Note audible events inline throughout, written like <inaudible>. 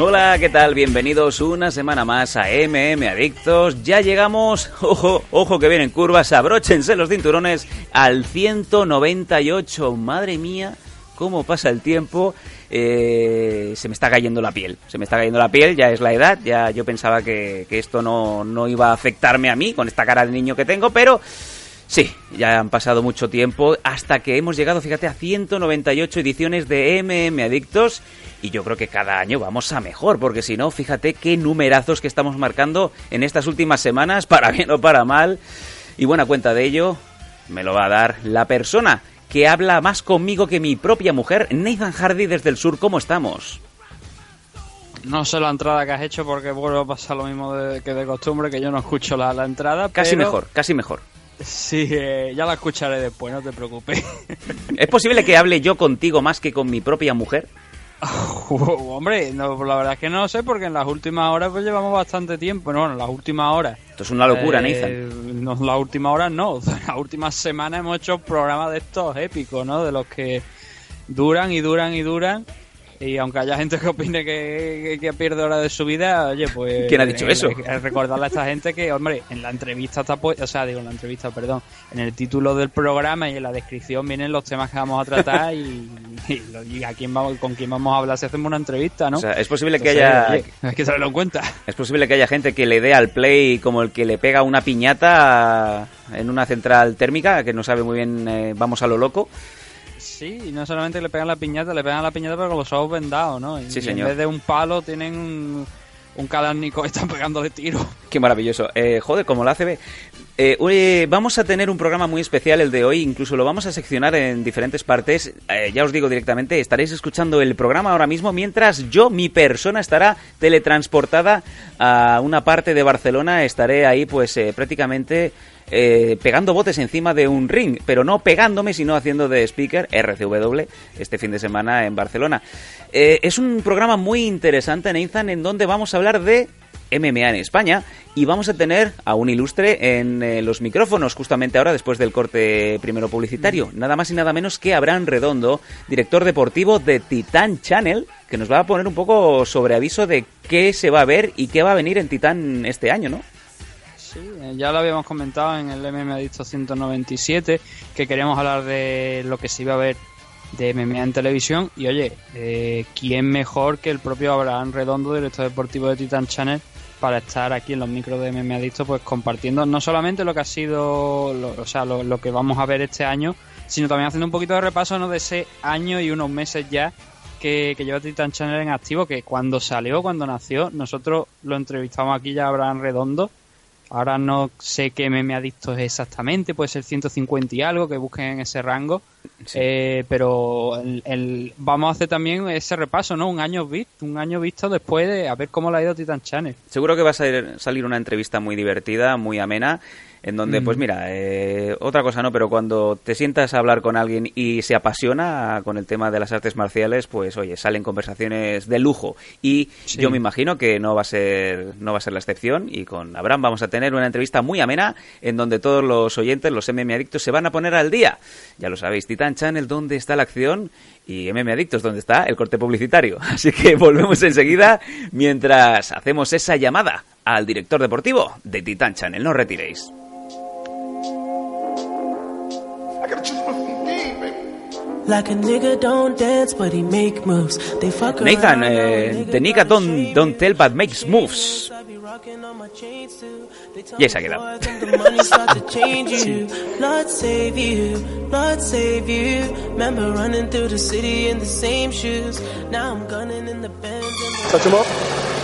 Hola, ¿qué tal? Bienvenidos una semana más a MM Adictos. Ya llegamos, <laughs> ojo, ojo que vienen curvas, abróchense los cinturones al 198. Madre mía, cómo pasa el tiempo. Eh, se me está cayendo la piel, se me está cayendo la piel, ya es la edad, ya yo pensaba que, que esto no, no iba a afectarme a mí con esta cara de niño que tengo, pero... Sí, ya han pasado mucho tiempo hasta que hemos llegado, fíjate, a 198 ediciones de MM Adictos y yo creo que cada año vamos a mejor, porque si no, fíjate qué numerazos que estamos marcando en estas últimas semanas, para bien o para mal. Y buena cuenta de ello me lo va a dar la persona que habla más conmigo que mi propia mujer, Nathan Hardy desde el sur. ¿Cómo estamos? No sé la entrada que has hecho porque vuelvo a pasar lo mismo de- que de costumbre, que yo no escucho la, la entrada. Casi pero- mejor, casi mejor. Sí, eh, ya la escucharé después, no te preocupes. <laughs> ¿Es posible que hable yo contigo más que con mi propia mujer? <laughs> Hombre, no, la verdad es que no lo sé porque en las últimas horas pues llevamos bastante tiempo. No, en las últimas horas. Esto es una locura, Eh, Nathan. No, las últimas horas no. <laughs> Las últimas semanas hemos hecho programas de estos épicos, ¿no? De los que duran y duran y duran. Y aunque haya gente que opine que, que, que pierde hora de su vida, oye, pues... ¿Quién ha dicho eh, eso? eh, Recordarle a esta gente que, hombre, en la entrevista está puesto... O sea, digo, en la entrevista, perdón. En el título del programa y en la descripción vienen los temas que vamos a tratar y, y, y a quién vamos, con quién vamos a hablar si hacemos una entrevista, ¿no? O sea, es posible que haya... oye, hay que tenerlo en cuenta. Es posible que haya gente que le dé al play como el que le pega una piñata en una central térmica, que no sabe muy bien, eh, vamos a lo loco. Sí, y no solamente le pegan la piñata, le pegan la piñata pero con los ojos vendados, ¿no? Y Sí, en señor. vez de un palo tienen un, un cadánico que están pegándole tiro. Qué maravilloso. Eh, joder, como la ACB. Eh, vamos a tener un programa muy especial el de hoy, incluso lo vamos a seccionar en diferentes partes. Eh, ya os digo directamente, estaréis escuchando el programa ahora mismo mientras yo, mi persona, estará teletransportada a una parte de Barcelona. Estaré ahí pues eh, prácticamente eh, pegando botes encima de un ring, pero no pegándome, sino haciendo de speaker RCW este fin de semana en Barcelona. Eh, es un programa muy interesante, Nathan, en donde vamos a hablar de MMA en España y vamos a tener a un ilustre en eh, los micrófonos justamente ahora después del corte primero publicitario. Nada más y nada menos que Abraham Redondo, director deportivo de Titan Channel, que nos va a poner un poco sobre aviso de qué se va a ver y qué va a venir en Titan este año, ¿no? Sí, eh, ya lo habíamos comentado en el MMA Adicto 197, que queríamos hablar de lo que se iba a ver de MMA en televisión. Y oye, eh, ¿quién mejor que el propio Abraham Redondo, director deportivo de Titan Channel, para estar aquí en los micros de MMA Adicto, pues compartiendo no solamente lo que ha sido, lo- o sea, lo, que vamos a ver este año, sino también haciendo un poquito de repaso ¿no? de ese año y unos meses ya que, que lleva Titan Channel en activo, que cuando salió, cuando nació, nosotros lo entrevistamos aquí ya Abraham Redondo. Ahora no sé qué meme adicto es exactamente, puede ser 150 y algo, que busquen en ese rango. Sí. Eh, pero el, el- vamos a hacer también ese repaso, ¿no? Un año visto, un año visto después de a ver cómo le ha ido Titan Channel. Seguro que va a salir, salir una entrevista muy divertida, muy amena, en donde, pues mira, eh, otra cosa no, pero cuando te sientas a hablar con alguien y se apasiona con el tema de las artes marciales, pues oye, salen conversaciones de lujo. Y Sí. yo me imagino que no va a ser, no va a ser la excepción. Y con Abraham vamos a tener una entrevista muy amena, en donde todos los oyentes, los MM adictos, se van a poner al día. Ya lo sabéis, Titan Channel, ¿dónde está la acción? Y MM Adictos, ¿dónde está el corte publicitario? <laughs> Así que volvemos enseguida mientras hacemos esa llamada al director deportivo de Titan Channel. No retiréis. Nathan, eh, the nigga don't, don't tell but makes moves. Y ahí se ha quedado. boy, then the money start to change you. <laughs> Lord save you, Lord save you. Remember running through the city in the same shoes. Now I'm gunning in the Benz and the Touch him up.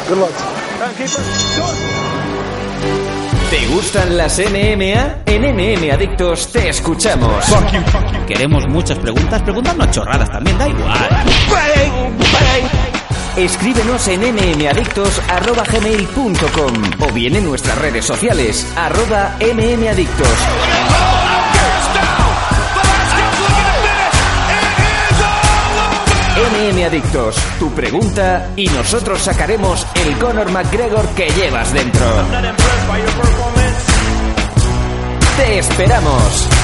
Good luck. Timekeeper. Do it. ¿Te gustan las MMA? En MM Adictos te escuchamos. Queremos muchas preguntas, preguntarnos chorradas también, da igual. Escríbenos en mmadictos.gmail.com o bien en nuestras redes sociales, arroba mmadictos. MM Adictos, tu pregunta y nosotros sacaremos el Conor McGregor que llevas dentro. ¡Te esperamos!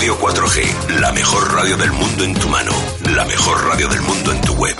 Radio 4G, la mejor radio del mundo en tu mano, la mejor radio del mundo en tu web.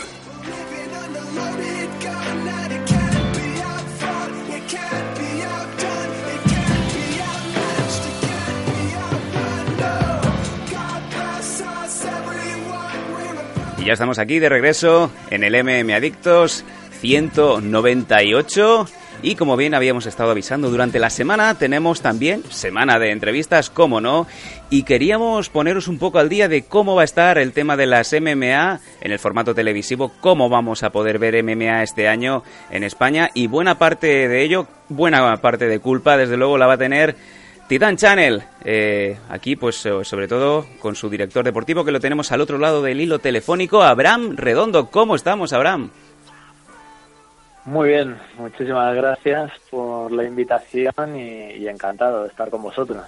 Y ya estamos aquí de regreso en el MM Adictos 198. Y como bien habíamos estado avisando durante la semana, tenemos también semana de entrevistas, como no, y queríamos poneros un poco al día de cómo va a estar el tema de las MMA en el formato televisivo, cómo vamos a poder ver MMA este año en España y buena parte de ello, buena parte de culpa, desde luego la va a tener Titan Channel, eh, aquí pues sobre todo con su director deportivo que lo tenemos al otro lado del hilo telefónico, Abraham Redondo. ¿Cómo estamos, Abraham? Muy bien, muchísimas gracias por la invitación y, encantado de estar con vosotros.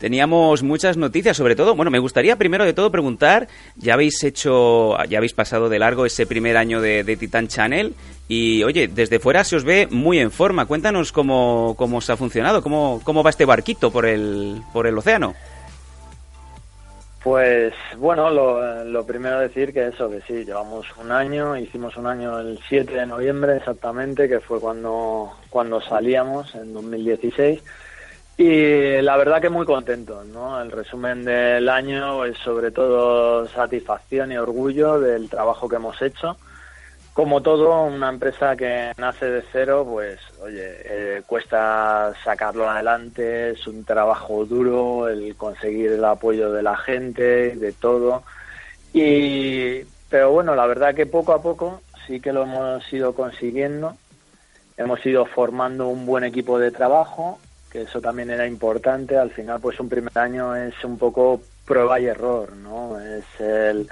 Teníamos muchas noticias, sobre todo, bueno, me gustaría primero de todo preguntar, ya habéis hecho, ya habéis pasado de largo ese primer año de, de Titan Channel y, oye, desde fuera se os ve muy en forma. Cuéntanos cómo, cómo os ha funcionado, cómo, cómo va este barquito por el, por el océano. Pues bueno, lo, lo primero decir que eso, que sí, llevamos un año, hicimos un año el 7 de noviembre exactamente, que fue cuando, cuando salíamos en 2016. Y la verdad que muy contento, ¿no? El resumen del año es sobre todo satisfacción y orgullo del trabajo que hemos hecho. Como todo, una empresa que nace de cero, pues, oye, eh, cuesta sacarlo adelante, es un trabajo duro el conseguir el apoyo de la gente, de todo. Y, pero bueno, la verdad que poco a poco sí que lo hemos ido consiguiendo. Hemos ido formando un buen equipo de trabajo, que eso también era importante. Al final, pues un primer año es un poco prueba y error, ¿no? Es el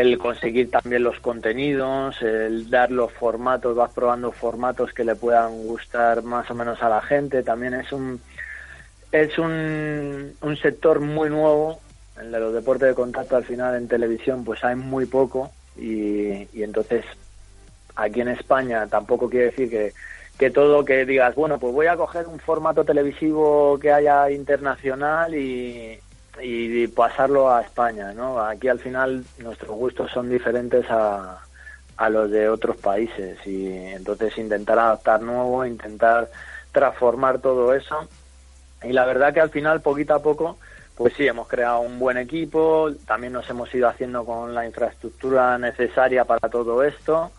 el conseguir también los contenidos, el dar los formatos, vas probando formatos que le puedan gustar más o menos a la gente, también es un es un, un sector muy nuevo, el de los deportes de contacto al final en televisión pues hay muy poco. Y, y entonces aquí en España tampoco quiere decir que, que todo que digas, bueno, pues voy a coger un formato televisivo que haya internacional y, y pasarlo a España, ¿no? Aquí al final nuestros gustos son diferentes a, a los de otros países y entonces intentar adaptar nuevo, intentar transformar todo eso y la verdad que al final poquito a poco pues sí, hemos creado un buen equipo, también nos hemos ido haciendo con la infraestructura necesaria para todo esto.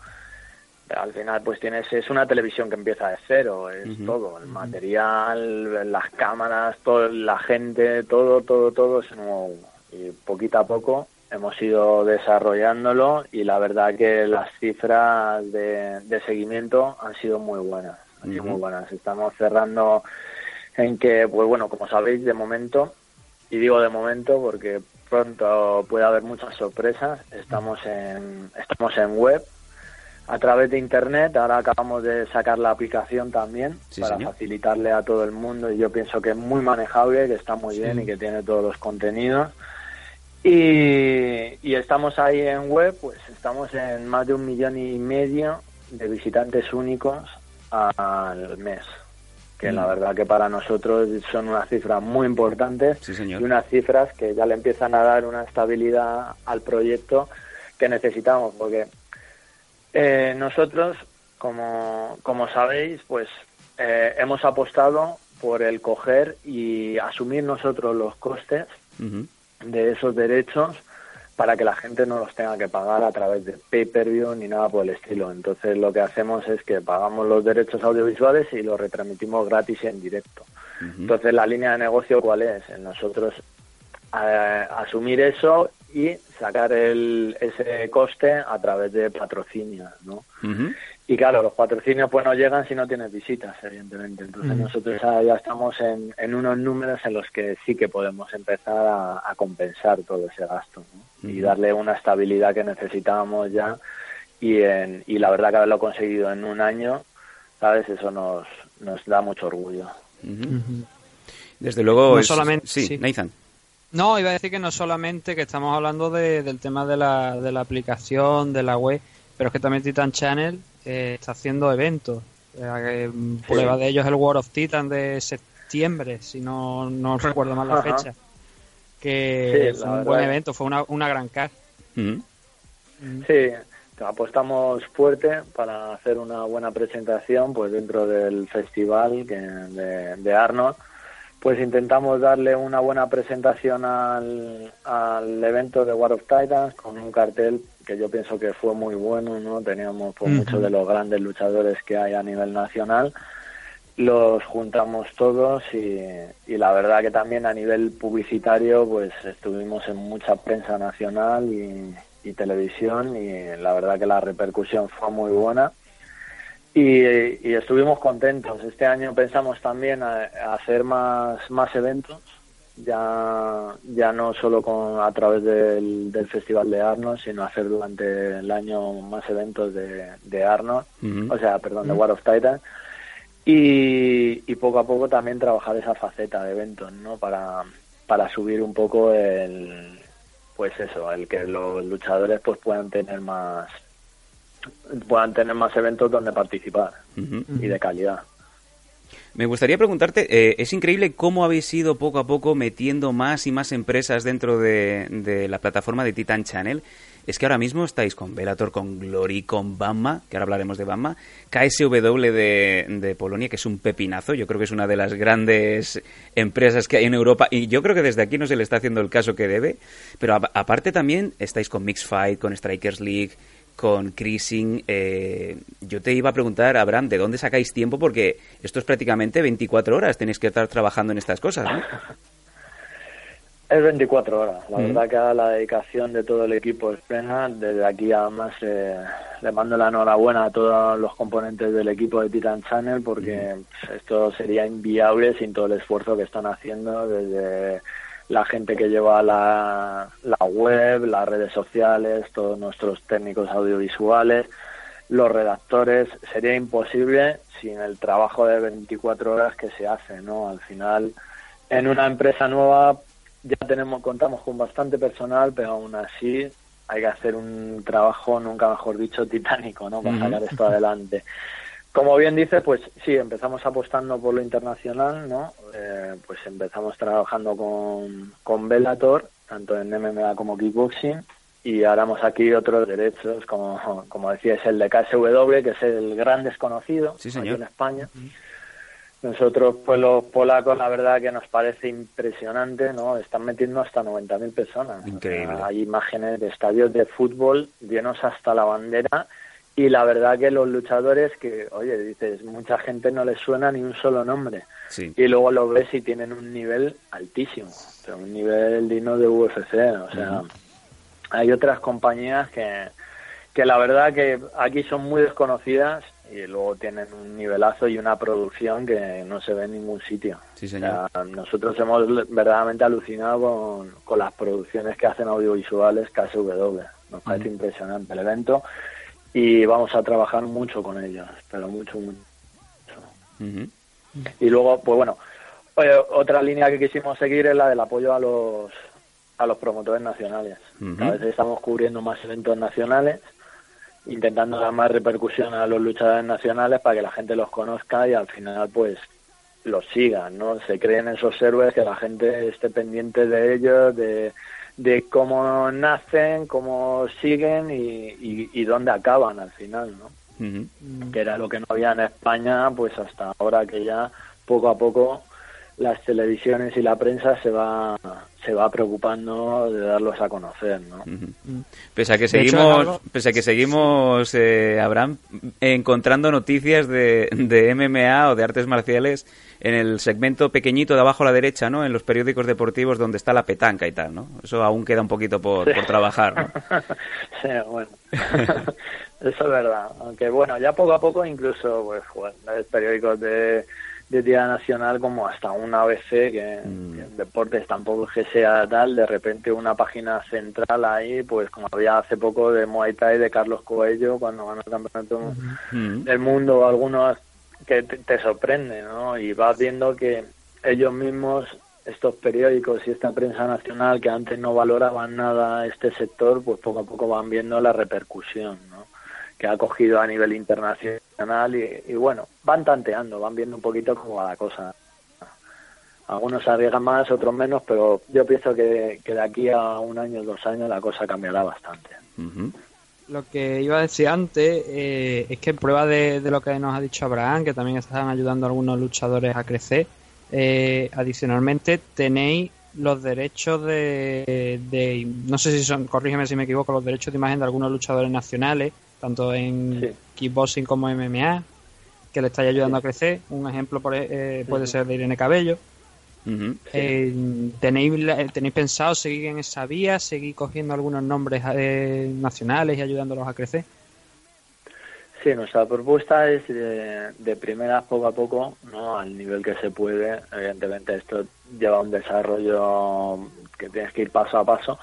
Al final, pues tienes, es una televisión que empieza de cero, es todo, el material, las cámaras, todo, la gente, todo, todo, todo es nuevo. Y poquito a poco hemos ido desarrollándolo y la verdad que las cifras de, de seguimiento han sido muy buenas, han sido Ujú. muy buenas. Estamos cerrando en que, pues bueno, como sabéis, de momento, y digo de momento porque pronto puede haber muchas sorpresas, estamos en, estamos en web, a través de internet, ahora acabamos de sacar la aplicación también Sí, para señor. facilitarle a todo el mundo y yo pienso que es muy manejable, que está muy bien y que tiene todos los contenidos. Y, y estamos ahí en web, pues estamos en más de un millón y medio de visitantes únicos al mes, que la Mm. verdad que para nosotros son unas cifras muy importantes Sí, señor. y unas cifras que ya le empiezan a dar una estabilidad al proyecto que necesitamos, porque eh, nosotros, como, como sabéis, pues eh, hemos apostado por el coger y asumir nosotros los costes de esos derechos para que la gente no los tenga que pagar a través de pay-per-view ni nada por el estilo. Entonces lo que hacemos es que pagamos los derechos audiovisuales y los retransmitimos gratis en directo. Entonces la línea de negocio cuál es? En nosotros eh, asumir eso y sacar el, ese coste a través de patrocinios, ¿no? Y claro, los patrocinios pues no llegan si no tienes visitas, evidentemente. Entonces nosotros ya, ya estamos en, en unos números en los que sí que podemos empezar a, a compensar todo ese gasto ¿no? y darle una estabilidad que necesitábamos ya. Y, en, y la verdad que haberlo conseguido en un año, ¿sabes? Eso nos, nos da mucho orgullo. Desde luego. No es- solamente- Sí, sí. Nathan. No, iba a decir que no solamente que estamos hablando de- del tema de la, de la aplicación, de la web, pero es que también Titan Channel eh, está haciendo eventos. Eh, Prueba de ellos es el World of Titan de septiembre, si no, no recuerdo mal la Ajá. fecha. Que Sí, fue un buen evento, fue una, una gran car. Ujú. Sí, apostamos fuerte para hacer una buena presentación pues dentro del festival que, de, de Arnold. Pues intentamos darle una buena presentación al, al evento de War of Titans con un cartel que yo pienso que fue muy bueno, ¿no? Teníamos pues, muchos de los grandes luchadores que hay a nivel nacional. Los juntamos todos y, y la verdad que también a nivel publicitario pues estuvimos en mucha prensa nacional y, y televisión y la verdad que la repercusión fue muy buena y, y estuvimos contentos. Este año pensamos también a, a hacer más, más eventos, ya, ya no solo con, a través del, del Festival de Arnold, sino hacer durante el año más eventos de, de Arnold, Ujú. o sea, perdón, de War of Titan. Y, y poco a poco también trabajar esa faceta de eventos, ¿no? Para, para subir un poco el, pues eso, el que los luchadores pues puedan tener más, puedan tener más eventos donde participar y de calidad. Me gustaría preguntarte, eh, es increíble cómo habéis ido poco a poco metiendo más y más empresas dentro de, de la plataforma de Titan Channel. Es que ahora mismo estáis con Bellator, con Glory, con Bamma, que ahora hablaremos de Bamma, KSW de, de Polonia, que es un pepinazo, yo creo que es una de las grandes empresas que hay en Europa y yo creo que desde aquí no se le está haciendo el caso que debe, pero a- aparte también estáis con Mix Fight, con Strikers League, con Crising. Eh, yo te iba a preguntar, Abraham, ¿de dónde sacáis tiempo? Porque esto es prácticamente 24 horas, tenéis que estar trabajando en estas cosas, ¿no? <laughs> Es 24 horas. La Mm. verdad que la dedicación de todo el equipo es plena. Desde aquí además eh, le mando la enhorabuena a todos los componentes del equipo de Titan Channel porque pues, esto sería inviable sin todo el esfuerzo que están haciendo desde la gente que lleva la, la web, las redes sociales, todos nuestros técnicos audiovisuales, los redactores. Sería imposible sin el trabajo de 24 horas que se hace, ¿no? Al final, en una empresa nueva ya tenemos contamos con bastante personal, pero aún así hay que hacer un trabajo, nunca mejor dicho, titánico, ¿no? Para sacar esto adelante. Como bien dices, pues sí, empezamos apostando por lo internacional, ¿no? Eh, pues empezamos trabajando con, con Bellator, tanto en MMA como kickboxing, y ahora hemos aquí otros derechos, como, como decías, el de KSW, que es el gran desconocido Sí, aquí señor. en España. Nosotros, pues los polacos, la verdad que nos parece impresionante, ¿no? Están metiendo hasta 90.000 personas. Increíble. O sea, hay imágenes de estadios de fútbol llenos hasta la bandera y la verdad que los luchadores que, oye, dices, mucha gente no les suena ni un solo nombre. Sí. Y luego los ves y tienen un nivel altísimo, pero un nivel digno de UFC. O sea, hay otras compañías que, que la verdad que aquí son muy desconocidas y luego tienen un nivelazo y una producción que no se ve en ningún sitio. Sí, O señor. sea, nosotros hemos verdaderamente alucinado con, con las producciones que hacen audiovisuales KSW. Nos parece impresionante el evento y vamos a trabajar mucho con ellos, pero mucho, mucho. Y luego, pues bueno, oye, otra línea que quisimos seguir es la del apoyo a los a los promotores nacionales. A veces estamos cubriendo más eventos nacionales, intentando dar más repercusión a los luchadores nacionales para que la gente los conozca y al final pues los sigan, ¿no? Se creen esos héroes, que la gente esté pendiente de ellos, de, de cómo nacen, cómo siguen y, y, y dónde acaban al final, ¿no? Ujú. que era lo que no había en España, pues hasta ahora que ya poco a poco las televisiones y la prensa se va se va preocupando de darlos a conocer, ¿no? Pese a que hecho, seguimos, algo- pese a que seguimos, eh, Abraham, encontrando noticias de, de MMA o de artes marciales en el segmento pequeñito de abajo a la derecha, ¿no? En los periódicos deportivos donde está la petanca y tal, ¿no? Eso aún queda un poquito por, Sí. por trabajar, ¿no? <laughs> sí, bueno. <laughs> Eso es verdad. Aunque bueno, ya poco a poco incluso pues bueno, periódicos de, de tira nacional como hasta una ABC que, que en deportes tampoco es que sea tal, de repente una página central ahí, pues como había hace poco de Muay Thai de Carlos Coelho cuando ganó el campeonato Mm. del mundo, algunos que te, te sorprende, ¿no? Y vas viendo que ellos mismos, estos periódicos y esta prensa nacional que antes no valoraban nada este sector, pues poco a poco van viendo la repercusión, ¿no? Que ha cogido a nivel internacional y, y bueno, van tanteando, van viendo un poquito cómo va la cosa. Algunos arriesgan más, otros menos, pero yo pienso que, que de aquí a un año, dos años, la cosa cambiará bastante. Lo que iba a decir antes eh, es que en prueba de, de lo que nos ha dicho Abraham, que también están ayudando a algunos luchadores a crecer, eh, adicionalmente tenéis los derechos de, de- no sé si son, corrígeme si me equivoco, los derechos de imagen de algunos luchadores nacionales, tanto en Sí. kickboxing como MMA, que le estáis ayudando a crecer. Un ejemplo por- eh, puede ser de Irene Cabello. Ujú. Eh, ¿tenéis, la- ¿Tenéis pensado seguir en esa vía, seguir cogiendo algunos nombres eh, nacionales y ayudándolos a crecer? Sí, nuestra propuesta es de, de primeras poco a poco, no al nivel que se puede. Evidentemente esto lleva un desarrollo que tienes que ir paso a paso,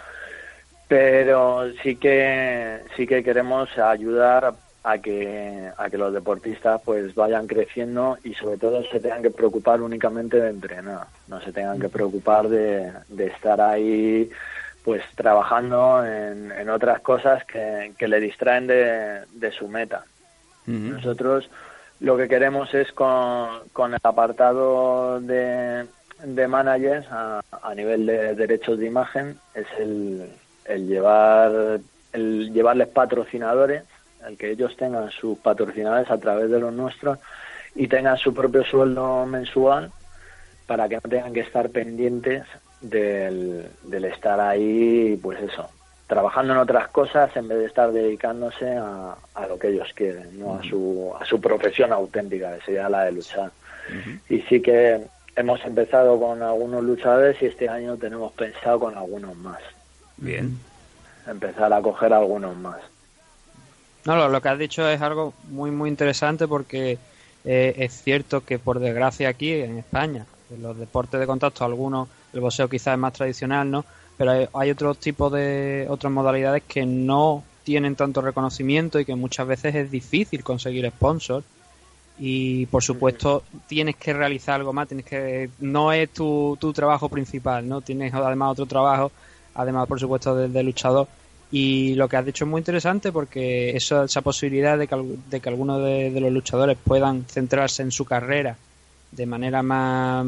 pero sí que sí que queremos ayudar a que a que los deportistas pues vayan creciendo y sobre todo se tengan que preocupar únicamente de entrenar, no se tengan que preocupar de, de estar ahí pues trabajando en, en otras cosas que, que le distraen de, de su meta. Nosotros lo que queremos es con, con el apartado de, de managers a, a nivel de derechos de imagen es el, el llevar el llevarles patrocinadores, el que ellos tengan sus patrocinadores a través de los nuestros y tengan su propio sueldo mensual para que no tengan que estar pendientes del, del estar ahí, pues eso, trabajando en otras cosas en vez de estar dedicándose a, a lo que ellos quieren, ¿no? a, su, a su profesión auténtica, que sería la de luchar. Y sí que hemos empezado con algunos luchadores y este año tenemos pensado con algunos más, Bien. empezar a coger algunos más. No, lo, lo que has dicho es algo muy, muy interesante porque eh, es cierto que, por desgracia, aquí en España, en los deportes de contacto, algunos, el boxeo quizás es más tradicional, ¿no? Pero hay, hay otros tipos de, otras modalidades que no tienen tanto reconocimiento y que muchas veces es difícil conseguir sponsor. Y por supuesto tienes que realizar algo más, tienes que no es tu, tu trabajo principal, ¿no? Tienes además otro trabajo, además por supuesto de, de luchador. Y lo que has dicho es muy interesante porque eso, esa posibilidad de que, de que algunos de, de los luchadores puedan centrarse en su carrera de manera más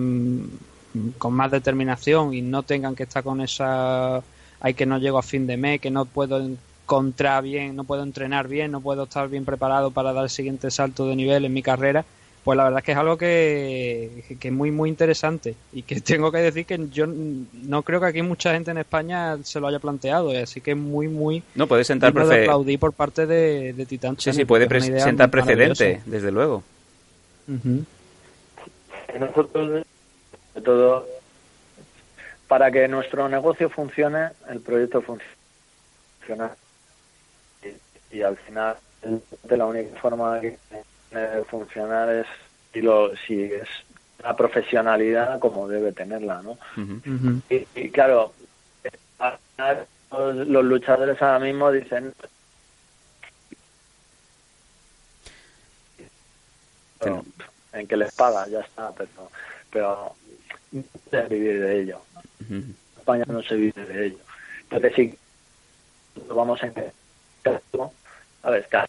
con más determinación y no tengan que estar con esa hay que no llego a fin de mes, que no puedo encontrar bien, no puedo entrenar bien, no puedo estar bien preparado para dar el siguiente salto de nivel en mi carrera, pues la verdad es que es algo que, que es muy muy interesante y que <laughs> tengo que decir que yo no creo que aquí mucha gente en España se lo haya planteado, así que es muy muy No, puede sentar prefe- aplaudir por parte de, de Titán Sí, sí, puede sentar precedente, desde luego. Ujú. Nosotros, sobre todo, para que nuestro negocio funcione, el proyecto funcione. Y, y al final, de la única forma de funcionar es si, lo, si es la profesionalidad como debe tenerla, ¿no? Ujú. Ujú. Y, y claro, al final, los, los luchadores ahora mismo dicen pero, en que les paga, ya está, pero, pero no se vivir de ello. Ujú. España no se vive de ello. Entonces sí, lo vamos a intentar. A ver, claro.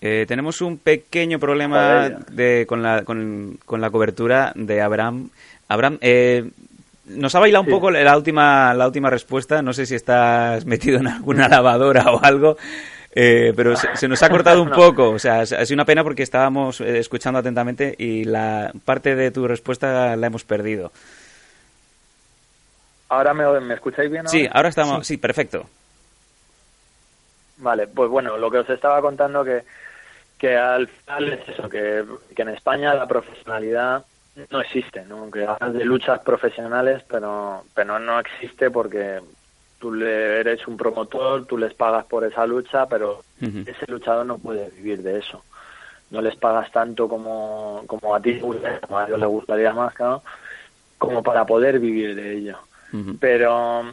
Eh, tenemos un pequeño problema de, con, la, con, con la cobertura de Abraham. Abraham, eh, nos ha bailado un poco la última, la última respuesta. No sé si estás metido en alguna lavadora o algo. Eh, pero se, se nos ha cortado un <laughs> poco, o sea, ha sido una pena porque estábamos eh, escuchando atentamente y la parte de tu respuesta la hemos perdido. ¿Ahora me, me escucháis bien? Sí, ahora estamos, sí, perfecto. Vale, pues bueno, lo que os estaba contando que, que al final es eso, que, que en España la profesionalidad no existe, ¿no? Que hablas de luchas profesionales, pero, pero no existe porque tú le eres un promotor, tú les pagas por esa lucha, pero ese luchador no puede vivir de eso. No les pagas tanto como, como a ti te gustaría, como a ellos les gustaría más, claro, como para poder vivir de ello. Pero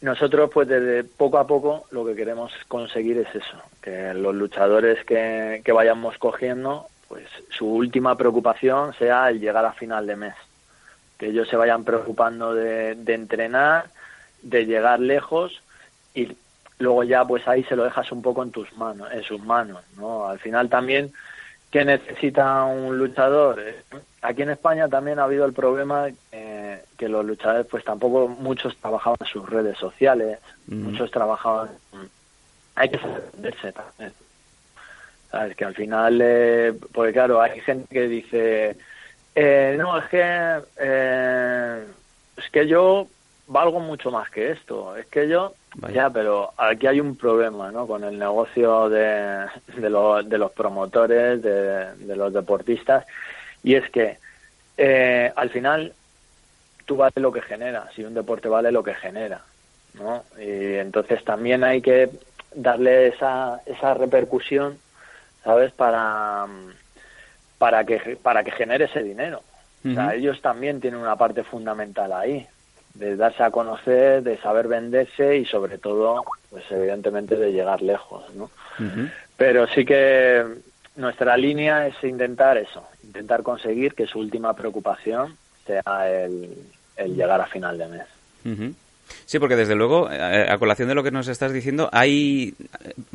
nosotros, pues desde poco a poco, lo que queremos conseguir es eso, que los luchadores que, que vayamos cogiendo, pues su última preocupación sea el llegar a final de mes. Que ellos se vayan preocupando de, de entrenar, de llegar lejos y luego ya pues ahí se lo dejas un poco en tus manos, en sus manos, ¿no? Al final también ¿Qué necesita un luchador? Eh, Aquí en España también ha habido el problema eh, que los luchadores, pues tampoco muchos trabajaban en sus redes sociales, muchos trabajaban. Hay que saber venderse también. ¿Sabes? Que al final, eh, porque claro, hay gente que dice, eh, no, es que, eh, es que yo valgo mucho más que esto, es que yo, Vaya. ya, pero aquí hay un problema, ¿no? Con el negocio de, de, lo- de los promotores, de, de los deportistas, y es que eh, al final tú vales lo que generas, y un deporte vale lo que genera, ¿no? Y entonces también hay que darle esa, esa repercusión, ¿sabes? Para, para, que, para que genere ese dinero. O sea, ellos también tienen una parte fundamental ahí, de darse a conocer, de saber venderse y sobre todo, pues evidentemente de llegar lejos, ¿no? Pero sí que nuestra línea es intentar eso, intentar conseguir que su última preocupación sea el, el llegar a final de mes. Sí, porque desde luego, eh, a colación de lo que nos estás diciendo, hay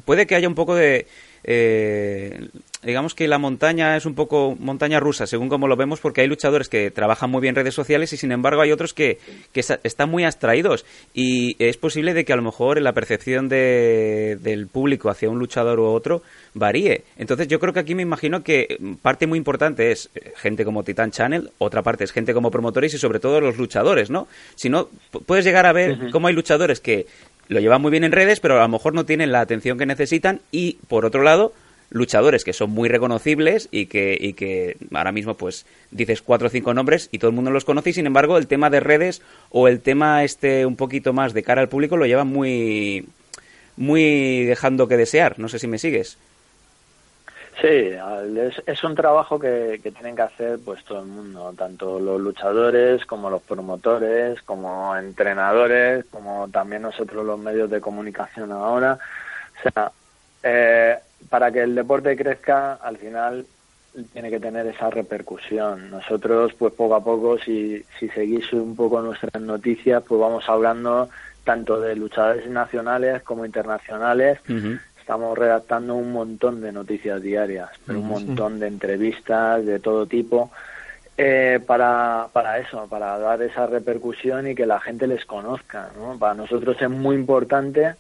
puede que haya un poco de eh, digamos que la montaña es un poco montaña rusa, según como lo vemos, porque hay luchadores que trabajan muy bien redes sociales y sin embargo hay otros que, que están muy abstraídos y es posible de que a lo mejor la percepción de- del público hacia un luchador u otro varíe. Entonces yo creo que aquí me imagino que parte muy importante es eh, gente como Titan Channel, otra parte es gente como promotores y sobre todo los luchadores, ¿no? Si no, pu- puedes llegar a ver cómo hay luchadores que lo llevan muy bien en redes, pero a lo mejor no tienen la atención que necesitan. Y por otro lado luchadores que son muy reconocibles y que, y que ahora mismo pues dices cuatro o cinco nombres y todo el mundo los conoce. Y sin embargo el tema de redes o el tema este un poquito más de cara al público lo llevan muy muy dejando que desear. No sé si me sigues Sí, es, es un trabajo que, que tienen que hacer pues todo el mundo, tanto los luchadores como los promotores, como entrenadores, como también nosotros los medios de comunicación ahora. O sea, eh, para que el deporte crezca, al final tiene que tener esa repercusión. Nosotros, pues poco a poco, si, si seguís un poco nuestras noticias, pues vamos hablando tanto de luchadores nacionales como internacionales. Estamos redactando un montón de noticias diarias, pero un montón de entrevistas de todo tipo eh, para, para eso, para dar esa repercusión y que la gente les conozca. ¿no? Para nosotros es muy importante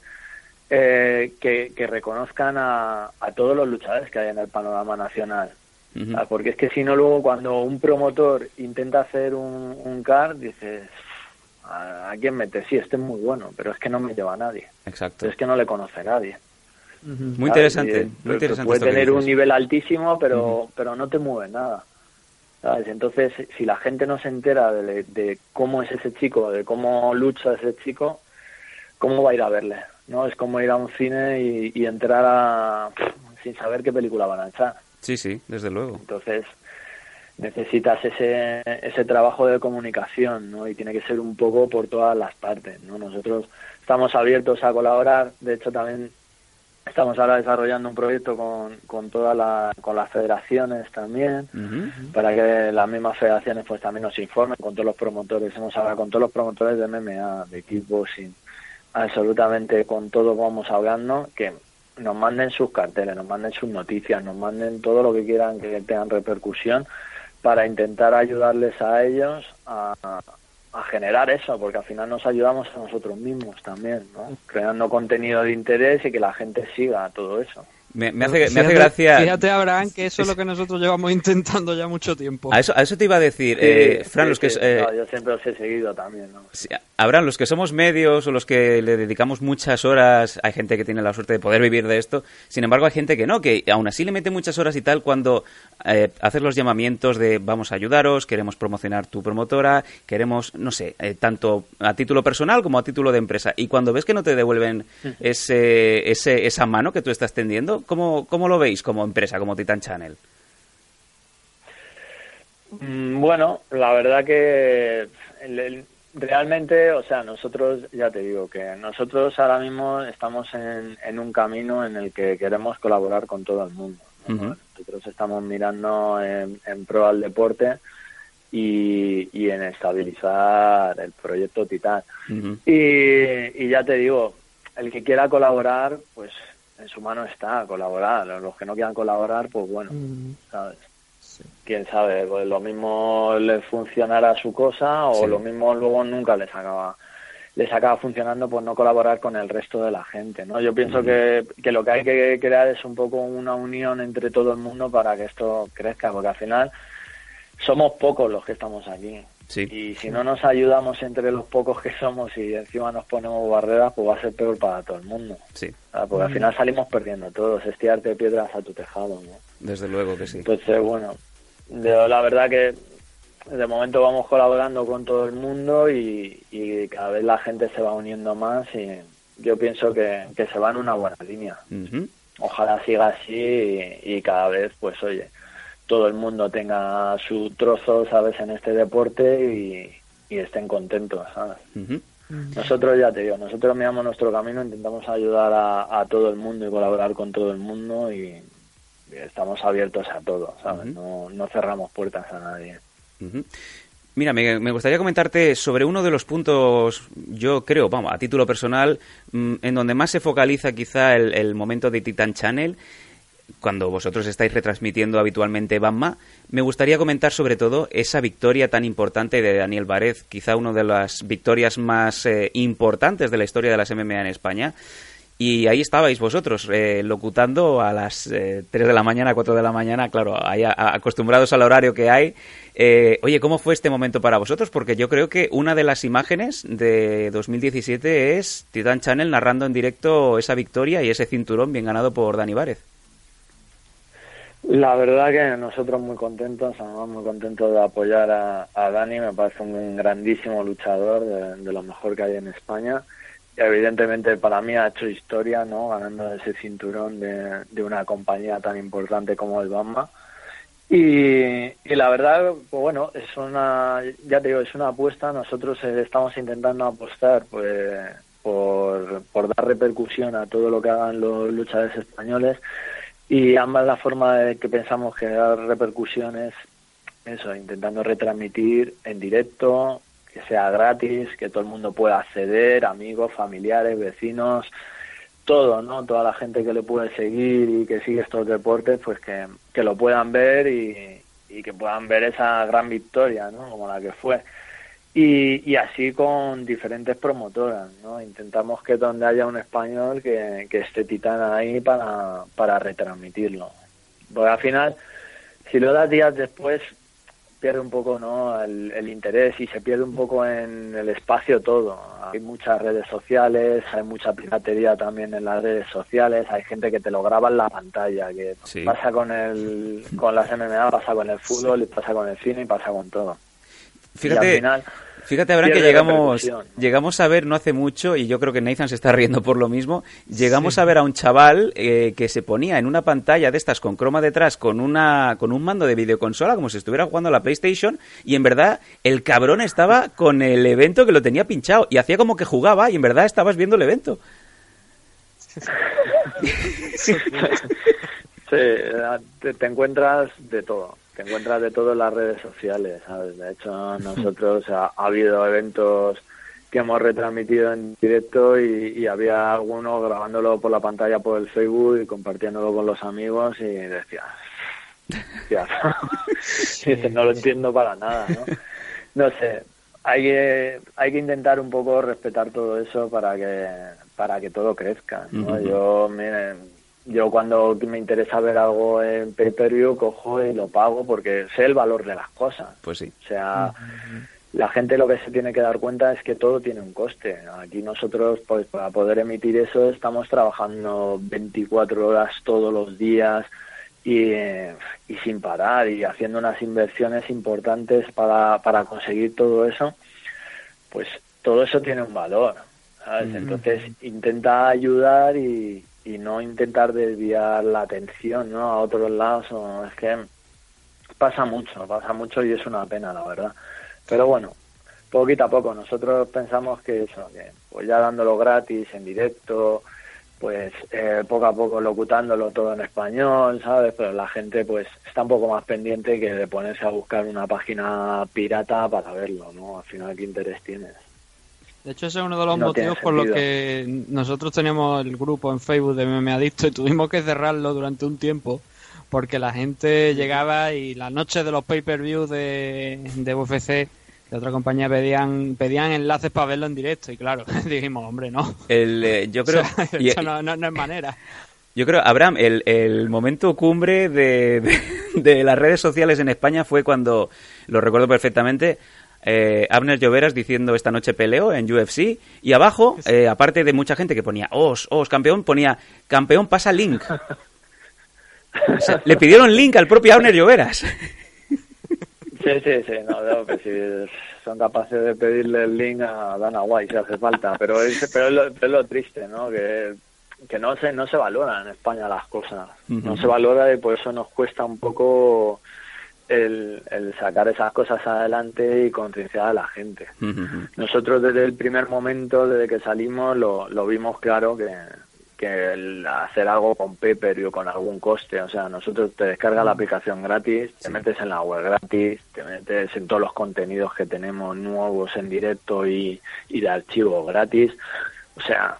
eh, que, que reconozcan a, a todos los luchadores que hay en el panorama nacional. Ah, Porque es que si no, luego cuando un promotor intenta hacer un, un card, dices, ¿a, a quién mete? Sí, este es muy bueno, pero es que no me lleva a nadie. exacto Pero es que no le conoce nadie. Muy interesante muy interesante Puede tener un nivel altísimo, pero, pero no te mueve nada. ¿sabes? Entonces, si la gente no se entera de, de cómo es ese chico, de cómo lucha ese chico, ¿cómo va a ir a verle? no Es como ir a un cine y, y entrar a, sin saber qué película van a echar. sí sí desde luego Entonces, necesitas ese, ese trabajo de comunicación, ¿no? Y tiene que ser un poco por todas las partes, ¿no? Nosotros estamos abiertos a colaborar, de hecho también estamos ahora desarrollando un proyecto con, con todas la, con las federaciones también, para que las mismas federaciones pues también nos informen con todos los promotores, hemos hablado con todos los promotores de MMA, de kickboxing, absolutamente con todos vamos hablando, que nos manden sus carteles, nos manden sus noticias, nos manden todo lo que quieran que tengan repercusión para intentar ayudarles a ellos a, a generar eso, porque al final nos ayudamos a nosotros mismos también, ¿no? Creando contenido de interés y que la gente siga todo eso. Me, me hace, me Fíjate- hace gracia. Fíjate, Abraham, que eso es lo <laughs> que nosotros llevamos intentando ya mucho tiempo. A eso, a eso te iba a decir, Sí, eh, Fran, sí, los que, sí, eh, no, yo siempre os he seguido también, ¿no? Sí, Abraham, los que somos medios o los que le dedicamos muchas horas, hay gente que tiene la suerte de poder vivir de esto, sin embargo hay gente que no, que aún así le mete muchas horas y tal cuando eh, haces los llamamientos de vamos a ayudaros, queremos promocionar tu promotora, queremos, no sé, eh, tanto a título personal como a título de empresa. Y cuando ves que no te devuelven ese, ese, esa mano que tú estás tendiendo, ¿cómo, ¿cómo lo veis como empresa, como Titan Channel? Mm, Bueno, la verdad que realmente, o sea, nosotros, ya te digo, que nosotros ahora mismo estamos en, en un camino en el que queremos colaborar con todo el mundo. Nosotros estamos mirando en, en pro al deporte y, y en estabilizar el proyecto Titán. Ujú. Y, y ya te digo, el que quiera colaborar, pues en su mano está colaborar. Los que no quieran colaborar, pues bueno, ¿sabes? Quién sabe, pues lo mismo les funcionará su cosa o Sí. lo mismo luego nunca les acaba les acaba funcionando por no colaborar con el resto de la gente, ¿no? Yo pienso que, que lo que hay que crear es un poco una unión entre todo el mundo para que esto crezca, porque al final somos pocos los que estamos aquí. Sí. Y si no nos ayudamos entre los pocos que somos y encima nos ponemos barreras, pues va a ser peor para todo el mundo. Sí, ¿sabes? Porque al final salimos perdiendo todos, es tirarte piedras a tu tejado, ¿no? desde luego que sí. Entonces, bueno, yo la verdad que de momento vamos colaborando con todo el mundo y, y cada vez la gente se va uniendo más y yo pienso que, que se va en una buena línea. Ojalá siga así y, y cada vez, pues oye, todo el mundo tenga su trozo, ¿sabes?, en este deporte y, y estén contentos. Nosotros, ya te digo, nosotros miramos nuestro camino, intentamos ayudar a, a todo el mundo y colaborar con todo el mundo y, y estamos abiertos a todo, ¿sabes? no, no cerramos puertas a nadie. Mira, me, me gustaría comentarte sobre uno de los puntos, yo creo, vamos, a título personal, mm, en donde más se focaliza quizá el, el momento de Titan Channel, cuando vosotros estáis retransmitiendo habitualmente Bamma, me gustaría comentar sobre todo esa victoria tan importante de Daniel Várez, quizá una de las victorias más eh, importantes de la historia de las MMA en España. Y ahí estabais vosotros, eh, locutando a las eh, 3 de la mañana, 4 de la mañana, claro, acostumbrados al horario que hay. Eh, oye, ¿cómo fue este momento para vosotros? Porque yo creo que una de las imágenes de 2017 es Titan Channel narrando en directo esa victoria y ese cinturón bien ganado por Dani Várez. La verdad que nosotros muy contentos, además muy contentos de apoyar a, a Dani, me parece un grandísimo luchador de, de lo mejor que hay en España. Y evidentemente para mí ha hecho historia, ¿no? Ganando ese cinturón de, de una compañía tan importante como el Bamba. Y, y la verdad, pues bueno, es una, ya te digo, es una apuesta. Nosotros eh, estamos intentando apostar pues, por, por dar repercusión a todo lo que hagan los luchadores españoles. Y ambas la forma de que pensamos que dar repercusión es eso, intentando retransmitir en directo, que sea gratis, que todo el mundo pueda acceder, amigos, familiares, vecinos, todo, ¿no? Toda la gente que le puede seguir y que sigue estos deportes, pues que, que lo puedan ver y, y que puedan ver esa gran victoria, ¿no? Como la que fue. Y, y así con diferentes promotoras, ¿no? Intentamos que donde haya un español que, que esté titán ahí para, para retransmitirlo. Porque al final, si lo das días después, pierde un poco ¿no? el, el interés y se pierde un poco en el espacio todo. Hay muchas redes sociales, hay mucha piratería también en las redes sociales, hay gente que te lo graba en la pantalla, que Sí. pasa con el con las MMA, pasa con el fútbol, y pasa con el cine y pasa con todo. Fíjate, final, Fíjate, Abraham, que llegamos, llegamos a ver no hace mucho, y yo creo que Nathan se está riendo por lo mismo, llegamos a ver a un chaval eh, que se ponía en una pantalla de estas con croma detrás con una con un mando de videoconsola como si estuviera jugando a la PlayStation y en verdad el cabrón estaba con el evento que lo tenía pinchado y hacía como que jugaba y en verdad estabas viendo el evento. <laughs> Sí, te, te encuentras de todo, te encuentras de todo en las redes sociales, ¿sabes? De hecho, nosotros ha, ha habido eventos que hemos retransmitido en directo y, y había algunos grabándolo por la pantalla por el Facebook y compartiéndolo con los amigos y hostia, <laughs> dices, no lo entiendo para nada, ¿no? No sé, hay que hay que intentar un poco respetar todo eso para que para que todo crezca ¿no? Yo miren, yo cuando me interesa ver algo en pay per view cojo y lo pago porque sé el valor de las cosas Pues sí. o sea la gente lo que se tiene que dar cuenta es que todo tiene un coste aquí nosotros pues para poder emitir eso estamos trabajando 24 horas todos los días y, eh, y sin parar y haciendo unas inversiones importantes para, para conseguir todo eso, pues todo eso tiene un valor. ¿sabes? Entonces intenta ayudar y, y no intentar desviar la atención ¿no? a otros lados. o- es que pasa mucho, pasa mucho y es una pena, la verdad. Pero bueno, poquito a poco. Nosotros pensamos que eso, que pues ya dándolo gratis, en directo, pues eh, poco a poco locutándolo todo en español, ¿sabes? Pero la gente pues está un poco más pendiente que de ponerse a buscar una página pirata para verlo, ¿no? Al final, ¿qué interés tienes? De hecho, ese es uno de los No motivos por los que nosotros teníamos el grupo en Facebook de MMA Adicto y tuvimos que cerrarlo durante un tiempo porque la gente llegaba y las noches de los pay-per-view de, de UFC de otra compañía pedían pedían enlaces para verlo en directo y claro, <laughs> dijimos, hombre, no. El, eh, yo <laughs> creo, O sea, y- esto no, no- no es manera. yo creo, Abraham, el, el momento cumbre de, <laughs> de, de las redes sociales en España fue cuando, lo recuerdo perfectamente, eh, Abner Lloveras diciendo esta noche peleo en UFC y abajo, eh, aparte de mucha gente que ponía os, os, campeón, ponía campeón pasa link. O sea, le pidieron link al propio Abner Lloveras. Sí, sí, sí, no, no, que si son capaces de pedirle el link a Dana White si hace falta, pero es, pero es, lo, es lo triste, ¿no? Que, que no se no se valora en España las cosas, no se valora y por eso nos cuesta un poco el, el sacar esas cosas adelante y concienciar a la gente. Nosotros desde el primer momento, desde que salimos, lo, lo vimos claro que, que el hacer algo con Pepper o con algún coste, o sea, nosotros te descargas la aplicación gratis, te metes en la web gratis, te metes en todos los contenidos que tenemos nuevos en directo y, y de archivo gratis, o sea,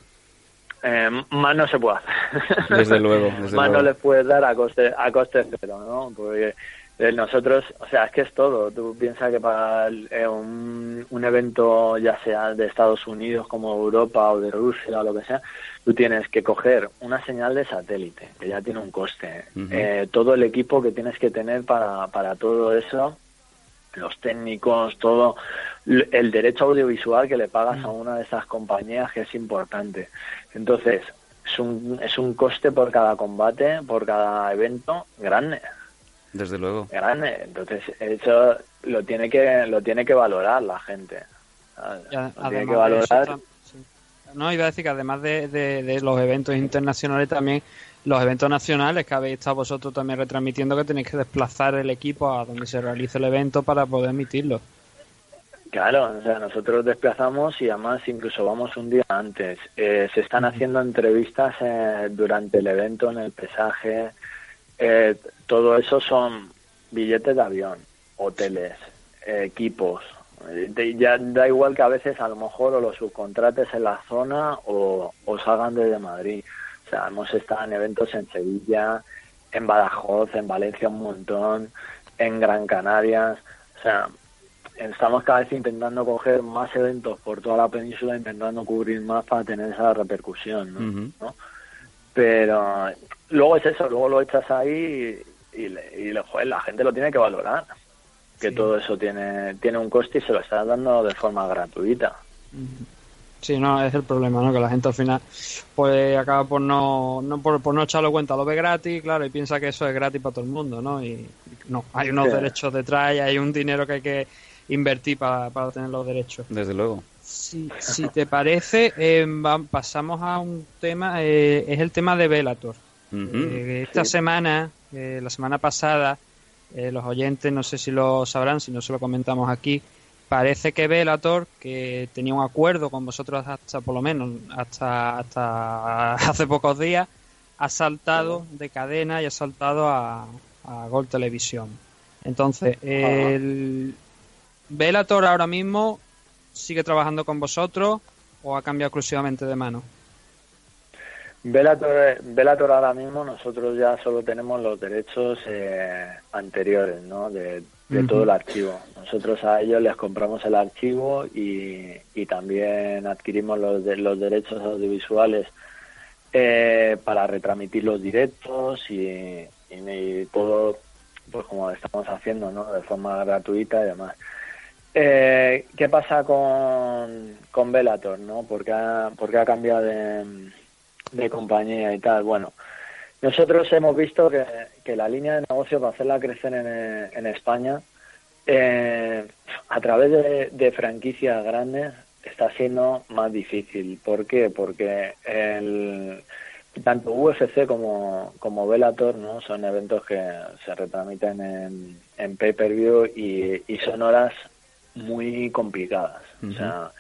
eh, más no se puede hacer. Desde luego, <laughs> desde más luego. no les puedes dar a coste, a coste cero, ¿no? Porque nosotros, o sea, es que es todo. Tú piensas que para eh, un, un evento, ya sea de Estados Unidos como Europa o de Rusia o lo que sea, tú tienes que coger una señal de satélite, que ya tiene un coste. Eh, todo el equipo que tienes que tener para, para todo eso, los técnicos, todo el derecho audiovisual que le pagas a una de esas compañías que es importante. Entonces, es un, es un coste por cada combate, por cada evento grande, Desde luego. grande. Entonces, eso lo tiene que lo tiene que valorar la gente. Lo tiene que valorar. eso tam- sí. No, iba a decir que además de, de- de los eventos internacionales, también los eventos nacionales que habéis estado vosotros también retransmitiendo, que tenéis que desplazar el equipo a donde se realice el evento para poder emitirlo. Claro, o sea, nosotros desplazamos y además incluso vamos un día antes. Eh, se están haciendo entrevistas eh, durante el evento en el pesaje. Eh, todo eso son billetes de avión, hoteles, equipos. Ya da igual que a veces a lo mejor o los subcontrates en la zona o, o salgan desde Madrid. O sea, hemos estado en eventos en Sevilla, en Badajoz, en Valencia un montón, en Gran Canarias. O sea, estamos cada vez intentando coger más eventos por toda la península, intentando cubrir más para tener esa repercusión. ¿no? Pero luego es eso, luego lo echas ahí y, y, le- y le- joder, la gente lo tiene que valorar, que todo eso tiene tiene un coste y se lo estás dando de forma gratuita. Sí, no, es el problema, ¿no? Que la gente al final pues acaba por no, no por, por no echarlo cuenta, lo ve gratis, claro, y piensa que eso es gratis para todo el mundo, ¿no? Y no, hay unos Sí. derechos detrás y hay un dinero que hay que invertir para, para tener los derechos. Desde luego. Si, si te parece, eh, va- pasamos a un tema, eh, es el tema de Velator. Ujú. Eh, esta semana, eh, la semana pasada, eh, los oyentes no sé si lo sabrán, si no se lo comentamos aquí, parece que Velator, que tenía un acuerdo con vosotros hasta por lo menos hasta hasta <laughs> hace pocos días, ha saltado de cadena y ha saltado a, a Gol Televisión. Entonces, el Velator ahora mismo sigue trabajando con vosotros o ha cambiado exclusivamente de mano. Velator, Velator ahora mismo nosotros ya solo tenemos los derechos eh, anteriores, ¿no? De todo el archivo. Nosotros a ellos les compramos el archivo y, y también adquirimos los, de- los derechos audiovisuales eh, para retransmitir los directos y, y- y todo, pues como estamos haciendo, ¿no? De forma gratuita y demás. Eh, ¿Qué pasa con, con Bellator, no? ¿Por qué ha, por qué ha cambiado de, de compañía y tal? Bueno, nosotros hemos visto que, que la línea de negocio para hacerla crecer en, en España, eh, a través de, de franquicias grandes, está siendo más difícil. ¿Por qué? Porque el, tanto UFC como, como Bellator ¿no? son eventos que se retransmiten en, en pay-per-view y, y son horas muy complicadas. O sea,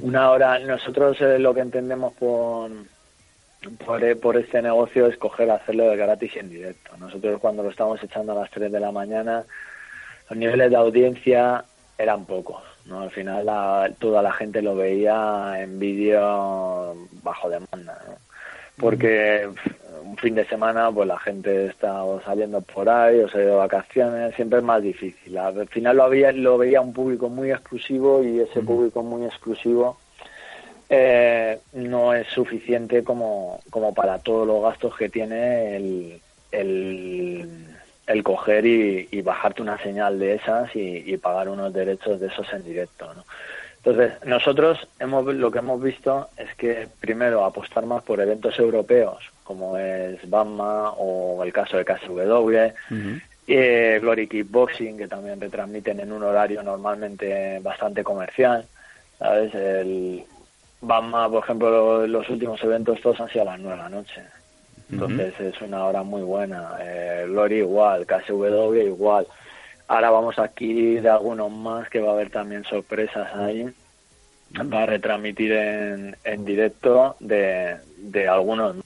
una hora, nosotros eh, lo que entendemos por, por, eh, por este negocio es coger, hacerlo de gratis y en directo. Nosotros cuando lo estábamos echando a las 3 de la mañana, los niveles de audiencia eran pocos. ¿no? Al final la- toda la gente lo veía en vídeo bajo demanda. ¿no? Porque un fin de semana pues la gente está o saliendo por ahí o se ha ido de vacaciones, siempre es más difícil. Al final lo, había, lo veía un público muy exclusivo y ese público muy exclusivo eh, no es suficiente como, como para todos los gastos que tiene el, el, el coger y, y bajarte una señal de esas y, y pagar unos derechos de esos en directo. ¿no? Entonces, nosotros hemos, lo que hemos visto es que primero apostar más por eventos europeos, como es Bama o el caso de KSW, eh, Glory Kickboxing, que también retransmiten en un horario normalmente bastante comercial. ¿Sabes? El Bama, por ejemplo, los últimos eventos todos han sido a las 9 de la noche. Entonces es una hora muy buena. Eh, Glory igual, KSW igual. Ahora vamos a adquirir algunos más que va a haber también sorpresas ahí. Va a retransmitir en, en directo de, de algunos.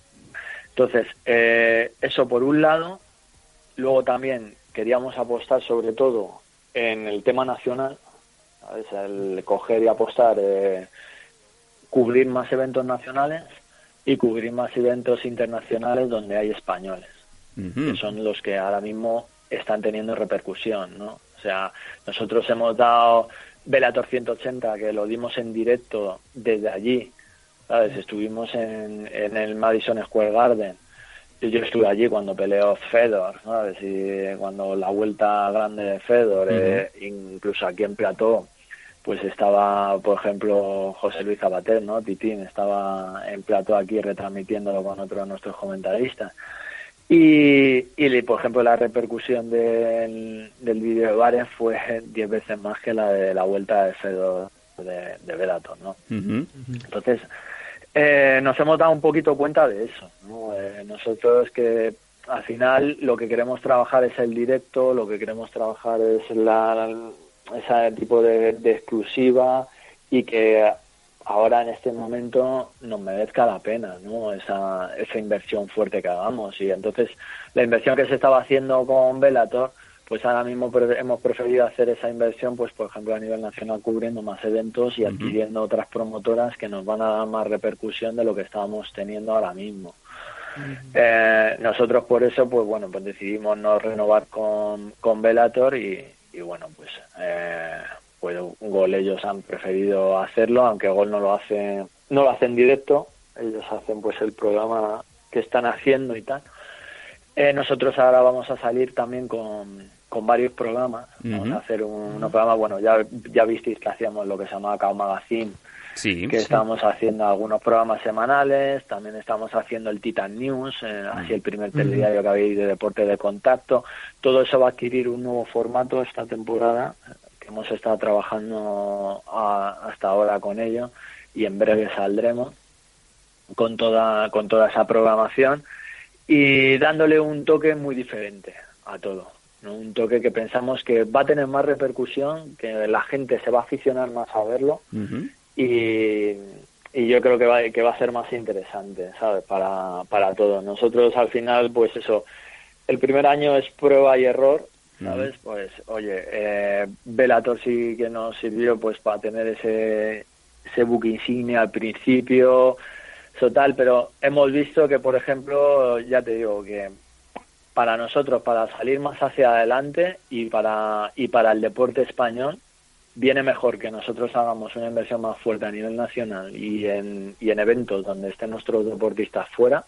Entonces, eh, eso por un lado. Luego también queríamos apostar sobre todo en el tema nacional. ¿sabes? El coger y apostar, eh, cubrir más eventos nacionales y cubrir más eventos internacionales donde hay españoles que son los que ahora mismo están teniendo repercusión, ¿no? O sea, nosotros hemos dado Velator 180, que lo dimos en directo desde allí, ¿sabes? Estuvimos en, en el Madison Square Garden. Y yo estuve allí cuando peleó Fedor, ¿sabes? Y cuando la vuelta grande de Fedor, eh, incluso aquí en Plató, pues estaba, por ejemplo, José Luis Zabater, ¿no? Titín estaba en Plató aquí retransmitiéndolo con otro de nuestros comentaristas. Y, y, por ejemplo, la repercusión del, del vídeo de Bares fue <laughs> 10 veces más que la de la vuelta de Fedor de, de ¿no? Entonces, eh, nos hemos dado un poquito cuenta de eso, ¿no? Eh, nosotros que al final lo que queremos trabajar es el directo, lo que queremos trabajar es la, ese tipo de, de exclusiva y que ahora en este momento nos merezca la pena ¿no? esa, esa inversión fuerte que hagamos. Y entonces la inversión que se estaba haciendo con Bellator pues ahora mismo hemos preferido hacer esa inversión pues por ejemplo a nivel nacional cubriendo más eventos y adquiriendo otras promotoras que nos van a dar más repercusión de lo que estábamos teniendo ahora mismo. Eh, nosotros por eso pues bueno pues decidimos no renovar con, con Bellator y, y bueno pues eh, pues Gol ellos han preferido hacerlo, aunque Gol no lo hace, no lo hacen directo, ellos hacen pues el programa que están haciendo y tal. Eh, nosotros ahora vamos a salir también con, con varios programas, vamos a hacer un, unos programas, bueno, ya, ya visteis que hacíamos lo que se llamaba Cao Magazine, Sí. que estamos haciendo algunos programas semanales, también estamos haciendo el Titan News, eh, así el primer telediario que habéis de deporte de contacto. Todo eso va a adquirir un nuevo formato esta temporada, que hemos estado trabajando a- hasta ahora con ello y en breve saldremos con toda, con toda esa programación y dándole un toque muy diferente a todo. ¿no? Un toque que pensamos que va a tener más repercusión, que la gente se va a aficionar más a verlo y, y yo creo que va, que va a ser más interesante, ¿sabes? Para, para todos. Nosotros al final, pues eso, el primer año es prueba y error, ¿sabes? Pues oye, eh, Bellator sí que nos sirvió pues para tener ese, ese buque insignia al principio, eso tal, pero hemos visto que, por ejemplo, ya te digo que para nosotros, para salir más hacia adelante y para, y para el deporte español, viene mejor que nosotros hagamos una inversión más fuerte a nivel nacional y en, y en eventos donde estén nuestros deportistas fuera,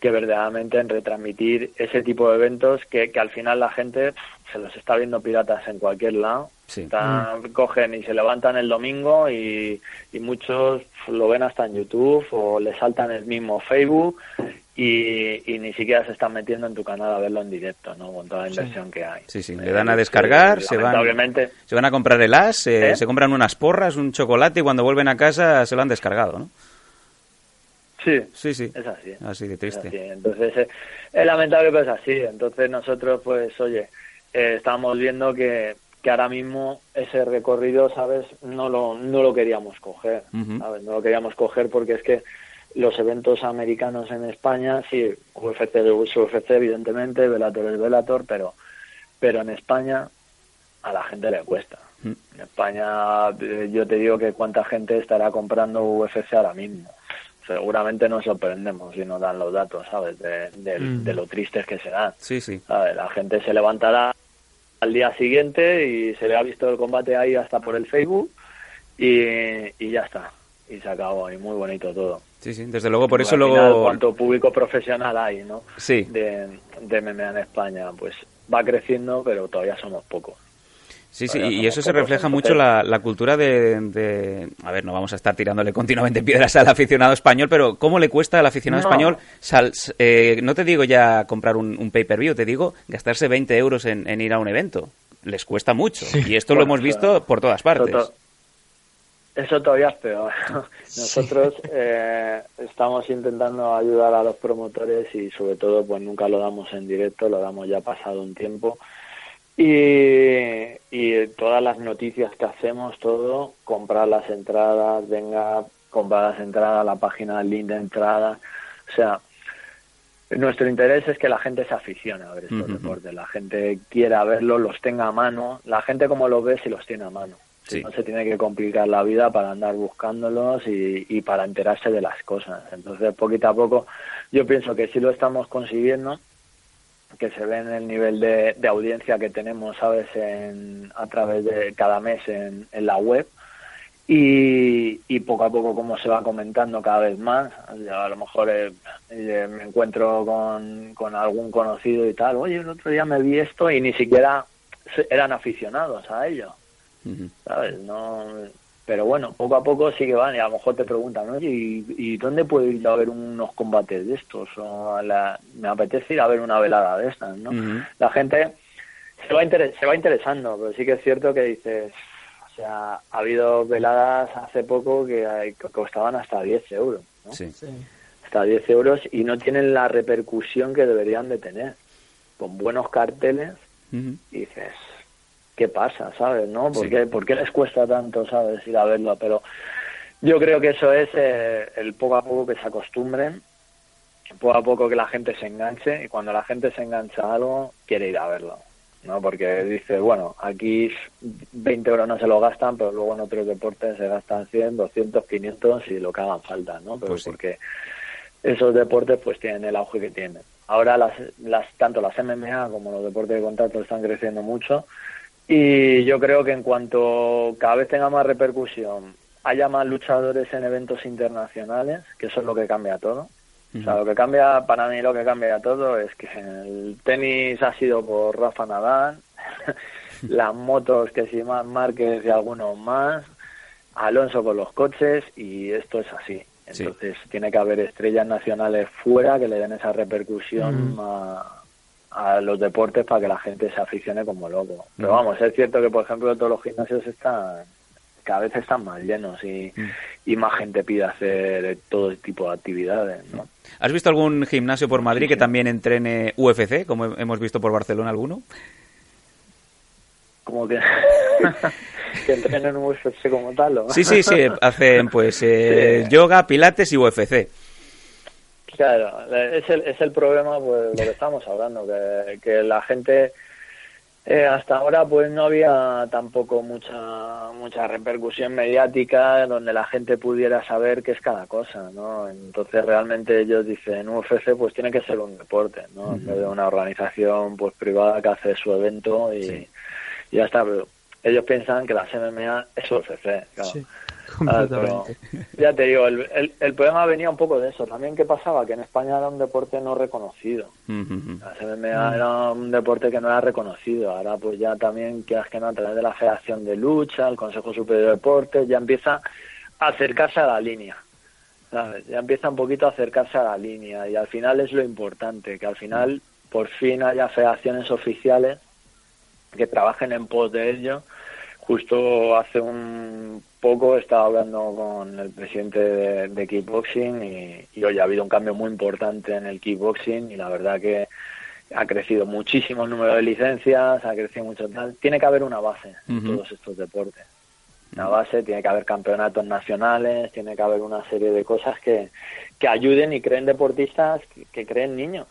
que verdaderamente en retransmitir ese tipo de eventos que, que al final la gente pff, se los está viendo piratas en cualquier lado. Sí. Están- Cogen y se levantan el domingo y, y muchos lo ven hasta en YouTube o le saltan el mismo Facebook y, y ni siquiera se están metiendo en tu canal a verlo en directo, ¿no? Con toda la inversión que hay. Sí, sí, Eh, le dan a descargar, se van, se van a comprar el as, eh, ¿Eh? se compran unas porras, un chocolate y cuando vuelven a casa se lo han descargado, ¿no? sí, Sí, sí. es así. Así de Es triste. así. Entonces, eh, es lamentable, pero es así. Entonces, nosotros, pues, oye, eh, estamos viendo que, que ahora mismo ese recorrido, ¿sabes? No lo, no lo queríamos coger. No lo queríamos coger porque es que los eventos americanos en España, sí, UFC es UFC, evidentemente, Velator es Velator, pero, pero en España a la gente le cuesta. En España, eh, yo te digo que cuánta gente estará comprando UFC ahora mismo. Seguramente nos sorprendemos si nos dan los datos, ¿sabes? De, de- Mm. de lo tristes que serán. Sí, sí. ¿sabes? La gente se levantará al día siguiente y se le ha visto el combate ahí hasta por el Facebook y, y ya está. Y se acabó. Y muy bonito todo. Sí, sí. Desde luego, por Porque eso al final, luego... cuánto público profesional hay, ¿no? Sí. De, de MMA en España. Pues va creciendo, pero todavía somos pocos. Sí, sí, y eso se refleja mucho la, la cultura de, de- A ver, no vamos a estar tirándole <laughs> continuamente piedras al aficionado español, pero ¿cómo le cuesta al aficionado No. español? sal- eh, no te digo ya comprar un, un pay-per-view, te digo gastarse 20 euros en, en ir a un evento. Les cuesta mucho. Y esto lo hemos visto por todas partes. Eso, to- eso todavía es peor. <laughs> Nosotros eh, estamos intentando ayudar a los promotores y sobre todo pues nunca lo damos en directo, lo damos ya pasado un tiempo. Y, y todas las noticias que hacemos, todo, comprar las entradas, venga, comprar las entradas, la página, link de entrada. O sea, nuestro interés es que la gente se aficione a ver estos deportes, la gente quiera verlos, los tenga a mano, la gente como los ve si los tiene a mano. Sí. No se tiene que complicar la vida para andar buscándolos y, y para enterarse de las cosas. Entonces, poquito a poco, yo pienso que sí lo estamos consiguiendo, que se ve en el nivel de, de audiencia que tenemos, ¿sabes?, en, a través de cada mes en, en la web. Y, y poco a poco como se va comentando cada vez más, a lo mejor eh, eh, me encuentro con, con algún conocido y tal, oye, el otro día me vi esto y ni siquiera eran aficionados a ello. ¿sabes? No, pero bueno, poco a poco sí que van y a lo mejor te preguntan, oye, ¿y, y dónde puedo ir a ver unos combates de estos? O a la- me apetece ir a ver una velada de estas, ¿no? La gente se va, inter- se va interesando, pero sí que es cierto que dices, o sea, ha habido veladas hace poco que, que costaban hasta 10 euros, ¿no? Sí. hasta 10 euros y no tienen la repercusión que deberían de tener. Con buenos carteles y dices, ¿qué pasa? ¿Sabes? ¿No? ¿Por, Sí. qué, por qué les cuesta tanto, sabes, ir a verlo? Pero yo creo que eso es eh, el poco a poco que se acostumbren, poco a poco que la gente se enganche y cuando la gente se engancha a algo, quiere ir a verlo. ¿no? Porque dice, bueno, aquí 20 euros no se lo gastan, pero luego en otros deportes se gastan 100, 200, 500 y lo que hagan falta, ¿no? Pero Pues sí. porque esos deportes pues tienen el auge que tienen. Ahora las, las tanto las MMA como los deportes de contacto están creciendo mucho y yo creo que en cuanto cada vez tenga más repercusión, haya más luchadores en eventos internacionales, que eso es lo que cambia todo. O sea, lo que cambia, para mí lo que cambia todo es que el tenis ha sido por Rafa Nadal, <laughs> las motos que si más Márquez y algunos más, Alonso con los coches y esto es así. Sí. Entonces tiene que haber estrellas nacionales fuera que le den esa repercusión a, a los deportes para que la gente se aficione como loco. Pero Mm. vamos, es cierto que por ejemplo todos los gimnasios están cada vez están más llenos y, y más gente pide hacer todo tipo de actividades, ¿no? ¿Has visto algún gimnasio por Madrid que también entrene UFC, como he- hemos visto por Barcelona alguno? Como que, <laughs> <laughs> que entrenen un UFC como tal, ¿o? Sí, sí, sí, <laughs> hacen pues eh, yoga, pilates y UFC. Claro, es el, es el problema, pues lo que estamos hablando, que, que la gente Eh, hasta ahora pues no había tampoco mucha mucha repercusión mediática donde la gente pudiera saber qué es cada cosa, ¿no? Entonces realmente ellos dicen UFC pues tiene que ser un deporte, ¿no? En vez de una organización pues privada que hace su evento y, y ya está. Pero ellos piensan que las MMA es UFC, claro. Sí, <laughs> Ah, ya te digo, el, el, el problema venía un poco de eso. También, ¿qué pasaba? Que en España era un deporte no reconocido. Ujú. Las MMA era un deporte que no era reconocido. Ahora, pues ya también, quieras que no, a través de la Federación de Lucha, el Consejo Superior de Deportes, ya empieza a acercarse a la línea. ¿sabes? Ya empieza un poquito a acercarse a la línea. Y al final es lo importante, que al final, por fin haya federaciones oficiales que trabajen en pos de ello. Justo hace un poco estaba hablando con el presidente de, de kickboxing y, y hoy ha habido un cambio muy importante en el kickboxing y la verdad que ha crecido muchísimo el número de licencias, ha crecido mucho tal. Tiene que haber una base en todos estos deportes. Una base, tiene que haber campeonatos nacionales, tiene que haber una serie de cosas que, que ayuden y creen deportistas que, que creen niños.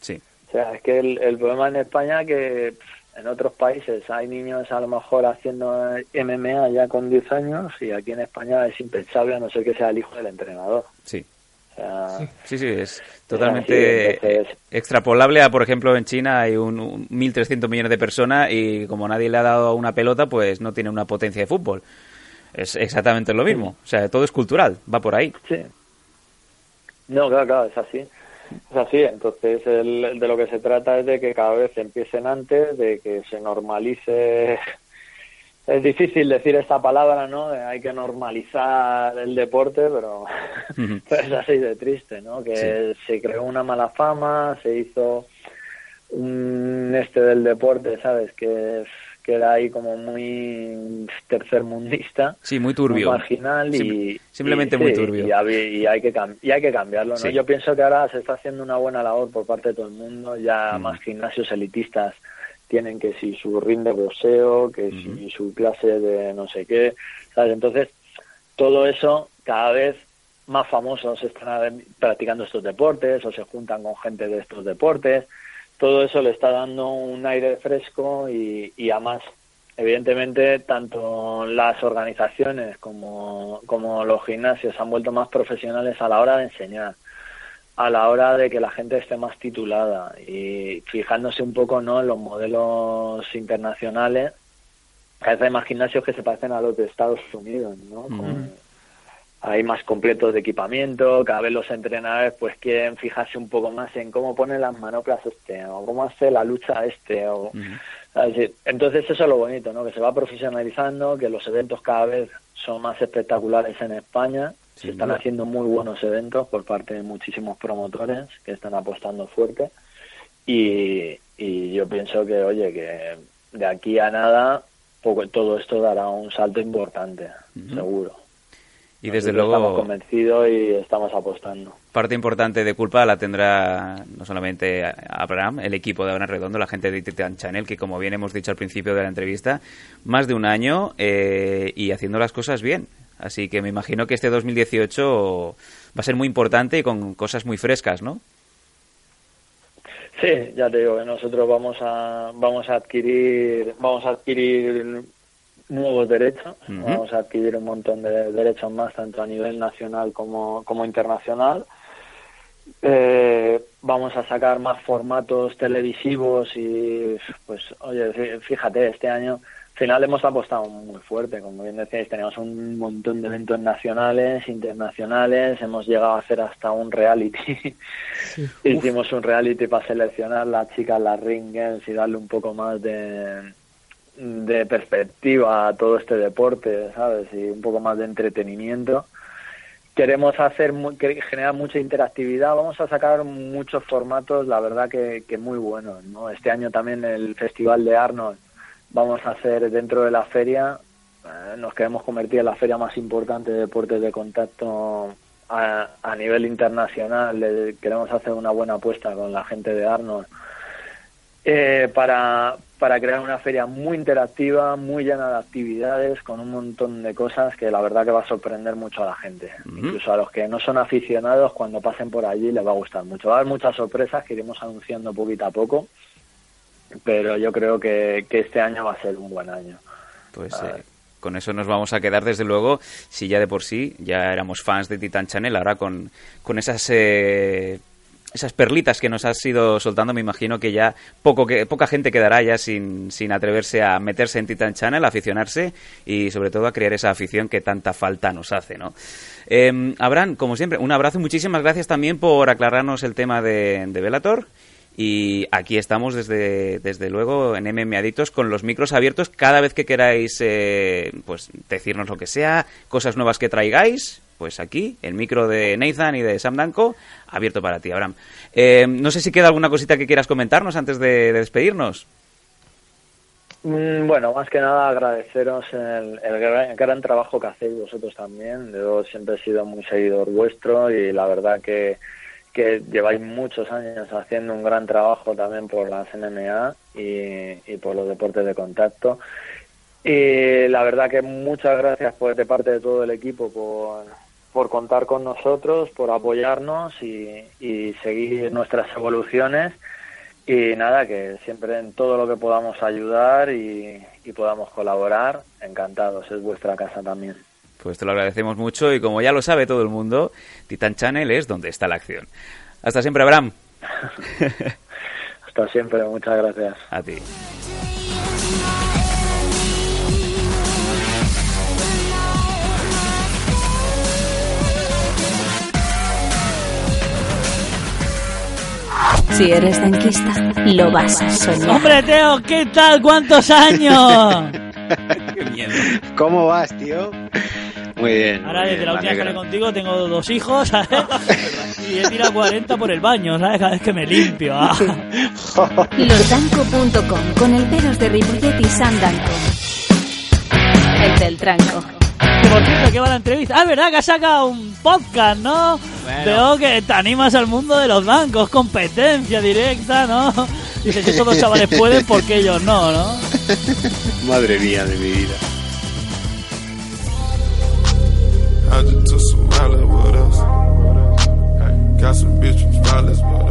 Sí. O sea, es que el, el problema en España que pff, en otros países hay niños a lo mejor haciendo MMA ya con 10 años y aquí en España es impensable a no ser que sea el hijo del entrenador. Sí. O sea, Sí, sí, es totalmente así, entonces- extrapolable a, por ejemplo, en China hay un, un 1.300 millones de personas y como nadie le ha dado una pelota, pues no tiene una potencia de fútbol. Es exactamente lo mismo. O sea, todo es cultural, va por ahí. sí. No, claro, claro, es así. Es así, entonces el, de lo que se trata es de que cada vez empiecen antes, de que se normalice. <laughs> Es difícil decir esta palabra, ¿no? De Hay que normalizar el deporte. Pero <laughs> es así de triste, ¿no? Que se creó una mala fama, se hizo un este del deporte, ¿sabes? Que, que era ahí como muy tercermundista, Sí, muy turbio. muy marginal y... Sim- simplemente y- muy sí, turbio. Y, hay que y hay que cambiarlo, ¿no? Sí. Yo pienso que ahora se está haciendo una buena labor por parte de todo el mundo, ya Mm. más gimnasios elitistas tienen que si su ring de boxeo, que si su clase de no sé qué, ¿sabes? Entonces, todo eso cada vez más famosos están practicando estos deportes o se juntan con gente de estos deportes. Todo eso le está dando un aire fresco y, y además, evidentemente, tanto las organizaciones como, como los gimnasios han vuelto más profesionales a la hora de enseñar, a la hora de que la gente esté más titulada y fijándose un poco ¿no? en los modelos internacionales. Cada vez hay más gimnasios que se parecen a los de Estados Unidos, ¿no? Con- hay más completos de equipamiento, cada vez los entrenadores pues quieren fijarse un poco más en cómo pone las manoplas este, o cómo hace la lucha este, o ¿sabes? entonces eso es lo bonito, ¿no? Que se va profesionalizando, que los eventos cada vez son más espectaculares en España, se están duda. haciendo muy buenos eventos por parte de muchísimos promotores que están apostando fuerte y, y yo pienso que, oye, que de aquí a nada poco, todo esto dará un salto importante, seguro. Y desde Nosotros Estamos luego, convencidos y estamos apostando. parte importante de culpa la tendrá no solamente Abraham, el equipo de Abraham Redondo, la gente de Titan Channel, que como bien hemos dicho al principio de la entrevista, más de un año eh, y haciendo las cosas bien. Así que me imagino que este 2018 va a ser muy importante y con cosas muy frescas, ¿no? Sí, ya te digo que nosotros vamos a vamos a adquirir vamos a adquirir nuevos derechos, vamos a adquirir un montón de derechos más tanto a nivel nacional como como internacional. Eh, vamos a sacar más formatos televisivos y pues oye fí- fíjate este año al final hemos apostado muy fuerte como bien decíais tenemos un montón de eventos nacionales internacionales hemos llegado a hacer hasta un reality. <laughs> Hicimos un reality para seleccionar las chicas las ring girls y darle un poco más de de perspectiva a todo este deporte sabes y un poco más de entretenimiento. Queremos hacer generar mucha interactividad. Vamos a sacar muchos formatos la verdad que, que muy buenos no este año también el festival de Arnold vamos a hacer dentro de la feria. Eh, nos queremos convertir en la feria más importante de deportes de contacto a, a nivel internacional. Queremos hacer una buena apuesta con la gente de Arnold eh, para, para crear una feria muy interactiva, muy llena de actividades, con un montón de cosas que la verdad que va a sorprender mucho a la gente. Incluso a los que no son aficionados, cuando pasen por allí les va a gustar mucho. Va a haber muchas sorpresas que iremos anunciando poquito a poco. pero yo creo que, que este año va a ser un buen año. Pues eh, con eso nos vamos a quedar desde luego, si ya de por sí ya éramos fans de Titan Channel, ahora con, con esas... Eh, esas perlitas que nos has ido soltando, me imagino que ya poco que, poca gente quedará ya sin, sin atreverse a meterse en Titan Channel, a aficionarse y sobre todo a crear esa afición que tanta falta nos hace, ¿no? Eh, Abraham, como siempre, un abrazo muchísimas gracias también por aclararnos el tema de, de Velator. Y aquí estamos desde, desde luego en MM con los micros abiertos cada vez que queráis eh, pues decirnos lo que sea, cosas nuevas que traigáis, pues aquí el micro de Nathan y de Sam Danko abierto para ti, Abraham. Eh, no sé si queda alguna cosita que quieras comentarnos antes de, de despedirnos. Mm, Bueno, más que nada agradeceros el, gran, gran trabajo que hacéis vosotros también. Yo siempre he sido muy seguidor vuestro y la verdad que, lleváis muchos años haciendo un gran trabajo también por las MMA y, y por los deportes de contacto. Y la verdad que muchas gracias por, de parte de todo el equipo por, por contar con nosotros, por apoyarnos y, y seguir nuestras evoluciones. Y nada, que siempre en todo lo que podamos ayudar y, y podamos colaborar, encantados, es vuestra casa también. Pues te lo agradecemos mucho y como ya lo sabe todo el mundo, Titan Channel es donde está la acción. Hasta siempre, Abraham. <laughs> Hasta siempre, muchas gracias. A ti. Si eres tanquista, lo vas a soñar. Hombre, Teo, ¿qué tal? ¿Cuántos años? <laughs> ¿Cómo vas, tío? Muy bien. Ahora, muy desde bien, la última vez que hablé contigo, tengo dos hijos, ¿sabes? <laughs> y he tirado 40 por el baño, ¿sabes? Cada vez que me limpio. ah. <laughs> Losdanco.com con el pelos de Ripollet y Sam Danko. El del tranco. Que por cierto, ¿qué va la entrevista? Ah, ¿verdad? Que has sacado un podcast, ¿no? Veo que te animas al mundo de los bancos, competencia directa, ¿no? Dices, si estos dos chavales pueden, ¿por qué ellos no, no? <laughs> Madre mía de mi vida. I just took some Miley with us. Got some bitch from Flawless with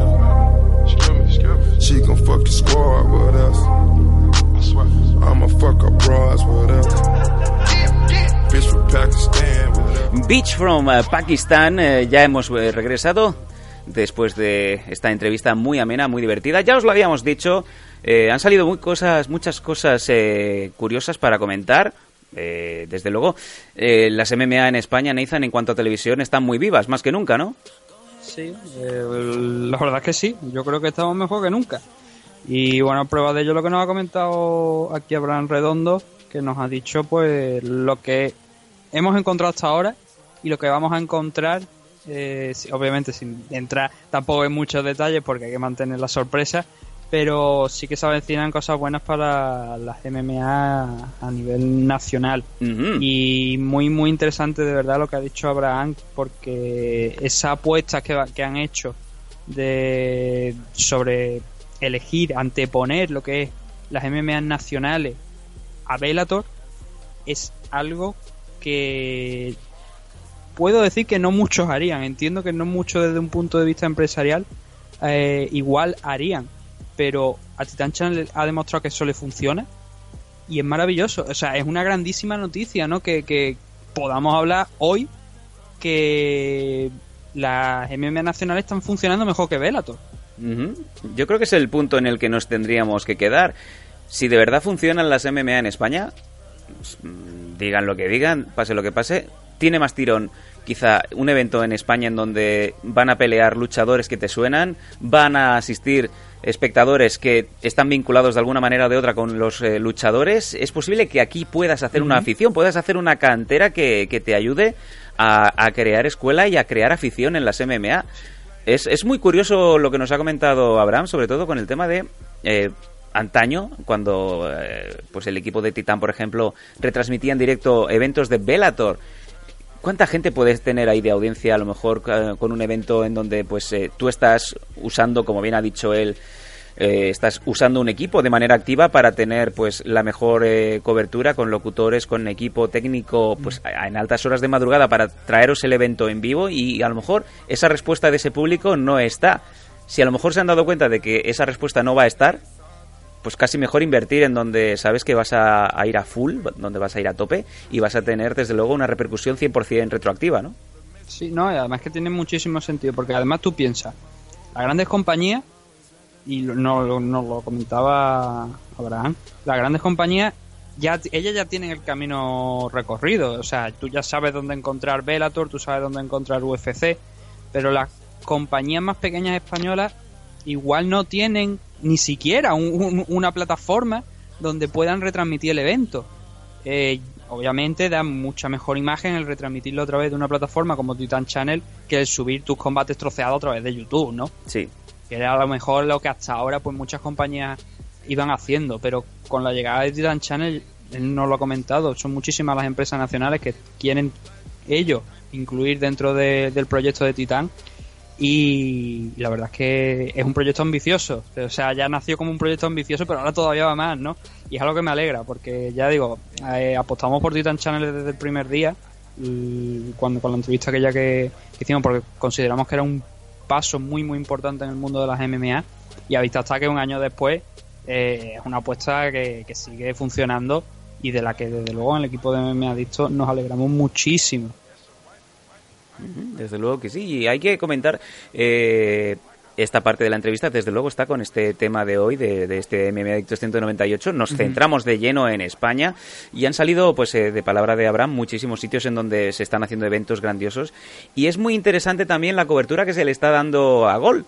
us. She gon' fuck your squad with us. I'ma fuck her bras with us. Beach from eh, Pakistan, eh, ya hemos eh, regresado después de esta entrevista muy amena, muy divertida. Ya os lo habíamos dicho, eh, han salido muy cosas, muchas cosas eh, curiosas para comentar. Eh, desde luego, eh, las MMA en España, Nathan, en cuanto a televisión, están muy vivas, más que nunca, ¿no? Sí, eh, la verdad es que sí. Yo creo que estamos mejor que nunca. Y bueno, prueba de ello lo que nos ha comentado aquí Abraham Redondo, que nos ha dicho pues lo que hemos encontrado hasta ahora y lo que vamos a encontrar, eh, obviamente sin entrar tampoco en muchos detalles porque hay que mantener la sorpresa, pero sí que se avecinan cosas buenas para las MMA a nivel nacional. Y muy, muy interesante de verdad lo que ha dicho Abraham, porque esa apuesta que, han hecho de sobre elegir, anteponer lo que es las MMA nacionales a Bellator es algo que puedo decir que no muchos harían. Entiendo que no muchos desde un punto de vista empresarial eh, igual harían, pero a Titan Channel ha demostrado que eso le funciona y es maravilloso. O sea, es una grandísima noticia, ¿no? Que, podamos hablar hoy que las MMA nacionales están funcionando mejor que Bellator. Ujú. Yo creo que es el punto en el que nos tendríamos que quedar. Si de verdad funcionan las MMA en España, digan lo que digan, pase lo que pase, tiene más tirón quizá un evento en España en donde van a pelear luchadores que te suenan, van a asistir espectadores que están vinculados de alguna manera o de otra con los eh, luchadores. Es posible que aquí puedas hacer una afición, puedas hacer una cantera que, que te ayude a, a crear escuela y a crear afición en las MMA. Es, es muy curioso lo que nos ha comentado Abraham, sobre todo con el tema de eh, antaño, cuando eh, pues el equipo de Titán, por ejemplo, retransmitía en directo eventos de Bellator. ¿Cuánta gente puedes tener ahí de audiencia a lo mejor con un evento en donde pues eh, tú estás usando, como bien ha dicho él, eh, estás usando un equipo de manera activa para tener pues la mejor eh, cobertura con locutores, con equipo técnico pues en altas horas de madrugada para traeros el evento en vivo y a lo mejor esa respuesta de ese público no está. Si a lo mejor se han dado cuenta de que esa respuesta no va a estar, pues casi mejor invertir en donde sabes que vas a, a ir a full, donde vas a ir a tope y vas a tener desde luego una repercusión 100% retroactiva, ¿no? Sí, no, y además que tiene muchísimo sentido, porque además tú piensas, las grandes compañías, y lo- no, no lo comentaba Abraham, las grandes compañías, ya ellas ya tienen el camino recorrido, o sea, tú ya sabes dónde encontrar Bellator, tú sabes dónde encontrar UFC, pero las compañías más pequeñas españolas igual no tienen ni siquiera un- un- una plataforma donde puedan retransmitir el evento. Eh, obviamente da mucha mejor imagen el retransmitirlo a través de una plataforma como Titan Channel que el subir tus combates troceados a través de YouTube, ¿no? Sí. Que era a lo mejor lo que hasta ahora pues muchas compañías iban haciendo, pero con la llegada de Titan Channel, él no lo ha comentado, son muchísimas las empresas nacionales que quieren ellos incluir dentro de- del proyecto de Titan y la verdad es que es un proyecto ambicioso. O sea, ya nació como un proyecto ambicioso, pero ahora todavía va más, ¿no? Y es algo que me alegra, porque ya digo, eh, apostamos por Titan Channel desde el primer día, cuando con la entrevista aquella que, que hicimos, porque consideramos que era un paso muy, muy importante en el mundo de las MMA. Y a vista está que un año después eh, es una apuesta que, que sigue funcionando y de la que desde luego en el equipo de MMA Adicto nos alegramos muchísimo. Desde luego que sí. Y hay que comentar eh, esta parte de la entrevista, desde luego está con este tema de hoy, de, de este MMA Adictos 198. Nos centramos de lleno en España y han salido, pues eh, de palabra de Abraham, muchísimos sitios en donde se están haciendo eventos grandiosos. Y es muy interesante también la cobertura que se le está dando a Gol.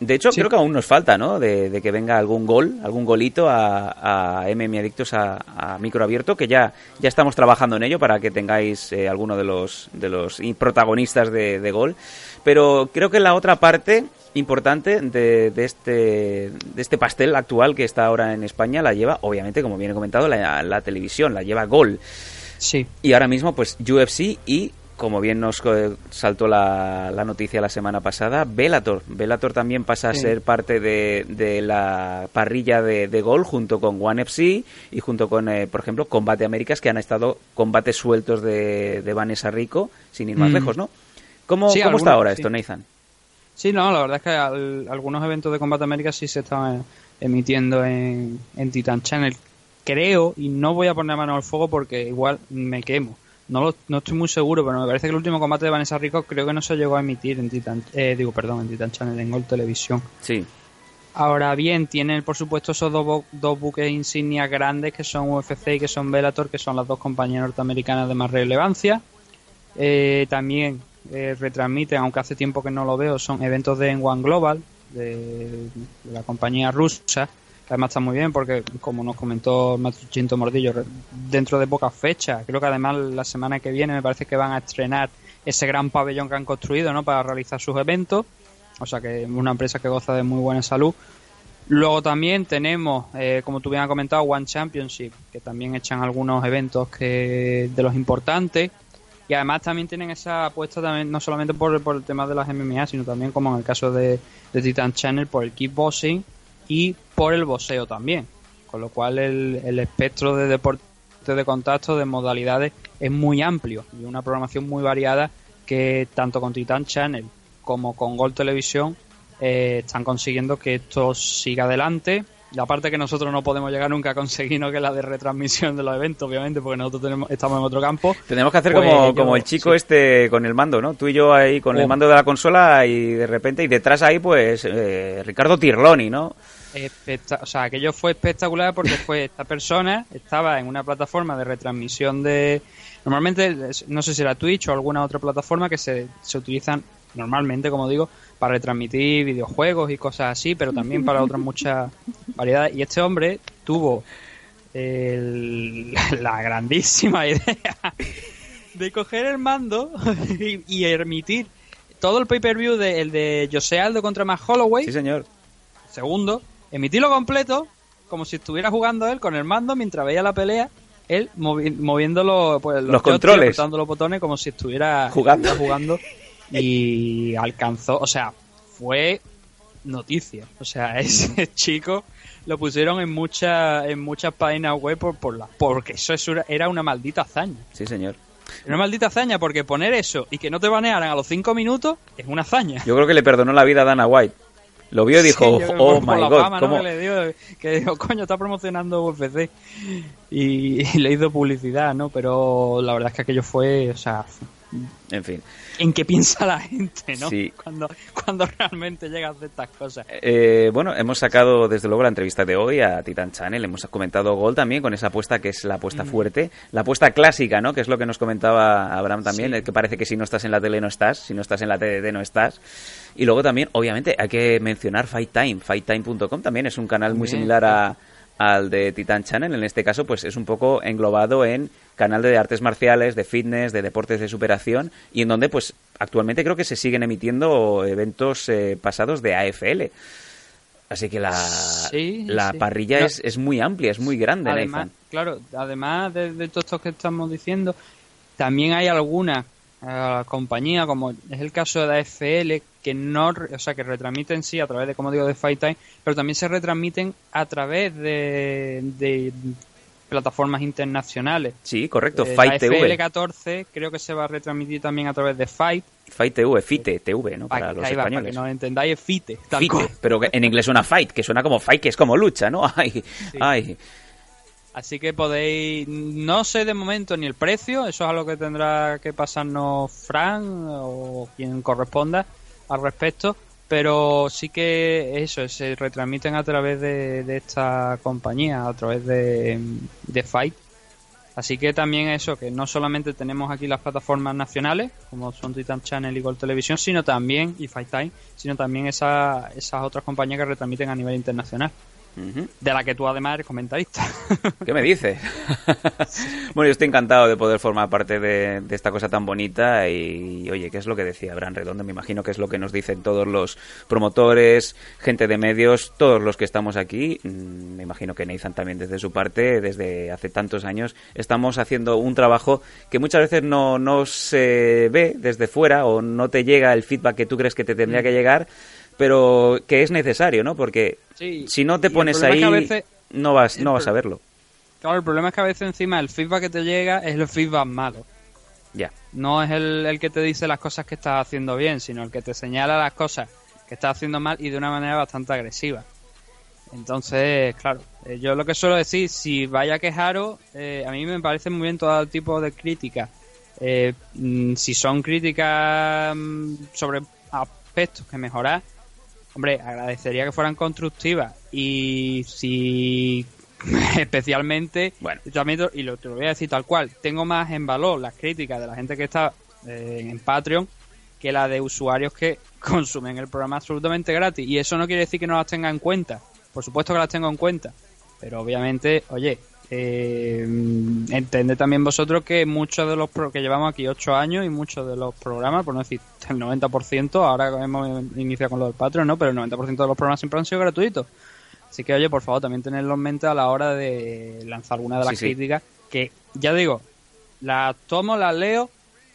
De hecho, creo que aún nos falta, ¿no? De, de que venga algún gol, algún golito a, a MM Adictos a, a micro abierto, que ya, ya estamos trabajando en ello para que tengáis eh, alguno de los, de los protagonistas de, de gol. Pero creo que la otra parte importante de, de este, de este pastel actual que está ahora en España la lleva, obviamente, como bien he comentado, la, la televisión, la lleva gol. Sí. Y ahora mismo, pues UFC y como bien nos eh, saltó la, la noticia la semana pasada, Bellator. Bellator también pasa a Sí. ser parte de, de la parrilla de, de Gol junto con One FC y junto con, eh, por ejemplo, Combate Américas, que han estado combates sueltos de, de Vanessa Rico, sin ir más Mm. lejos, ¿no? ¿Cómo, Sí, cómo está algunos, ahora sí. esto, Nathan? Sí, no, la verdad es que al- algunos eventos de Combate América sí se estaban emitiendo en, en Titan Channel. Creo, y no voy a poner mano al fuego porque igual me quemo. No, lo- no estoy muy seguro, pero me parece que el último combate de Vanessa Rico creo que no se llegó a emitir en Titan, eh, digo, perdón, en Titan Channel, en Gol Televisión. Sí. Ahora bien, tienen por supuesto esos dos, dos buques insignias grandes que son UFC y que son Bellator, que son las dos compañías norteamericanas de más relevancia. Eh, también eh, retransmiten, aunque hace tiempo que no lo veo, son eventos de One Global, de, de la compañía rusa, además está muy bien porque, como nos comentó el maestro Chinto Mordillo, dentro de pocas fechas, creo que además la semana que viene me parece que van a estrenar ese gran pabellón que han construido ¿no? para realizar sus eventos. O sea que es una empresa que goza de muy buena salud. Luego también tenemos, eh, como tú bien has comentado, One Championship, que también echan algunos eventos que de los importantes. Y además también tienen esa apuesta también, no solamente por, por el tema de las MMA, sino también como en el caso de, de Titan Channel, por el kickboxing y por el boxeo también. Con lo cual el, el espectro de deporte de contacto, de modalidades, es muy amplio y una programación muy variada que tanto con Titan Channel como con Gol Televisión eh, están consiguiendo que esto siga adelante. La parte que nosotros no podemos llegar nunca a conseguir, ¿no? que es la de retransmisión de los eventos, obviamente, porque nosotros tenemos, estamos en otro campo. Tenemos que hacer Pues como, yo- como el chico sí. este con el mando, ¿no? Tú y yo ahí con el Oh. mando de la consola y de repente, y detrás ahí, pues, eh, Ricardo Tirloni, ¿no? Especta- o sea, aquello fue espectacular porque fue esta persona estaba en una plataforma de retransmisión de normalmente no sé si era Twitch o alguna otra plataforma que se, se utilizan normalmente, como digo, para retransmitir videojuegos y cosas así, pero también para otras muchas <laughs> variedades. Y este hombre tuvo el- <laughs> la grandísima idea de coger el mando <laughs> y, y emitir todo el pay-per-view de, el de Jose Aldo contra Max Holloway. Sí, señor. Segundo, emitirlo completo, como si estuviera jugando él con el mando mientras veía la pelea, él movi- moviéndolo, pues, Los controles. apretando los botones como si estuviera Jugando. jugando <laughs> y alcanzó, o sea, fue noticia. O sea, <laughs> ese chico lo pusieron en muchas en muchas páginas web por, por la, porque eso es una- era una maldita hazaña. Sí, señor. Una maldita hazaña porque poner eso y que no te banearan a los cinco minutos es una hazaña. Yo creo que le perdonó la vida a Dana White. Lo vio y dijo, Sí, oh my god, fama, ¿no? ¿cómo? que le dio, que dijo, coño, está promocionando UFC y, <laughs> y le hizo publicidad, ¿no? Pero la verdad es que aquello fue, o sea, En fin. en qué piensa la gente, ¿no? Sí. Cuando, cuando realmente llega a hacer estas cosas. Eh, bueno, hemos sacado desde luego la entrevista de hoy a Titan Channel, hemos comentado gol también con esa apuesta que es la apuesta Mm. fuerte, la apuesta clásica, ¿no? Que es lo que nos comentaba Abraham también, Sí. el que parece que si no estás en la tele no estás, si no estás en la TDT no estás. Y luego también, obviamente, hay que mencionar Fight Time, fighttime.com también es un canal muy Bien, similar a, al de Titan Channel, en este caso pues es un poco englobado en canal de artes marciales, de fitness, de deportes de superación y en donde pues actualmente creo que se siguen emitiendo eventos eh, pasados de AFL. Así que la, Sí, la sí. parrilla No. es, es muy amplia, es muy grande, Además, Nathan. claro, además de, de todo esto que estamos diciendo, también hay algunas eh, compañías, como es el caso de la FL, que no, o sea, que retransmiten sí a través de, como digo, de Fight Time, pero también se retransmiten a través de, de plataformas internacionales. Sí, correcto, Eh, Fight la TV. FL14 creo que se va a retransmitir también a través de Fight. Fight TV, FITE TV, ¿no? Para los va, para españoles. que no lo entendáis, es FITE. tal Fite, cual. pero en inglés suena fight, que suena como fight, que es como lucha, ¿no? <laughs> Ay, ay. Así que podéis, no sé de momento ni el precio, eso es algo que tendrá que pasarnos Fran o quien corresponda al respecto, pero sí que eso, se retransmiten a través de, esta compañía, a través de, de Fight. Así que también eso, que no solamente tenemos aquí las plataformas nacionales, como son Titan Channel y Gol Televisión, sino también, y Fight Time, sino también esa- esas otras compañías que retransmiten a nivel internacional, De la que tú además eres comentarista. <laughs> ¿Qué me dices? <laughs> bueno, yo estoy encantado de poder formar parte de, de esta cosa tan bonita y, oye, ¿qué es lo que decía Abraham Redondo? Me imagino que es lo que nos dicen todos los promotores, gente de medios, todos los que estamos aquí. Mm, Me imagino que Nathan también desde su parte, desde hace tantos años, estamos haciendo un trabajo que muchas veces no, no se ve desde fuera o no te llega el feedback que tú crees que te tendría que llegar, pero que es necesario, ¿no? Porque Sí, si no te pones ahí, es que a veces- no vas, no vas a verlo. Claro, el problema es que a veces encima el feedback que te llega es el feedback malo. Ya. No es el, el que te dice las cosas que estás haciendo bien, sino el que te señala las cosas que estás haciendo mal y de una manera bastante agresiva. Entonces, claro, eh, yo lo que suelo decir, si vaya a quejaros, eh, a mí me parece muy bien todo tipo de críticas. Eh, mm, si son críticas mm, sobre aspectos que mejorar, hombre, agradecería que fueran constructivas. Y si <laughs> especialmente, Bueno. y también y lo, te lo voy a decir tal cual, tengo más en valor las críticas de la gente que está eh, en Patreon que la de usuarios que <laughs> consumen el programa absolutamente gratis. Y eso no quiere decir que no las tenga en cuenta. Por supuesto que las tengo en cuenta. Pero obviamente, oye, eh, entended también vosotros que muchos de los pro- que llevamos aquí 8 años y muchos de los programas, por no decir el 90%, ahora hemos iniciado con lo del Patreon, ¿no? Pero el 90% de los programas siempre han sido gratuitos. Así que, oye, por favor, también tenedlo en mente a la hora de lanzar alguna de las Sí, sí. críticas. Que, ya digo, las tomo, las leo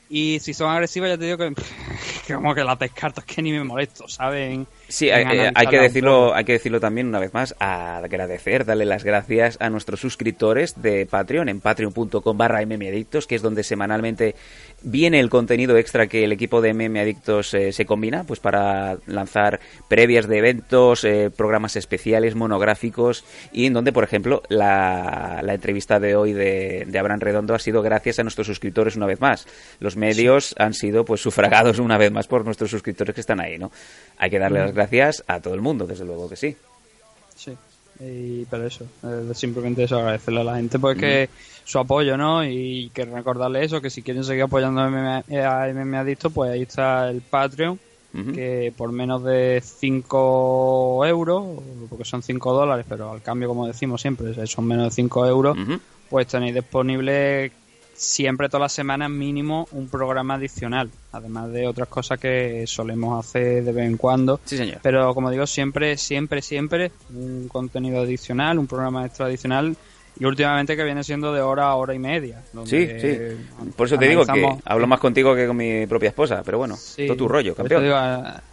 y si son agresivas, ya te digo que, <laughs> que como que las descarto, es que ni me molesto, ¿saben? Sí, hay, eh, hay que decirlo, hay que decirlo también una vez más, agradecer, darle las gracias a nuestros suscriptores de Patreon en patreon.com barra mmadictos, que es donde semanalmente viene el contenido extra que el equipo de MM Adictos eh, se combina, pues para lanzar previas de eventos, eh, programas especiales, monográficos, y en donde, por ejemplo, la, la entrevista de hoy de, de Abraham Redondo ha sido gracias a nuestros suscriptores una vez más. Los medios han sido pues sufragados una vez más por nuestros suscriptores que están ahí, ¿no? Hay que darle Mm. las gracias a todo el mundo, desde luego que sí. Sí, y, pero eso, eh, simplemente eso, agradecerle a la gente porque su apoyo, ¿no? Y que recordarle eso, que si quieren seguir apoyando a MMA, eh, Adicto, pues ahí está el Patreon, que por menos de 5 euros, porque son 5 dólares, pero al cambio, como decimos siempre, son menos de 5 euros, pues tenéis disponible siempre todas las semanas mínimo un programa adicional, además de otras cosas que solemos hacer de vez en cuando. Sí, señor. Pero como digo, siempre, siempre, siempre un contenido adicional, un programa extra adicional y últimamente que viene siendo de hora a hora y media. donde Sí, sí. Por eso te digo que hablo más contigo que con mi propia esposa, pero bueno, Sí, todo tu rollo, campeón. digo,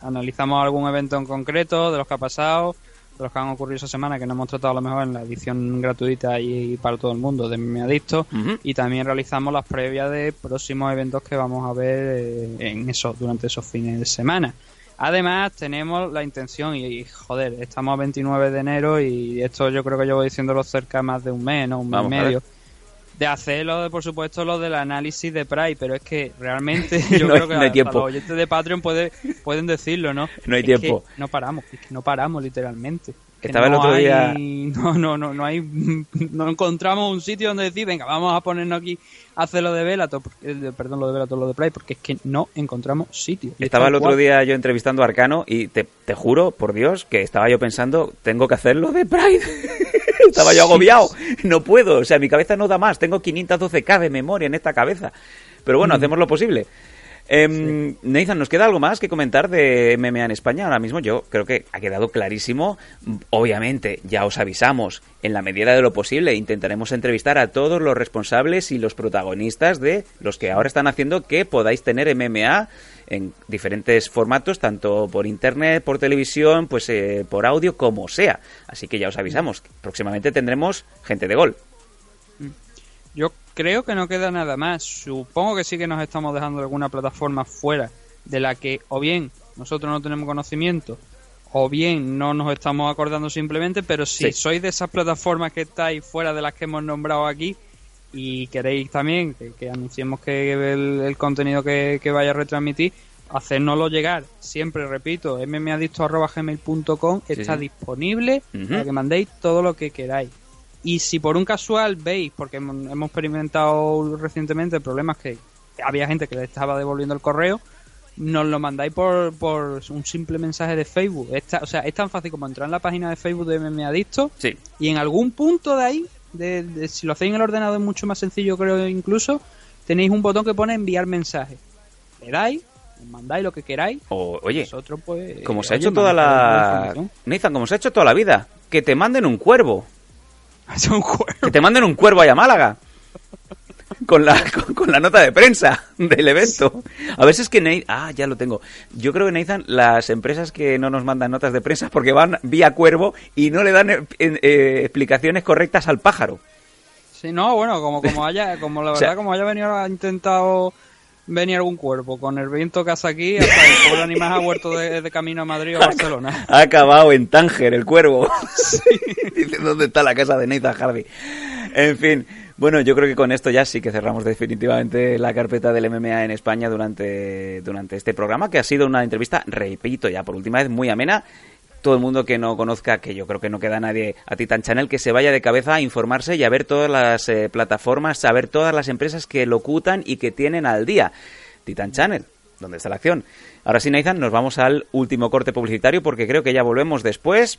analizamos algún evento en concreto de los que ha pasado, de los que han ocurrido esa semana que no hemos tratado a lo mejor en la edición gratuita y para todo el mundo de Me Adicto Ujú. y también realizamos las previas de próximos eventos que vamos a ver eh, en eso durante esos fines de semana. Además, tenemos la intención, y, y, joder, estamos a 29 de enero y esto yo creo que llevo diciéndolo cerca más de un mes, ¿no? Un mes y a medio. De hacerlo, de, por supuesto, lo del análisis de Pride, pero es que realmente <laughs> yo No creo que no hay hasta tiempo. los oyentes de Patreon puede- pueden decirlo, ¿no? No hay Es que tiempo. no paramos, es que no paramos literalmente. Estaba el no otro hay- día- No, no, no, no hay... <laughs> No encontramos un sitio donde decir, venga, vamos a ponernos aquí a hacer lo de Velator, eh, perdón, lo de Velator, lo de Pride, porque es que no encontramos sitio. Estaba el otro día yo entrevistando a Arcano y te, te juro, por Dios, que estaba yo pensando, tengo que hacerlo de Pride. <laughs> estaba yo agobiado. No puedo, o sea, mi cabeza no da más. Tengo 512k de memoria en esta cabeza. Pero bueno, Mm. hacemos lo posible. Nathan, ¿nos queda algo más que comentar de MMA en España? Ahora mismo yo creo que ha quedado clarísimo. Obviamente, ya os avisamos, en la medida de lo posible intentaremos entrevistar a todos los responsables y los protagonistas de los que ahora están haciendo que podáis tener MMA en diferentes formatos, tanto por internet, por televisión, pues eh, por audio, como sea. Así que ya os avisamos, próximamente tendremos gente de gol. Yo creo que no queda nada más. Supongo que sí que nos estamos dejando alguna plataforma fuera de la que o bien nosotros no tenemos conocimiento o bien no nos estamos acordando simplemente, pero si Sí. sois de esas plataformas que estáis fuera de las que hemos nombrado aquí y queréis también que, que anunciemos que el, el contenido que, que vaya a retransmitir, hacérnoslo llegar. Siempre repito, mmadicto.gmail.com Sí, está sí. disponible Ujú. para que mandéis todo lo que queráis. Y si por un casual veis, porque hemos experimentado recientemente problemas que había gente que le estaba devolviendo el correo, nos lo mandáis por, por un simple mensaje de Facebook. Esta- o sea, es tan fácil como entrar en la página de Facebook de MM Adicto Sí. y en algún punto de ahí, de, de- si lo hacéis en el ordenador es mucho más sencillo creo incluso, tenéis un botón que pone enviar mensaje. Le dais, mandáis lo que queráis. O, oye, Nosotros, pues, como se ha hecho toda la... Nathan, como se ha hecho toda la vida, que te manden un cuervo. <laughs> un cuervo. Que te manden un cuervo allá a Málaga. Con la, <laughs> con, con la nota de prensa del evento. A ver si es que Nathan... Ah, ya lo tengo. Yo creo que Nathan, las empresas que no nos mandan notas de prensa porque van vía cuervo y no le dan eh, eh, explicaciones correctas al pájaro. Sí, no, bueno, como, como haya, como la <laughs> O verdad, sea- como haya venido, ha intentado venir algún cuerpo con el viento que hace aquí, hasta el pobre animal ha vuelto de, de camino a Madrid o <laughs> Barcelona. Ha acabado en Tánger el cuervo. Dice, ¿dónde está la casa de Nathan Harvey? En fin, bueno, yo creo que con esto ya sí que cerramos definitivamente la carpeta del MMA en España durante, durante este programa, que ha sido una entrevista, repito ya por última vez, muy amena. Todo el mundo que no conozca, que yo creo que no queda nadie a Titan Channel, que se vaya de cabeza a informarse y a ver todas las eh, plataformas, a ver todas las empresas que locutan y que tienen al día. Titan Channel, ¿dónde está la acción? Ahora sí, Nathan, nos vamos al último corte publicitario porque creo que ya volvemos después.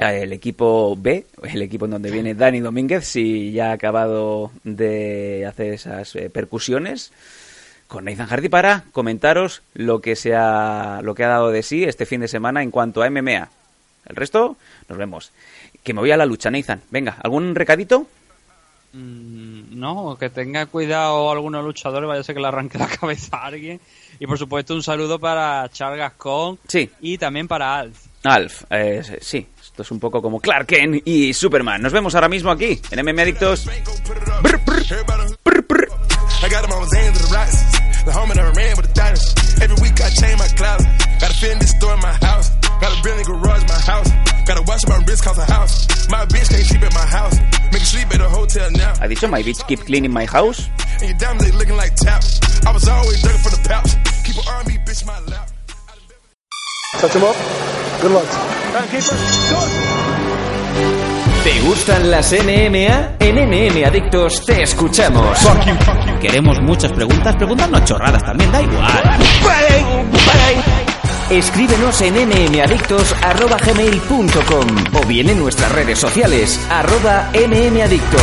Eh, El equipo B, el equipo en donde viene Dani Domínguez, si ya ha acabado de hacer esas eh, percusiones, con Nathan Hardy para comentaros lo que, se ha, lo que ha dado de sí este fin de semana en cuanto a MMA. El resto, nos vemos. Que me voy a la lucha, Nathan. Venga, ¿algún recadito? Mm, No, que tenga cuidado algunos luchadores, vaya a ser que le arranque la <laughs> cabeza a alguien. Y por supuesto un saludo para Charles Gascon Sí. y también para Alf. Alf, eh, sí, esto es un poco como Clark Kent y Superman. Nos vemos ahora mismo aquí, en MM Adictos. I got them on Zans of the rocks. The homie never ran with the diamonds. Every week I change my closet. Got a Fendi store in my house. Got a Bentley garage in my house. Got a watch my wrist cause a house. My bitch can't sleep at my house. Make sleep at a hotel now. ¿Ha dicho My Bitch Keep Cleaning My House? And your diamonds they looking like taps. I was always looking for the pouch. Keep an R&B bitch my lap. Touch him up. Good luck. ¿Te gustan las MMA? En MM Adictos te escuchamos. Queremos muchas preguntas, preguntarnos chorradas también, da igual. Escríbenos en mmadictos.gmail.com o bien en nuestras redes sociales, arroba mmadictos.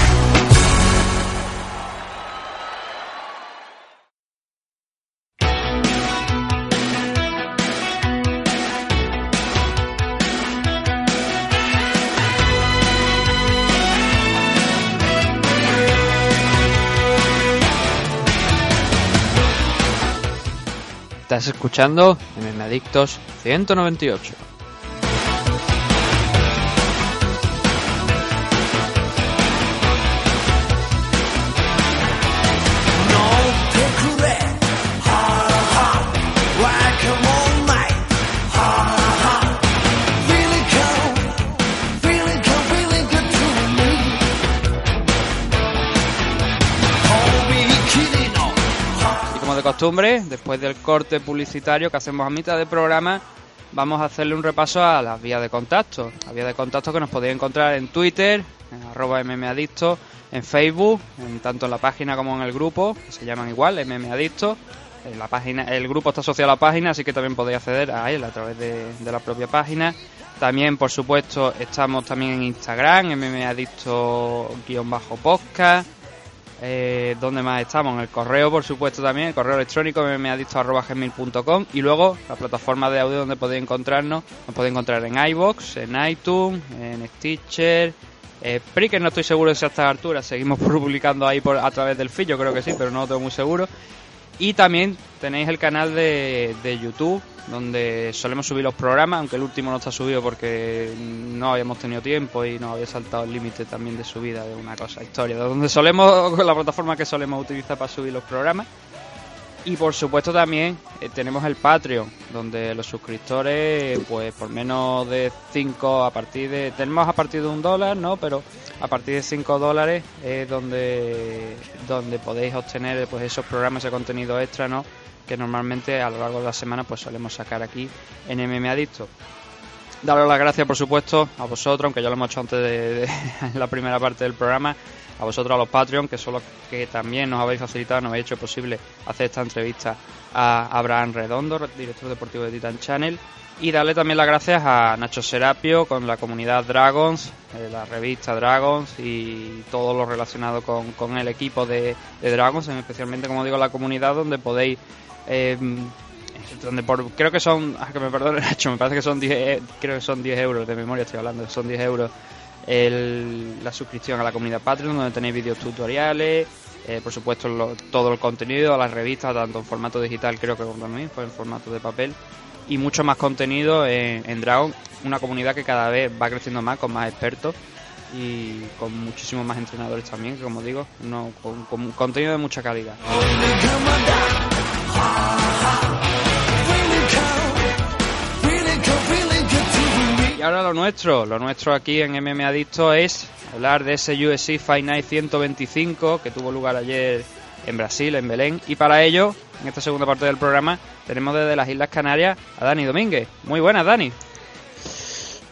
Estás escuchando MM Adictos 198. Costumbre, después del corte publicitario que hacemos a mitad del programa, vamos a hacerle un repaso a las vías de contacto. Las vías de contacto que nos podéis encontrar en Twitter, en arroba mmadicto, en Facebook, en, tanto en la página como en el grupo, se llaman igual, mmadicto. En la página, el grupo está asociado a la página, así que también podéis acceder a él a través de, de la propia página. También, por supuesto, estamos también en Instagram, mmadicto-podcast. Eh, ¿Dónde más estamos? En el correo, por supuesto, también, el correo electrónico mmadicto.gmail.com y luego la plataforma de audio donde podéis encontrarnos. Nos podéis encontrar en iBox, en iTunes, en Stitcher. Eh, Spreaker no estoy seguro de si a estas alturas seguimos <laughs> publicando ahí por, a través del feed, yo creo que sí, pero no lo tengo muy seguro. Y también tenéis el canal de, de YouTube, donde solemos subir los programas, aunque el último no está subido porque no habíamos tenido tiempo y nos había saltado el límite también de subida de una cosa, historia, de donde solemos, <laughs> la plataforma que solemos utilizar para subir los programas. Y por supuesto también eh, tenemos el Patreon, donde los suscriptores, pues por menos de 5 a partir de... Tenemos a partir de un dólar, ¿no? Pero a partir de 5 dólares es donde, donde podéis obtener pues esos programas de contenido extra, ¿no? Que normalmente a lo largo de la semana pues solemos sacar aquí en MM Adicto. Daros las gracias, por supuesto, a vosotros, aunque ya lo hemos hecho antes de, de <laughs> la primera parte del programa, a vosotros, a los Patreon, que son los que también nos habéis facilitado, nos habéis hecho posible hacer esta entrevista a Abraham Redondo, director deportivo de Titan Channel, y darle también las gracias a Nacho Serapio con la comunidad Dragons, eh, la revista Dragons y todo lo relacionado con, con el equipo de, de Dragons, especialmente, como digo, la comunidad donde podéis... Eh, donde por, creo que son, ah, que me perdone <laughs> Nacho, me parece que son 10, eh, creo que son 10 euros de memoria, estoy hablando, son 10 euros el, la suscripción a la comunidad Patreon, donde tenéis vídeos tutoriales, eh, por supuesto todo el contenido, las revistas, tanto en formato digital creo que como también, pues en formato de papel, y mucho más contenido en, Dragon, una comunidad que cada vez va creciendo más, con más expertos y con muchísimos más entrenadores también, que como digo, con, con contenido de mucha calidad. Y ahora lo nuestro, lo nuestro aquí en MM Adicto es hablar de ese UFC Fight Night 125 que tuvo lugar ayer en Brasil, en Belén. Y para ello, en esta segunda parte del programa, tenemos desde las Islas Canarias a Dani Domínguez. Muy buenas, Dani.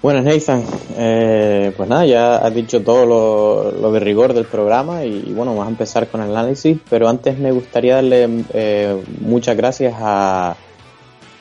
Buenas, Nathan. Eh, pues nada, ya has dicho todo lo, de rigor del programa y, y bueno, vamos a empezar con el análisis, pero antes me gustaría darle eh, muchas gracias a,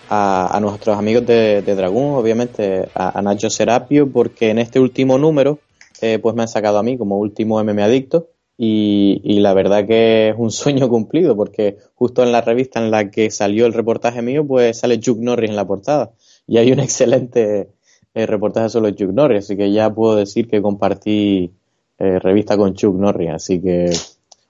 a, a nuestros amigos de, de Dragón, obviamente a, Nacho Serapio, porque en este último número eh, pues me han sacado a mí como último MM Adicto y, y la verdad que es un sueño cumplido porque justo en la revista en la que salió el reportaje mío pues sale Chuck Norris en la portada y hay un <laughs> excelente eh, reportaje sobre Chuck Norris, así que ya puedo decir que compartí eh, revista con Chuck Norris, así que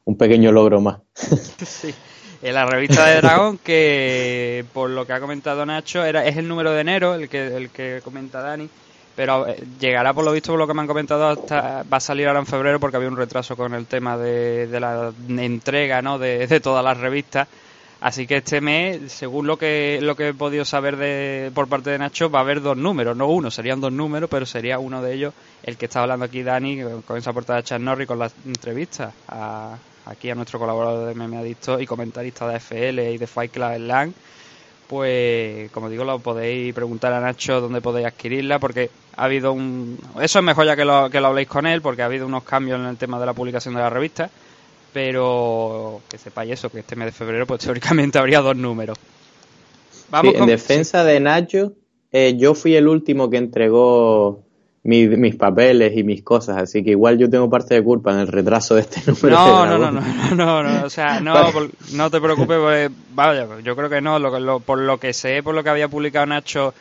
un pequeño logro más. <laughs> Sí. En la revista de Dragón, que por lo que ha comentado Nacho, era, es el número de enero, el que, el que comenta Dani, pero eh, llegará por lo visto, por lo que me han comentado, hasta, va a salir ahora en febrero porque había un retraso con el tema de, la entrega ¿no? de, de todas las revistas. Así que este mes, según lo que lo que he podido saber de, por parte de Nacho, va a haber dos números, no uno, serían dos números, pero sería uno de ellos el que está hablando aquí Dani con- esa portada de Chan Norris con la entrevista a, aquí a nuestro colaborador de Meme Adicto y comentarista de FL y de Fight Club LAN. Pues, como digo, lo podéis preguntar a Nacho dónde podéis adquirirla, porque ha habido un... Eso es mejor ya que lo, que lo habléis con él, porque ha habido unos cambios en el tema de la publicación de la revista, pero que sepáis eso, que este mes de febrero, pues <laughs> teóricamente habría dos números. Vamos Sí, en con- defensa de Nacho, eh, yo fui el último que entregó mi- mis papeles y mis cosas, así que igual yo tengo parte de culpa en el retraso de este <laughs> número. No, de no, no, no, no, no, o sea, no, por- no te preocupes, porque, vaya, yo creo que no, lo, que- lo- por lo que sé, por lo que había publicado Nacho,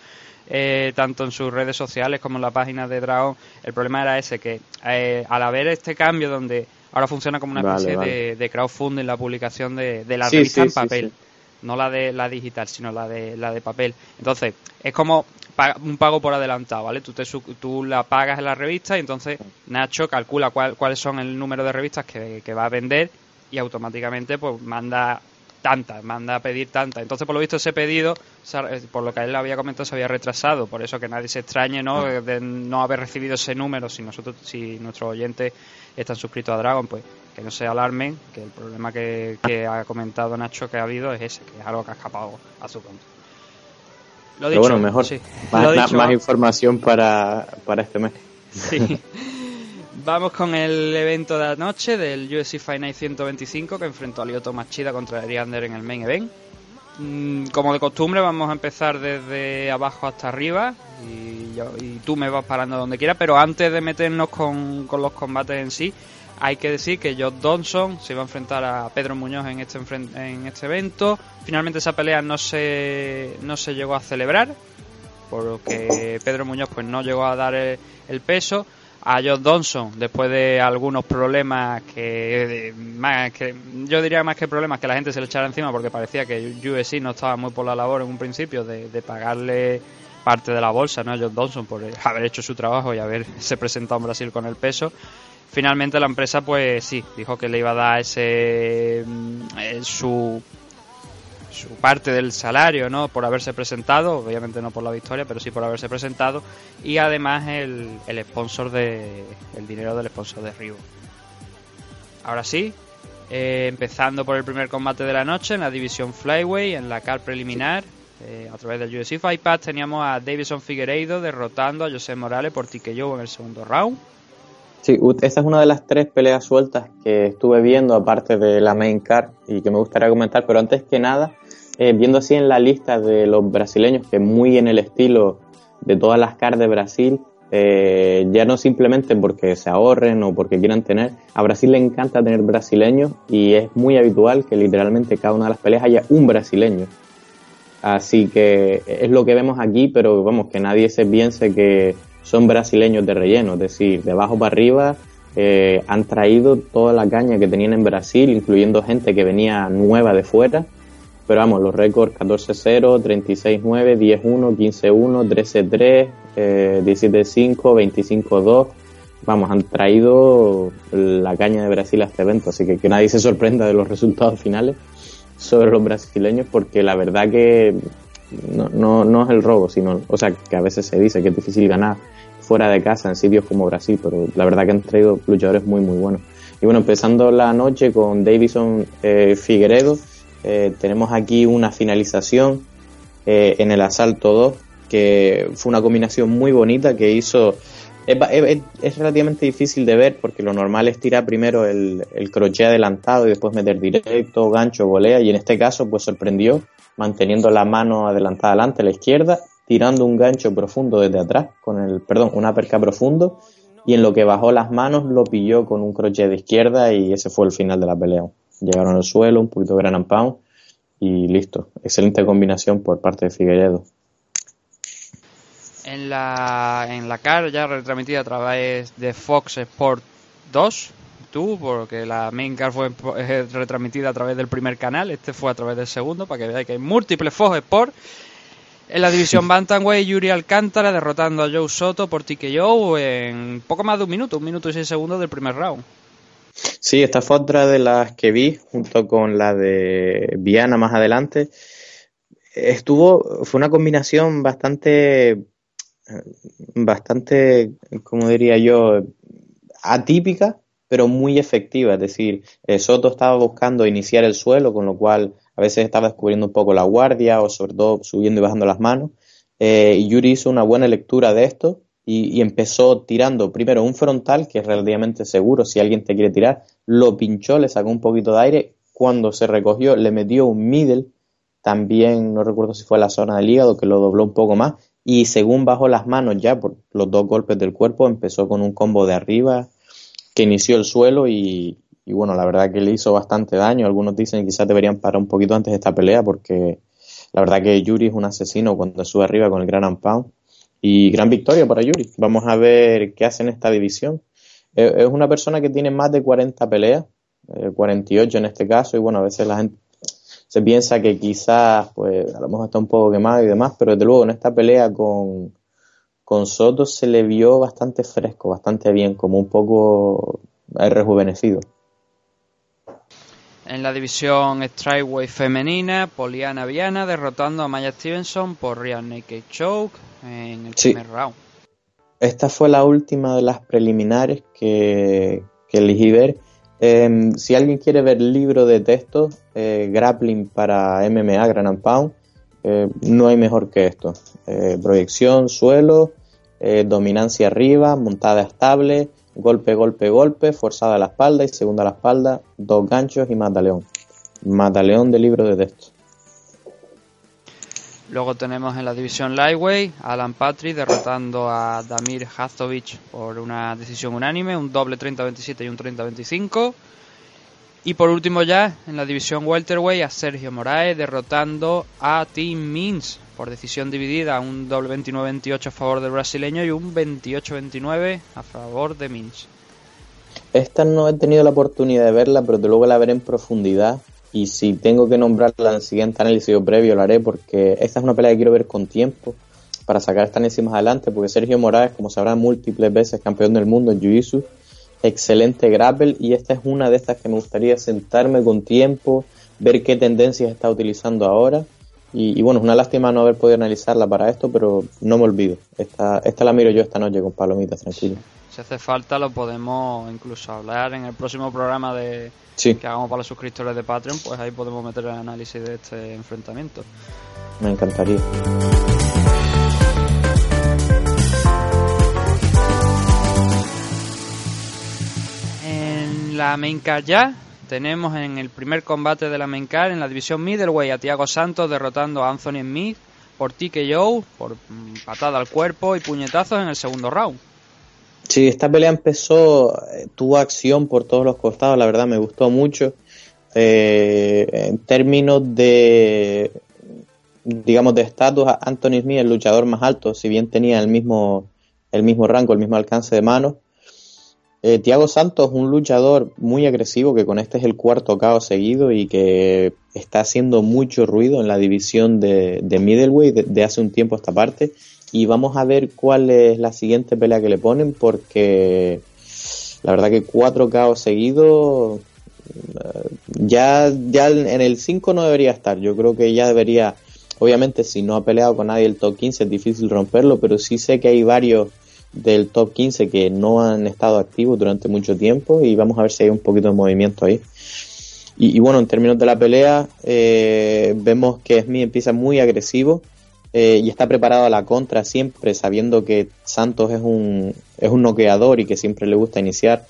eh, tanto en sus redes sociales como en la página de Dragon, el problema era ese, que eh, al haber este cambio donde ahora funciona como una especie vale. De, de crowdfunding la publicación de, de la Sí, revista sí, en papel. sí. No la de la digital, sino la de la de papel. Entonces, es como un pago por adelantado, ¿vale? Tú, te, tú la pagas en la revista y entonces Nacho calcula cuál, cuáles son el número de revistas que, que va a vender y automáticamente pues manda tantas, manda a pedir tantas. Entonces, por lo visto, ese pedido, eh, por lo que él había comentado, se había retrasado. Por eso que nadie se extrañe ¿no? Ah. de no haber recibido ese número. Si nosotros, si nuestros oyentes están suscritos a Dragon, pues que no se alarmen, que el problema que, ha comentado Nacho que ha habido es ese, que es algo que ha escapado a su cuenta. Lo dicho, bueno, mejor. Más, información para, para este mes. Sí. <laughs> Vamos con el evento de la noche del UFC Fight Night 125 que enfrentó a Lyoto Machida contra Eriander en el main event. Mm, como de costumbre vamos a empezar desde abajo hasta arriba y, tú me vas parando donde quieras, pero antes de meternos con, con los combates en sí, hay que decir que Josh Donson se iba a enfrentar a Pedro Muñoz en este, en este evento. Finalmente esa pelea no se, no se llegó a celebrar, porque Pedro Muñoz pues no llegó a dar el, peso. A Josh Donson, después de algunos problemas que, más que yo diría más que problemas que la gente se le echara encima porque parecía que UFC no estaba muy por la labor en un principio de, pagarle parte de la bolsa ¿no? a Josh Donson por haber hecho su trabajo y haberse <laughs> presentado en Brasil con el peso finalmente la empresa pues sí dijo que le iba a dar ese mm, eh, su su parte del salario no por haberse presentado obviamente no por la victoria pero sí por haberse presentado. Y además el, el sponsor de el dinero del sponsor de Rio ahora sí eh, empezando por el primer combate de la noche en la división flyway en la car preliminar eh, a través del UFC Fight Pass teníamos a Davison Figueiredo derrotando a José Morales por TKO en el segundo round. Sí, esta es una de las tres peleas sueltas que estuve viendo, aparte de la main card, y que me gustaría comentar, pero antes que nada, eh, viendo así en la lista de los brasileños, que muy en el estilo de todas las cards de Brasil, eh, ya no simplemente porque se ahorren o porque quieran tener, a Brasil le encanta tener brasileños y es muy habitual que literalmente cada una de las peleas haya un brasileño. Así que es lo que vemos aquí, pero vamos, que nadie se piense que son brasileños de relleno, es decir, de abajo para arriba eh, han traído toda la caña que tenían en Brasil, incluyendo gente que venía nueva de fuera. Pero vamos, los récords 14-0, 36-9, 10-1, 15-1, 13-3, 17-5, 25-2. Vamos, han traído la caña de Brasil a este evento, así que que nadie se sorprenda de los resultados finales sobre los brasileños, porque la verdad que no, no, no es el robo, sino, o sea, que a veces se dice que es difícil ganar fuera de casa en sitios como Brasil, pero la verdad que han traído luchadores muy, muy buenos. Y bueno, empezando la noche con Davison eh, Figueredo, eh, tenemos aquí una finalización eh, en el asalto 2, que fue una combinación muy bonita que hizo... Es, relativamente difícil de ver porque lo normal es tirar primero el, crochet adelantado y después meter directo, gancho, volea y en este caso pues sorprendió manteniendo la mano adelantada adelante a la izquierda tirando un gancho profundo desde atrás, con el, perdón, un uppercut profundo, y en lo que bajó las manos lo pilló con un crochet de izquierda y ese fue el final de la pelea. Llegaron al suelo, un poquito de gran pound y listo. Excelente combinación por parte de Figueredo. En la, en la CAR ya retransmitida a través de Fox Sport 2, tú, porque la main car fue eh, retransmitida a través del primer canal, este fue a través del segundo, para que veáis que hay múltiples Fox Sport en la división <laughs> Bantamweight, Yuri Alcántara derrotando a Joe Soto por TKO en poco más de un minuto, un minuto y seis segundos del primer round. Sí, esta fue otra de las que vi junto con la de Viana más adelante. Estuvo, fue una combinación bastante, bastante, como diría yo, atípica, pero muy efectiva. Es decir, eh, Soto estaba buscando iniciar el suelo, con lo cual a veces estaba descubriendo un poco la guardia o sobre todo subiendo y bajando las manos. Eh, Yuri hizo una buena lectura de esto y, empezó tirando primero un frontal, que es relativamente seguro si alguien te quiere tirar, lo pinchó, le sacó un poquito de aire, cuando se recogió le metió un middle, también no recuerdo si fue la zona del hígado, que lo dobló un poco más, y según bajó las manos ya por los dos golpes del cuerpo, empezó con un combo de arriba que inició el suelo y, bueno, la verdad que le hizo bastante daño. Algunos dicen que quizás deberían parar un poquito antes de esta pelea porque la verdad que Yuri es un asesino cuando sube arriba con el gran Pound. Y gran victoria para Yuri. Vamos a ver qué hace en esta división. Es una persona que tiene más de 40 peleas, 48 eh, en este caso, y bueno, a veces la gente se piensa que quizás, pues, a lo mejor está un poco quemado y demás, pero desde luego en esta pelea con, con Soto se le vio bastante fresco, bastante bien, como un poco rejuvenecido. En la división Strikeway femenina, Poliana Viana derrotando a Maya Stevenson por Real Naked Choke en el primer round. Esta fue la última de las preliminares que, elegí ver. Em, si alguien quiere ver libro de texto, eh, grappling para MMA, Gran Pound, eh, no hay mejor que esto. Eh, proyección, suelo, dominancia arriba, montada estable, golpe, golpe, golpe, forzada a la espalda y segunda a la espalda, dos ganchos y mataleón. Mataleón de libro de texto. Luego tenemos en la división Lightweight Alan Patrick derrotando a Damir Hazovic por una decisión unánime, un doble 30-27 y un 30-25. Y por último ya en la división Welterweight a Sergio Moraes derrotando a Tim Means por decisión dividida, un doble 29-28 a favor del brasileño y un 28-29 a favor de Means. Esta no he tenido la oportunidad de verla, pero luego la veré en profundidad y si tengo que nombrarla en el siguiente análisis o previo lo haré porque esta es una pelea que quiero ver con tiempo para sacar esta análisis más adelante porque Sergio Morales, como sabrá, múltiples veces campeón del mundo en Jiu-Jitsu, excelente grapple y esta es una de estas que me gustaría sentarme con tiempo, ver qué tendencias está utilizando ahora y, bueno, es una lástima no haber podido analizarla para esto, pero no me olvido. Esta, esta la miro yo esta noche con palomitas, tranquilo. Si hace falta lo podemos incluso hablar en el próximo programa de, que hagamos para los suscriptores de Patreon, pues ahí podemos meter el análisis de este enfrentamiento. Me encantaría. En la main card ya tenemos en el primer combate de la main card en la división middleweight a Thiago Santos derrotando a Anthony Smith por TKO, por mm, patada al cuerpo y puñetazos en el segundo round. Sí, esta pelea empezó, eh, tuvo acción por todos los costados, la verdad me gustó mucho. Eh, en términos de, digamos, de estatus, Anthony Smith, el luchador más alto, si bien tenía el mismo, el mismo rango, el mismo alcance de manos. Eh, Tiago Santos, un luchador muy agresivo que con este es el cuarto caos seguido y que está haciendo mucho ruido en la división de, de middleweight de, hace un tiempo esta parte y vamos a ver cuál es la siguiente pelea que le ponen porque la verdad que cuatro caos seguidos eh, ya, ya en el 5 no debería estar, yo creo que ya debería, obviamente si no ha peleado con nadie el top 15 es difícil romperlo, pero sí sé que hay varios del top 15 que no han estado activos durante mucho tiempo y vamos a ver si hay un poquito de movimiento ahí. Y, bueno, en términos de la pelea, eh, vemos que Smith empieza muy agresivo, eh, y está preparado a la contra siempre, sabiendo que Santos es un, es un noqueador y que siempre le gusta iniciar.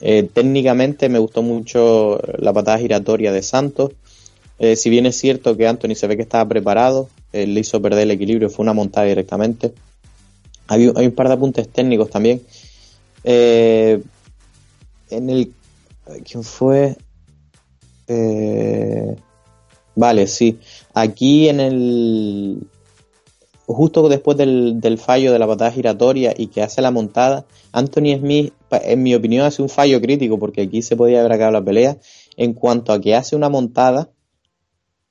Eh, técnicamente me gustó mucho la patada giratoria de Santos. Eh, si bien es cierto que Anthony se ve que estaba preparado, le hizo perder el equilibrio, fue una montada directamente. Hay, hay un par de apuntes técnicos también. en el. ¿Quién fue? vale, sí. Aquí en el, justo después del, fallo de la patada giratoria y que hace la montada, Anthony Smith, en mi opinión, hace un fallo crítico porque aquí se podía haber acabado la pelea en cuanto a que hace una montada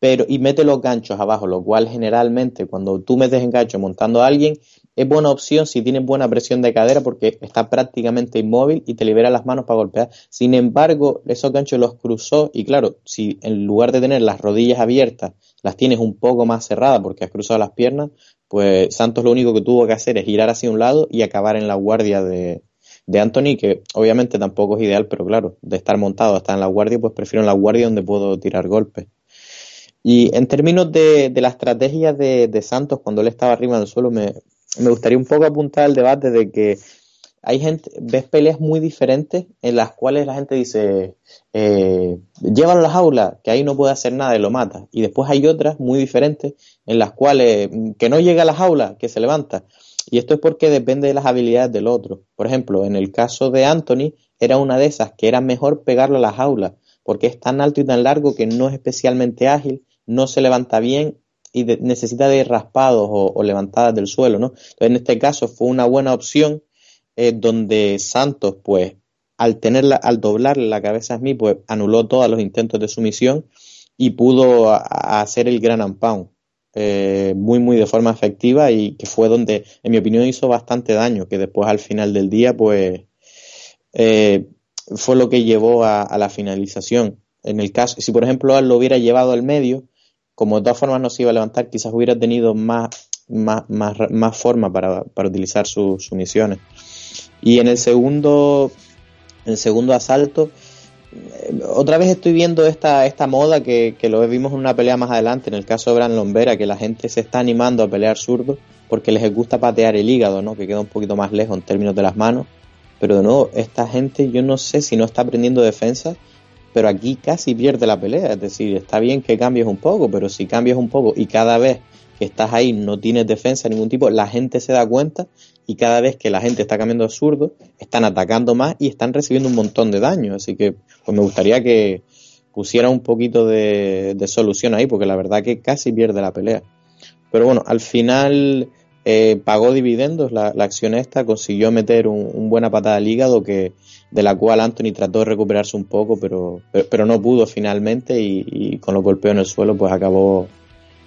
pero y mete los ganchos abajo, lo cual generalmente cuando tú metes en gancho montando a alguien es buena opción si tienes buena presión de cadera porque está prácticamente inmóvil y te libera las manos para golpear. Sin embargo, esos ganchos los cruzó y claro, si en lugar de tener las rodillas abiertas las tienes un poco más cerradas porque has cruzado las piernas, pues Santos lo único que tuvo que hacer es girar hacia un lado y acabar en la guardia de, de Anthony, que obviamente tampoco es ideal, pero claro, de estar montado hasta en la guardia, pues prefiero en la guardia donde puedo tirar golpes. Y en términos de, de la estrategia de, de, Santos cuando él estaba arriba del suelo, me, me gustaría un poco apuntar al debate de que hay gente, ves peleas muy diferentes en las cuales la gente dice, eh, llévalo a la jaula, que ahí no puede hacer nada y lo mata. Y después hay otras muy diferentes en las cuales mm, que no llega a la jaula, que se levanta. Y esto es porque depende de las habilidades del otro. Por ejemplo, en el caso de Anthony, era una de esas que era mejor pegarlo a la jaula, porque es tan alto y tan largo que no es especialmente ágil, no se levanta bien y necesita de raspados o, levantadas del suelo, ¿no? Entonces, en este caso fue una buena opción eh, donde Santos, pues, al tenerla, al doblarle la cabeza a Smith, pues anuló todos los intentos de sumisión y pudo hacer el gran and pound eh, muy muy de forma efectiva y que fue donde en mi opinión hizo bastante daño que después al final del día pues eh, fue lo que llevó a, la finalización. En el caso si por ejemplo lo hubiera llevado al medio como de todas formas no se iba a levantar quizás hubiera tenido más más, más, más forma para, utilizar su- sus misiones y en el segundo el segundo asalto eh, otra vez estoy viendo esta, esta moda que, que lo vimos en una pelea más adelante, en el caso de Bran Lombera, que la gente se está animando a pelear zurdo porque les gusta patear el hígado, ¿no? que queda un poquito más lejos en términos de las manos. Pero de nuevo, esta gente yo no sé si no está aprendiendo defensa, pero aquí casi pierde la pelea. Es decir, está bien que cambies un poco, pero si cambias un poco y cada vez que estás ahí no tienes defensa de ningún tipo, la gente se da cuenta y cada vez que la gente está cambiando a zurdo, están atacando más y están recibiendo un montón de daño. Así que pues me gustaría que pusiera un poquito de, de solución ahí, porque la verdad que casi pierde la pelea. Pero bueno, al final eh, pagó dividendos la, la acción esta, consiguió meter un, buena patada al hígado que de la cual Anthony trató de recuperarse un poco, pero, pero, no pudo finalmente y, y con los golpeos en el suelo pues acabó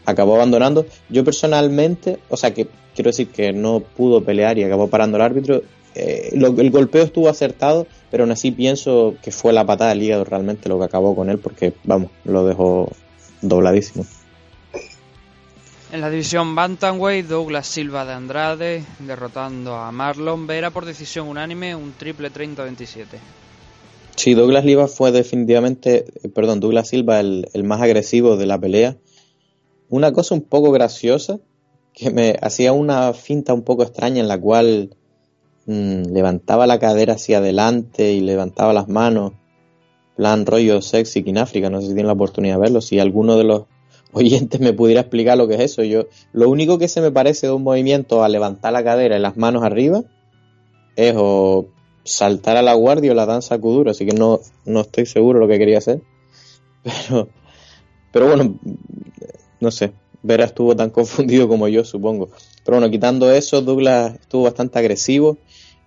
acabó abandonando. Yo personalmente, o sea que quiero decir que no pudo pelear y acabó parando el árbitro. Eh, lo- el golpeo estuvo acertado, pero aún así pienso que fue la patada al hígado realmente lo que acabó con él, porque vamos, lo dejó dobladísimo. En la división Bantamweight, Douglas Silva de Andrade derrotando a Marlon Vera por decisión unánime, un triple 30-27. Sí, Douglas Silva fue definitivamente, eh, perdón, Douglas Silva el, el más agresivo de la pelea. Una cosa un poco graciosa, que me hacía una finta un poco extraña en la cual mm, levantaba la cadera hacia adelante y levantaba las manos, plan rollo sexy en África, no sé si tienen la oportunidad de verlo, si alguno de los <laughs> oyentes me pudiera explicar lo que es eso. Yo, lo único que se me parece de un movimiento a levantar la cadera y las manos arriba es o saltar a la guardia o la danza kuduro, así que no, no estoy seguro lo que quería hacer. <laughs> Pero, pero bueno, no sé, Vera estuvo tan <laughs> confundido como yo, supongo. Pero bueno, quitando eso, Douglas estuvo bastante agresivo,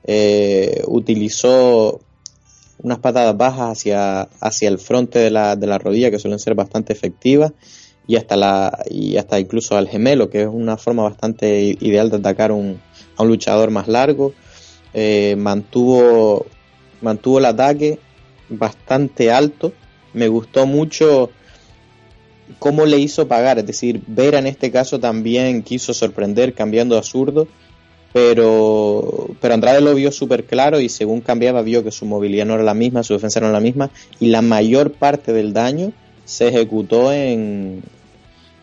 eh, utilizó unas patadas bajas hacia, hacia el frente de la, de la rodilla que suelen ser bastante efectivas y hasta la y hasta incluso al gemelo que es una forma bastante ideal de atacar un, a un luchador más largo Eh, mantuvo mantuvo el ataque bastante alto me gustó mucho cómo le hizo pagar. Es decir Vera en este caso también quiso sorprender cambiando a zurdo pero pero Andrade lo vio súper claro y según cambiaba vio que su movilidad no era la misma, su defensa no era la misma y la mayor parte del daño se ejecutó en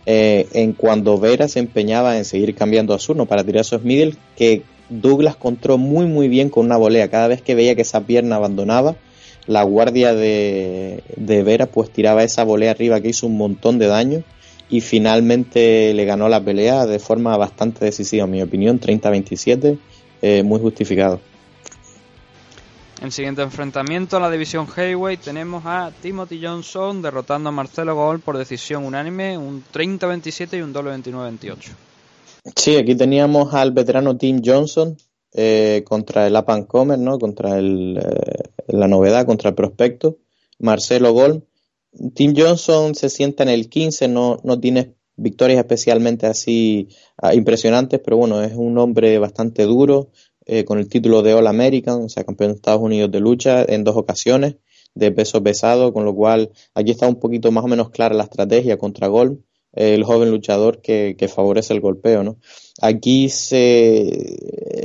eh, en cuando Vera se empeñaba en seguir cambiando a zurdo para tirar esos middle que Douglas controló muy muy bien con una volea. Cada vez que veía que esa pierna abandonaba la guardia de, de Vera pues tiraba esa volea arriba que hizo un montón de daño y finalmente le ganó la pelea de forma bastante decisiva, en mi opinión, 30-27, eh, muy justificado. En el siguiente enfrentamiento, en la división Heavyweight, tenemos a Timothy Johnson derrotando a Marcelo Gol por decisión unánime, un 30-27 y un doble 29-28. Sí, aquí teníamos al veterano Tim Johnson eh, contra el Up and Comer, ¿no? Contra el, eh, la novedad, contra el prospecto, Marcelo Gol. Tim Johnson se sienta en el 15, no, no tiene victorias especialmente así ah, impresionantes, pero bueno, es un hombre bastante duro, eh, con el título de All American, o sea, campeón de Estados Unidos de lucha en dos ocasiones, de peso pesado, con lo cual aquí está un poquito más o menos clara la estrategia contra Gol, el joven luchador que, que favorece el golpeo, ¿no? Aquí se,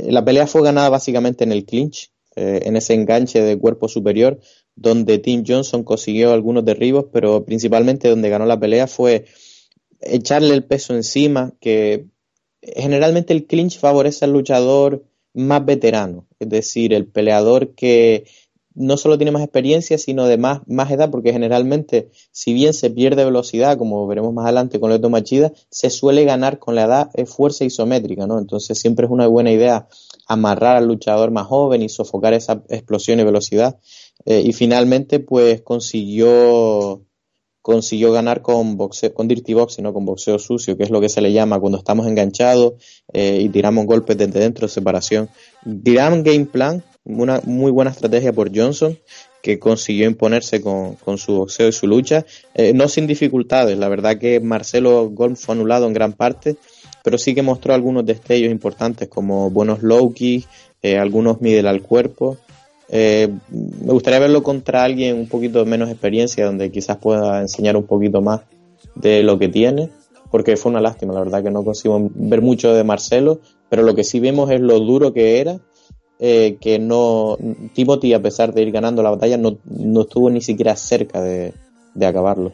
la pelea fue ganada básicamente en el clinch, eh, en ese enganche de cuerpo superior, donde Tim Johnson consiguió algunos derribos, pero principalmente donde ganó la pelea fue echarle el peso encima, que generalmente el clinch favorece al luchador más veterano, es decir, el peleador que no solo tiene más experiencia, sino de más, más edad, porque generalmente, si bien se pierde velocidad, como veremos más adelante con Leto Machida, se suele ganar con la edad eh, fuerza isométrica, ¿no? Entonces siempre es una buena idea amarrar al luchador más joven y sofocar esa explosión y velocidad. Eh, y finalmente, pues consiguió consiguió ganar con boxeo, con dirty boxing, ¿no? con boxeo sucio, que es lo que se le llama cuando estamos enganchados eh, y tiramos golpes desde dentro, separación. Gran game plan, una muy buena estrategia por Johnson, que consiguió imponerse con, con su boxeo y su lucha, eh, no sin dificultades. La verdad que Marcelo Golm fue anulado en gran parte, pero sí que mostró algunos destellos importantes como buenos low kicks, eh, algunos middle al cuerpo. Eh, me gustaría verlo contra alguien un poquito menos experiencia, donde quizás pueda enseñar un poquito más de lo que tiene, porque fue una lástima, la verdad que no consigo ver mucho de Marcelo, pero lo que sí vemos es lo duro que era eh, que no Timothy a pesar de ir ganando la batalla no, no estuvo ni siquiera cerca de, de acabarlo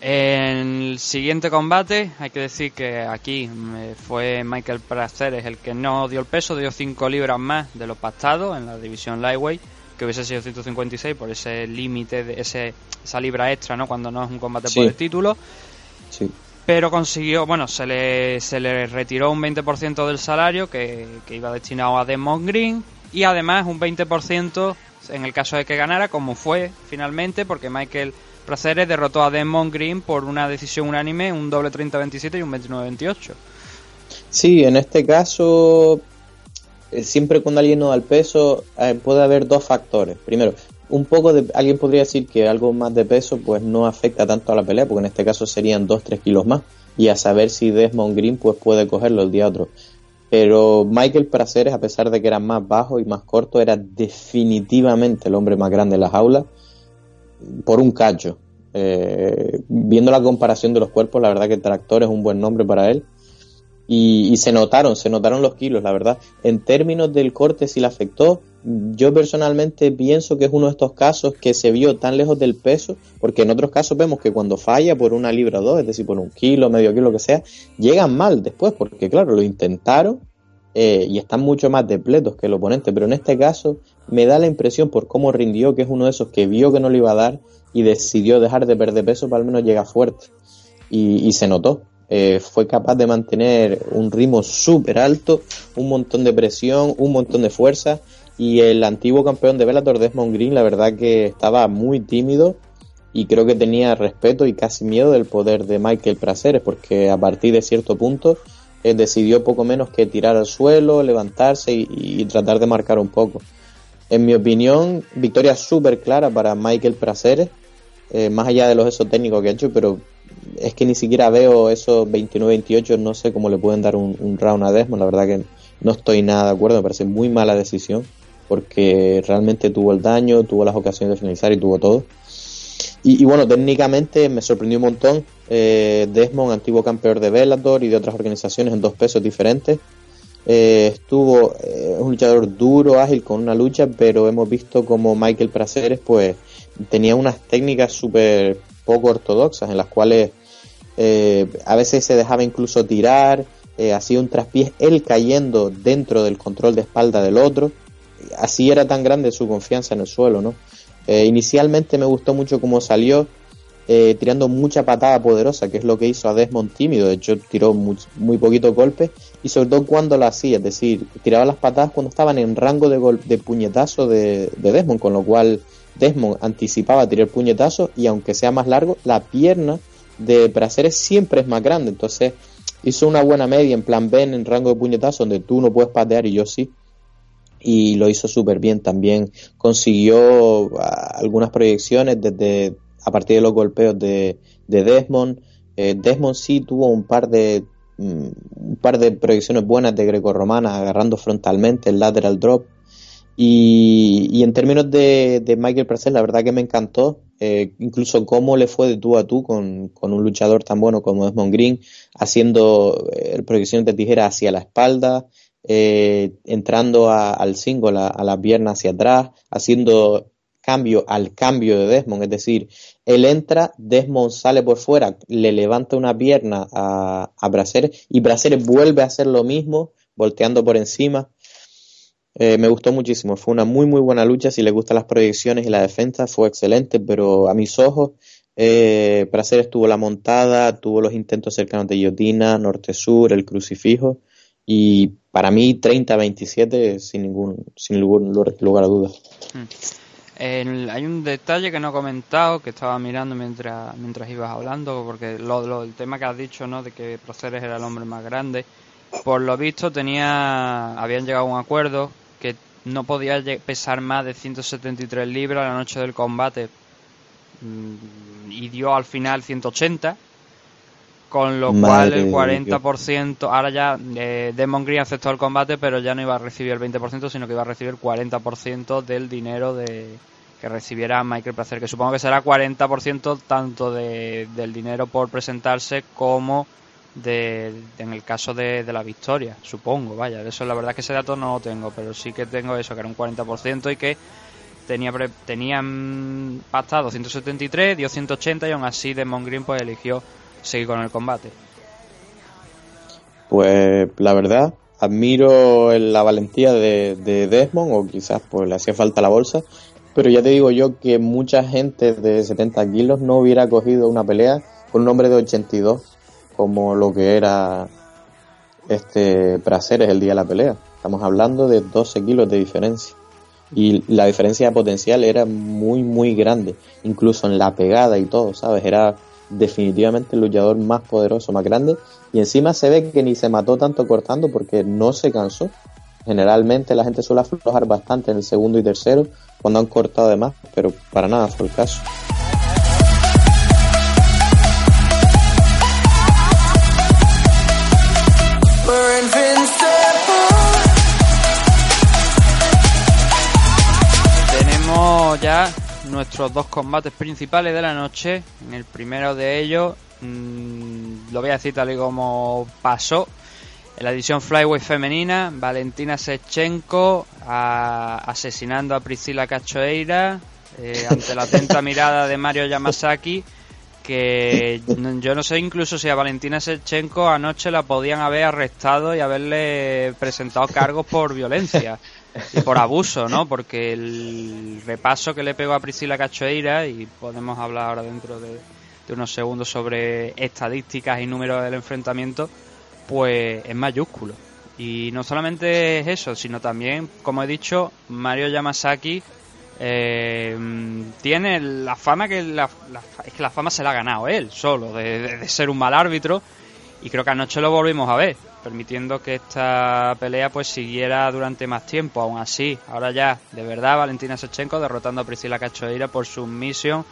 En el siguiente combate hay que decir que aquí eh, fue Michael Praceres el que no dio el peso, dio 5 libras más de lo pactado en la división lightweight que hubiese sido 156 por ese límite, de ese, esa libra extra, ¿no? Cuando no es un combate Sí. por el título. Sí. Pero consiguió, bueno, se le, se le retiró un 20% del salario que, que iba destinado a Desmond Green y además un 20% en el caso de que ganara, como fue finalmente, porque Michael Praceres derrotó a Desmond Green por una decisión unánime, un doble 30-27 y un 29-28. Sí, en este caso, eh, siempre cuando alguien no da el peso, eh, puede haber dos factores. Primero, un poco de, alguien podría decir que algo más de peso pues no afecta tanto a la pelea, porque en este caso serían 2-3 kilos más, y a saber si Desmond Green pues puede cogerlo el día otro. Pero Michael Praceres, a pesar de que era más bajo y más corto, era definitivamente el hombre más grande en la jaula, por un cacho. Eh, viendo la comparación de los cuerpos, la verdad que Tractor es un buen nombre para él. Y, y se notaron, se notaron los kilos, la verdad. En términos del corte, si le afectó, yo personalmente pienso que es uno de estos casos que se vio tan lejos del peso, porque en otros casos vemos que cuando falla por una libra o dos, es decir, por un kilo, medio kilo, lo que sea, llegan mal después, porque claro, lo intentaron eh, y están mucho más depletos que el oponente, pero en este caso me da la impresión por cómo rindió que es uno de esos que vio que no le iba a dar y decidió dejar de perder peso para al menos llegar fuerte. Y, y se notó. Eh, fue capaz de mantener un ritmo súper alto, un montón de presión, un montón de fuerza. Y el antiguo campeón de Bellator, Desmond Green, la verdad que estaba muy tímido y creo que tenía respeto y casi miedo del poder de Michael Praceres, porque a partir de cierto punto eh, decidió poco menos que tirar al suelo, levantarse y, tratar de marcar un poco. En mi opinión, victoria súper clara para Michael Praceres, eh, más allá de los esos técnicos que ha hecho, pero es que ni siquiera veo esos 29-28, no sé cómo le pueden dar un, un round a Desmond, la verdad que no estoy nada de acuerdo, me parece muy mala decisión, porque realmente tuvo el daño, tuvo las ocasiones de finalizar y tuvo todo. Y, y bueno, técnicamente me sorprendió un montón. Eh, Desmond, antiguo campeón de Bellator y de otras organizaciones en dos pesos diferentes. Eh, estuvo eh, un luchador duro, ágil con una lucha, pero hemos visto como Michael Praceres pues tenía unas técnicas súper poco ortodoxas en las cuales eh, a veces se dejaba incluso tirar, eh, hacía un traspiés él cayendo dentro del control de espalda del otro. Así era tan grande su confianza en el suelo, ¿no? Eh, inicialmente me gustó mucho cómo salió, eh, tirando mucha patada poderosa, que es lo que hizo a Desmond tímido. De hecho, tiró muy, poquito golpe y sobre todo cuando lo hacía, es decir, tiraba las patadas cuando estaban en rango de, de puñetazo de Desmond, con lo cual Desmond anticipaba tirar puñetazo y aunque sea más largo, la pierna de Praceres siempre es más grande. Entonces hizo una buena media en plan B en rango de puñetazo donde tú no puedes patear y yo sí. Y lo hizo súper bien también. Consiguió ah, algunas proyecciones desde a partir de los golpeos de, de Desmond. Eh, Desmond sí tuvo un par de mm, un par de proyecciones buenas de greco-romana agarrando frontalmente el lateral drop y, y en términos de, de Michael Pracer, la verdad que me encantó, eh, incluso cómo le fue de tú a tú con, con un luchador tan bueno como Desmond Green, haciendo eh, proyecciones de tijera hacia la espalda, eh, entrando a- al single, a, a la pierna hacia atrás, haciendo cambio al cambio de Desmond, es decir, él entra, Desmond sale por fuera, le levanta una pierna a, a Braceres y Braceres vuelve a hacer lo mismo, volteando por encima. Eh, me gustó muchísimo, fue una muy muy buena lucha, si le gustan las proyecciones y la defensa fue excelente, pero a mis ojos eh, Praceres tuvo la montada, tuvo los intentos cercanos de guillotina, norte-sur, el crucifijo y para mí 30-27 sin ningún, sin ningún lugar a dudas. El- hay un detalle que no he comentado, que estaba mirando mientras, mientras ibas hablando, porque lo, lo- el tema que has dicho, ¿no? De que Proceres era el hombre más grande. Por lo visto tenía, habían llegado a un acuerdo que no podía pesar más de 173 libras la noche del combate. Mm, y dio al final 180 con lo cual el de 40% ahora ya eh, Demon Green aceptó el combate pero ya no iba a recibir el 20% sino que iba a recibir el 40% del dinero de que recibiera Michael Placer que supongo que será 40% tanto de, del dinero por presentarse como de, en el caso de, de la victoria, supongo, vaya, eso la verdad que ese dato no lo tengo, pero sí que tengo eso, que era un 40% y que tenía pre- tenían pactado 173, dio 180 y aún así Demon Green pues eligió seguir con el combate. Pues la verdad, admiro la valentía de, de Desmond, o quizás pues le hacía falta la bolsa, pero ya te digo yo que mucha gente de 70 kilos no hubiera cogido una pelea con un hombre de 82 como lo que era este Praceres el día de la pelea. Estamos hablando de 12 kilos de diferencia. Y la diferencia potencial era muy, muy grande. Incluso en la pegada y todo, ¿sabes? Era definitivamente el luchador más poderoso, más grande. Y encima se ve que ni se mató tanto cortando porque no se cansó. Generalmente la gente suele aflojar bastante en el segundo y tercero cuando han cortado de más, pero para nada fue el caso. Ya nuestros dos combates principales de la noche. En el primero de ellos, mm, lo voy a decir tal y como pasó. En la edición Flyweight femenina, Valentina Sechenko a- asesinando a Priscila Cachoeira eh, ante la atenta mirada de Mario Yamasaki. Que yo no sé incluso si a Valentina Sechenko anoche la podían haber arrestado y haberle presentado cargos por violencia y por abuso, ¿no? Porque el repaso que le pegó a Priscila Cachoeira, y podemos hablar ahora dentro de, unos segundos sobre estadísticas y números del enfrentamiento, pues es mayúsculo. Y no solamente es eso, sino también, como he dicho, Mario Yamasaki eh, tiene la fama que la, es que la fama se la ha ganado él solo, de ser un mal árbitro. Y creo que anoche lo volvimos a ver, permitiendo que esta pelea pues siguiera durante más tiempo. Aún así, ahora ya, de verdad, Valentina Sechenko derrotando a Priscila Cachoeira por submisión,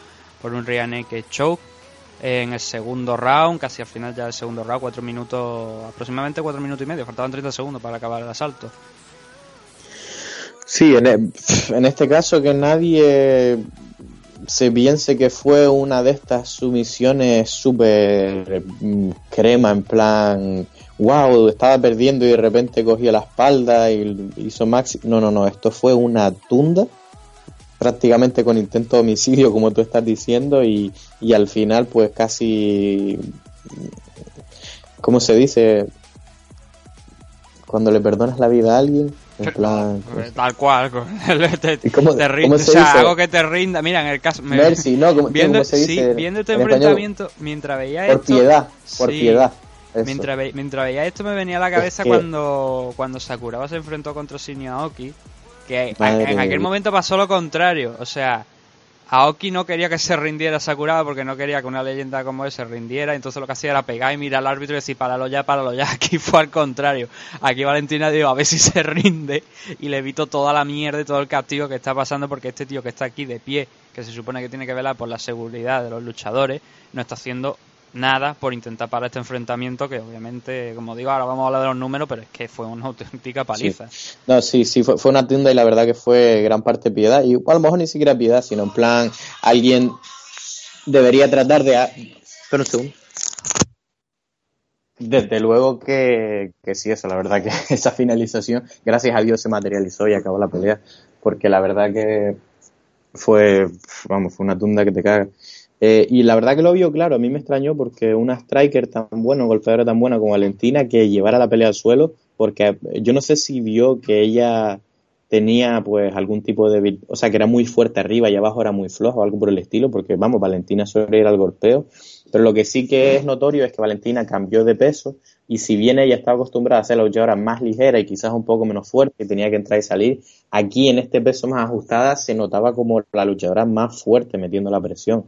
por un rear naked choke en el segundo round, casi al final ya del segundo round, cuatro minutos, aproximadamente cuatro minutos y medio, faltaban 30 segundos para acabar el asalto. Sí, en, e- en este caso que nadie se piense que fue una de estas sumisiones súper mm, crema, en plan, wow, estaba perdiendo y de repente cogió la espalda y hizo maxi. No, no, no, esto fue una tunda, prácticamente con intento de homicidio, como tú estás diciendo, y, y al final, pues casi. ¿Cómo se dice? Cuando le perdonas la vida a alguien, en plan. Eh, Tal cual, <laughs> te, ¿Y cómo- te cómo o se sea, dice? algo que te rinda. Mira, en el caso. me- Mercy, ¿no? Como- viendo, ¿cómo se dice sí, en- viendo este en español? enfrentamiento, mientras veía Por esto. piedad, por sí, piedad. Mientras, ve- mientras veía esto, me venía a la cabeza que- cuando, cuando Sakuraba se enfrentó contra Shinji Aoki. Que Madre en aquel momento pasó lo contrario. O sea, Aoki no quería que se rindiera Sakuraba porque no quería que una leyenda como él se rindiera. Entonces lo que hacía era pegar y mirar al árbitro y decir, páralo ya, páralo ya. <laughs> Aquí fue al contrario. Aquí Valentina dijo, a ver si se rinde. Y le evito toda la mierda y todo el castigo que está pasando porque este tío que está aquí de pie, que se supone que tiene que velar por la seguridad de los luchadores, no está haciendo nada por intentar parar este enfrentamiento que obviamente, como digo, ahora vamos a hablar de los números, pero es que fue una <laughs> auténtica paliza. No, sí, sí, fue, fue una tienda y la verdad que fue gran parte piedad. Y a lo mejor ni siquiera piedad, sino en plan, alguien debería tratar de... a- un segundo. Desde luego que, que sí, eso, la verdad que <laughs> esa finalización, gracias a Dios se materializó y acabó la pelea, porque la verdad que fue, vamos, fue una tunda que te caga. Eh, y la verdad que lo vio claro, a mí me extrañó porque una striker tan buena, golpeadora tan buena como Valentina, que llevara la pelea al suelo, porque yo no sé si vio que ella tenía pues algún tipo de, o sea, que era muy fuerte arriba y abajo era muy flojo o algo por el estilo, porque vamos, Valentina suele ir al golpeo, pero lo que sí que es notorio es que Valentina cambió de peso y si bien ella estaba acostumbrada a hacer la luchadora más ligera y quizás un poco menos fuerte, y tenía que entrar y salir, aquí en este peso más ajustada se notaba como la luchadora más fuerte metiendo la presión.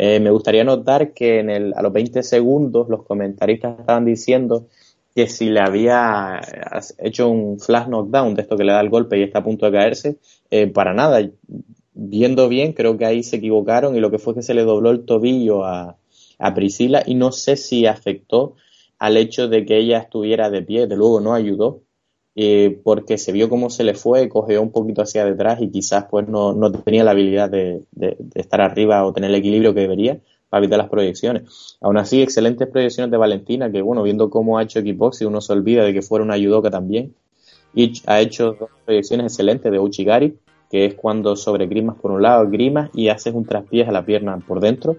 Eh, me gustaría notar que en el, a los 20 segundos los comentaristas estaban diciendo que si le había hecho un flash knockdown de esto que le da el golpe y está a punto de caerse, eh, para nada. Viendo bien, creo que ahí se equivocaron y lo que fue que se le dobló el tobillo a, a Priscila y no sé si afectó al hecho de que ella estuviera de pie, de luego no ayudó, eh, porque se vio cómo se le fue, cogió un poquito hacia detrás y quizás pues no, tenía la habilidad de, estar arriba o tener el equilibrio que debería para evitar las proyecciones. Aún así, excelentes proyecciones de Valentina, que bueno, viendo cómo ha hecho y uno se olvida de que fuera una judoka también. Y ha hecho dos proyecciones excelentes de Uchigari, que es cuando sobre grimas por un lado, grimas y haces un traspiés a la pierna por dentro.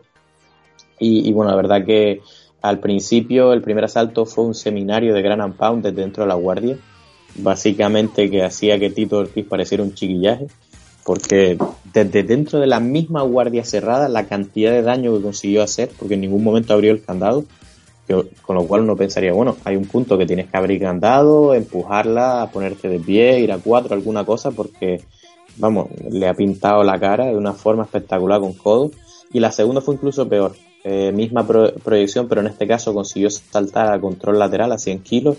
Y, y bueno, la verdad que al principio el primer asalto fue un seminario de Gran Pound desde dentro de la guardia básicamente que hacía que Tito Ortiz pareciera un chiquillaje, porque desde dentro de la misma guardia cerrada, la cantidad de daño que consiguió hacer, porque en ningún momento abrió el candado, con lo cual uno pensaría, bueno, hay un punto que tienes que abrir candado, empujarla, ponerte de pie, ir a cuatro, alguna cosa, porque, vamos, le ha pintado la cara de una forma espectacular con codo. Y la segunda fue incluso peor, eh, misma proyección, pero en este caso consiguió saltar a control lateral a 100 kilos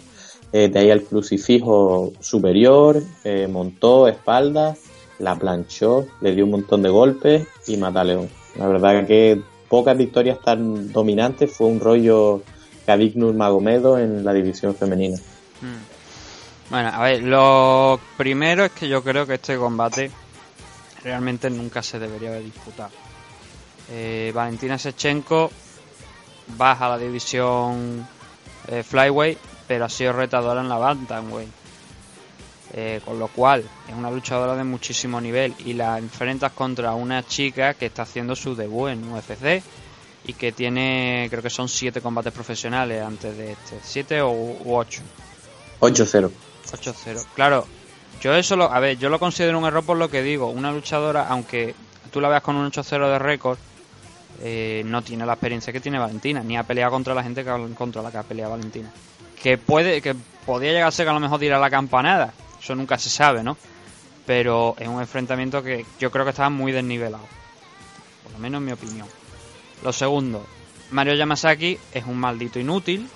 eh, de ahí al crucifijo superior, eh, montó espalda, la planchó, le dio un montón de golpes y mata a León. La verdad que pocas victorias tan dominantes fue un rollo Kavik Magomedo en la división femenina. Hmm. Bueno, a ver, lo primero es que yo creo que este combate realmente nunca se debería haber disputado. Eh, Valentina Sechenko baja a la división Flyway pero ha sido retadora en la Bantamweight. Eh, con lo cual es una luchadora de muchísimo nivel y la enfrentas contra una chica que está haciendo su debut en UFC y que tiene, creo que son siete combates profesionales antes de este, siete u, ocho. 8-0. 8-0. Claro, yo eso lo, a ver, yo lo considero un error por lo que digo, una luchadora, aunque tú la veas con un 8-0 de récord, eh, no tiene la experiencia que tiene Valentina, ni ha peleado contra la gente que, contra la que ha peleado Valentina que puede que podría llegar a ser que a lo mejor a la campanada. Eso nunca se sabe no pero es un enfrentamiento que yo creo que estaba muy desnivelado. Por lo menos en mi opinión. Lo segundo Mario Yamasaki es un maldito inútil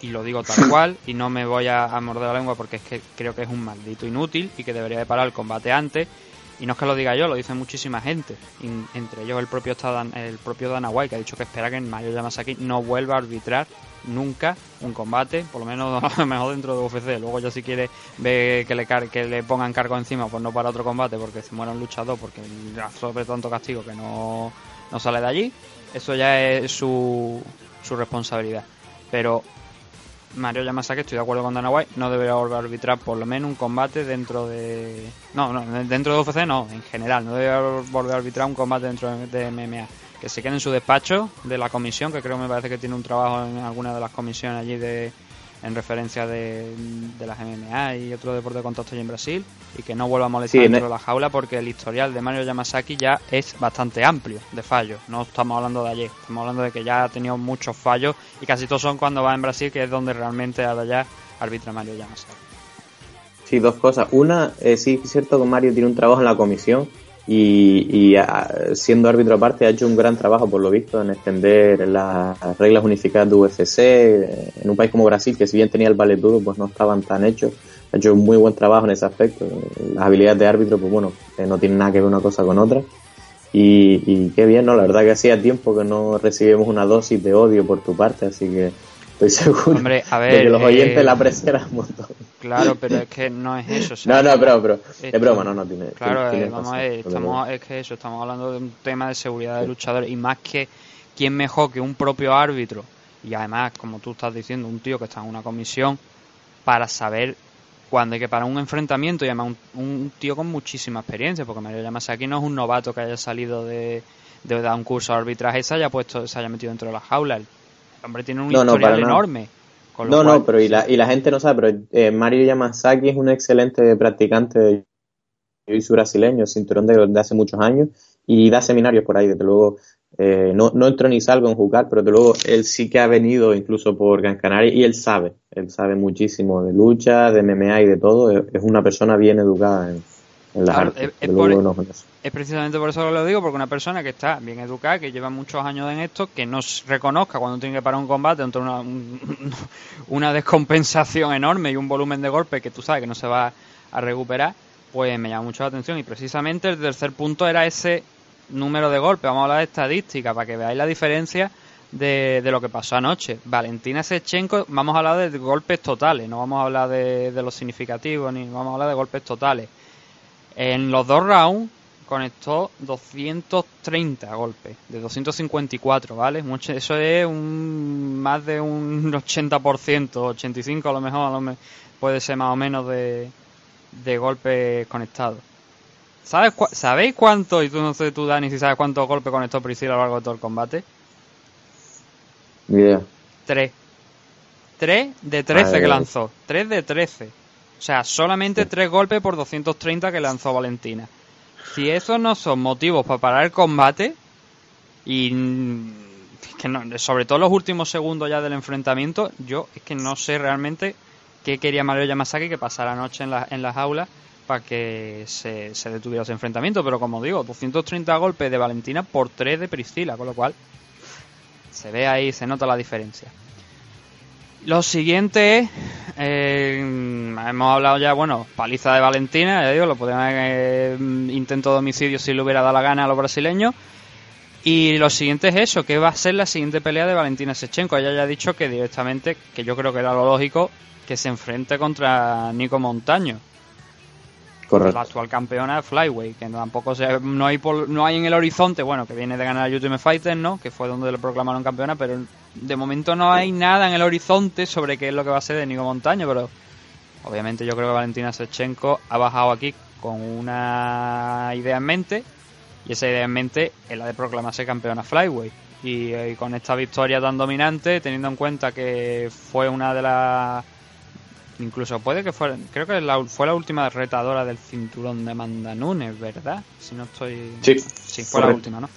y lo digo tal <laughs> cual y no me voy a, morder la lengua porque es que creo que es un maldito inútil y que debería de parar el combate antes y no es que lo diga yo, lo dice muchísima gente, entre ellos el propio, el propio Dana White, que ha dicho que espera que Mario Yamasaki no vuelva a arbitrar nunca un combate, por lo menos <laughs> mejor dentro de UFC. Luego ya si quiere ve que le, que le pongan cargo encima, pues no para otro combate porque se muera un luchador, porque sobre tanto castigo que no, no sale de allí. Eso ya es su, su responsabilidad. Pero Mario Yamasaki, estoy de acuerdo con Dana White, no debería volver a arbitrar por lo menos un combate dentro de... No, no, dentro de UFC no, en general, no debería volver a arbitrar un combate dentro de MMA que se quede en su despacho de la comisión, que creo me parece que tiene un trabajo en alguna de las comisiones allí de en referencia de, de las MMA y otro deporte de contacto allí en Brasil y que no vuelva a molestar dentro de la jaula porque el historial de Mario Yamasaki ya es bastante amplio de fallos. No estamos hablando de ayer, estamos hablando de que ya ha tenido muchos fallos y casi todos son cuando va en Brasil, que es donde realmente allá arbitra Mario Yamasaki. Sí, dos cosas. Una, eh, sí es cierto que Mario tiene un trabajo en la comisión y, siendo árbitro aparte ha hecho un gran trabajo por lo visto en extender las reglas unificadas de UFC en un país como Brasil que si bien tenía el valetudo pues no estaban tan hechos. Ha hecho un muy buen trabajo en ese aspecto. Las habilidades de árbitro pues bueno eh, no tienen nada que ver una cosa con otra. Y, y qué bien no la verdad que hacía tiempo que no recibimos una dosis de odio por tu parte así que estoy seguro Hombre, a ver, de que los oyentes eh, la apreciaran un montón. Claro, pero es que no es eso. no, no, pero, pero es broma, no, no tiene. Claro, tiene eh, vamos a ver, estamos, es que eso, estamos hablando de un tema de seguridad de luchadores y más que quién mejor que un propio árbitro y además, como tú estás diciendo, un tío que está en una comisión para saber cuándo hay que parar un enfrentamiento y además un, tío con muchísima experiencia, porque Mario aquí no es un novato que haya salido de, de dar un curso de arbitraje y se haya puesto, se haya metido dentro de la jaula hombre tiene un historial enorme. no, no, pero y la, y la gente no sabe, pero eh, Mario Yamasaki es un excelente practicante de jiu brasileño, cinturón de, hace muchos años, y da seminarios por ahí, desde luego. Eh, no, no entro ni salgo en jugar, pero desde luego él sí que ha venido incluso por Gran Canaria y él sabe, él sabe muchísimo de lucha, de MMA y de todo. Es una persona bien educada en, en las Claro, artes. es- por- no precisamente por eso que lo digo, porque una persona que está bien educada, que lleva muchos años en esto, que no reconozca cuando tiene que parar un combate ante una, un- <laughs> una descompensación enorme y un volumen de golpe que tú sabes que no se va a recuperar, pues me llama mucho la atención. Y precisamente el tercer punto era ese número de golpes. Vamos a hablar de estadística para que veáis la diferencia de, de lo que pasó anoche. Valentina Sechenko, vamos a hablar de golpes totales, no vamos a hablar de, de los significativos, ni vamos a hablar de golpes totales. En los dos rounds conectó 230 golpes, de 254, ¿vale? Mucho, eso es un, más de un 80%, 85 a lo mejor, a lo me- puede ser más o menos de, de golpes conectados. ¿Sabes cua- ¿Sabéis cuánto, y tú no sé tú Dani, si sabes cuántos golpes conectó Priscila a lo largo de todo el combate? Idea. 3. 3 de 13 Ay, que lanzó. 3 de 13. O sea, solamente 3 golpes por 230 que lanzó Valentina. Si esos no son motivos para parar el combate, y mm, es que no, sobre todo los últimos segundos ya del enfrentamiento, yo es que no sé realmente qué quería Mario Yamasaki que pasara la noche en, la- en las aulas para que se, se detuviera ese enfrentamiento. Pero como digo, 230 golpes de Valentina por 3 de Priscila, con lo cual se ve ahí, se nota la diferencia. Lo siguiente es, eh, hemos hablado ya, bueno, paliza de Valentina, ya digo, lo podrían haber eh, intento de homicidio si le hubiera dado la gana a los brasileños. Y lo siguiente es eso, que va a ser la siguiente pelea de Valentina Sechenko. Ella ya ha dicho que directamente, que yo creo que era lo lógico, que se enfrente contra Nico Montaño La actual campeona Flyweight, que tampoco se, no hay por- no hay en el horizonte, bueno, que viene de ganar a Ultimate Fighter, ¿no? Que fue donde le proclamaron campeona, pero de momento no hay nada en el horizonte sobre qué es lo que va a ser de Nico Montaño, pero obviamente yo creo que Valentina Sechenko ha bajado aquí con una idea en mente y esa idea en mente es la de proclamarse campeona Flyweight. Y, eh, con esta victoria tan dominante, teniendo en cuenta que fue una de las Incluso puede que fuera, creo que la- fue la última retadora del cinturón de Amanda Nunes, ¿verdad? Si no estoy... Sí, Sí, fue la última, ¿no?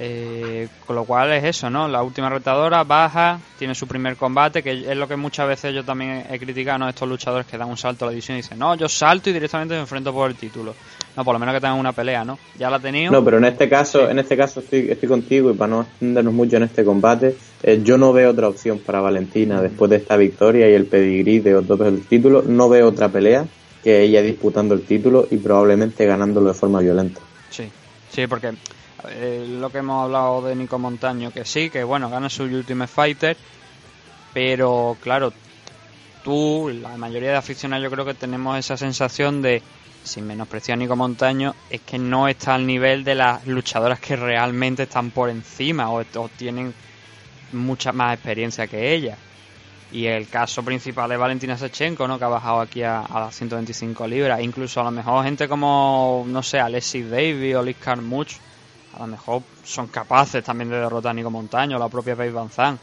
Eh, con lo cual es eso, ¿no? La última retadora baja, tiene su primer combate, que es lo que muchas veces yo también he criticado, ¿no? Estos luchadores que dan un salto a la división y dicen, no, yo salto y directamente me enfrento por el título. No, por lo menos que tengan una pelea, ¿no? Ya la ha tenido. No, pero en este caso, en este caso estoy, estoy contigo y para no extendernos mucho en este combate, eh, yo no veo otra opción para Valentina después de esta victoria y el pedigrí de otro del título, no veo otra pelea que ella disputando el título y probablemente ganándolo de forma violenta. Sí, sí, porque eh, lo que hemos hablado de Nico Montaño, que sí, que bueno, gana su Ultimate Fighter, pero claro, tú, la mayoría de aficionados yo creo que tenemos esa sensación de, sin menospreciar a Nico Montaño, es que no está al nivel de las luchadoras que realmente están por encima o, tienen mucha más experiencia que ella. Y el caso principal de Valentina Sechenko, ¿no? Que ha bajado aquí a, a las 125 libras. Incluso a lo mejor gente como, no sé, Alexis Davis o Liz Carmuch, a lo mejor son capaces también de derrotar a Nico Montaño la propia Paige Van Zandt.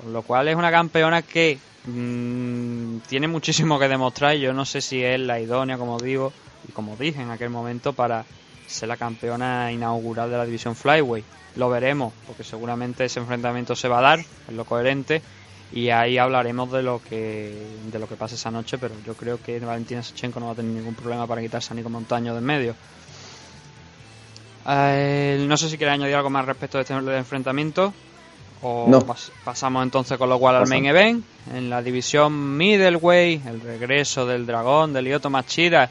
Con lo cual es una campeona que mm, tiene muchísimo que demostrar. Yo no sé si es la idónea, como digo, y como dije en aquel momento, para ser la campeona inaugural de la división Flyweight. Lo veremos, porque seguramente ese enfrentamiento se va a dar, es lo coherente, y ahí hablaremos de lo que de lo que pase esa noche, pero yo creo que Valentina Sechenko no va a tener ningún problema para quitarse a Nico Montaño de en medio. Eh, no sé si quieres añadir algo más respecto de este enfrentamiento. O No. pas- pasamos entonces con lo cual al main event. En la división middleweight, el regreso del dragón, de Lyoto Machida,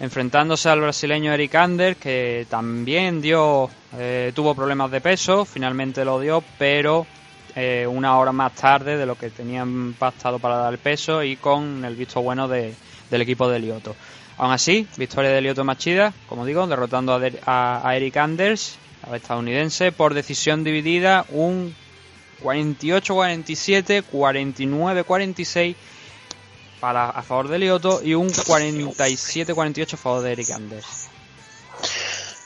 enfrentándose al brasileño Eric Ander, que también dio, eh, tuvo problemas de peso, finalmente lo dio, pero eh, una hora más tarde de lo que tenían pactado para dar el peso y con el visto bueno de- del equipo de Lioto. Aún así, victoria de Lyoto Machida, como digo, derrotando a, Der- a- a Eric Anders, al estadounidense, por decisión dividida, un 48-47, 49-46 para, a favor de Lyoto y un 47-48 a favor de Eric Anders.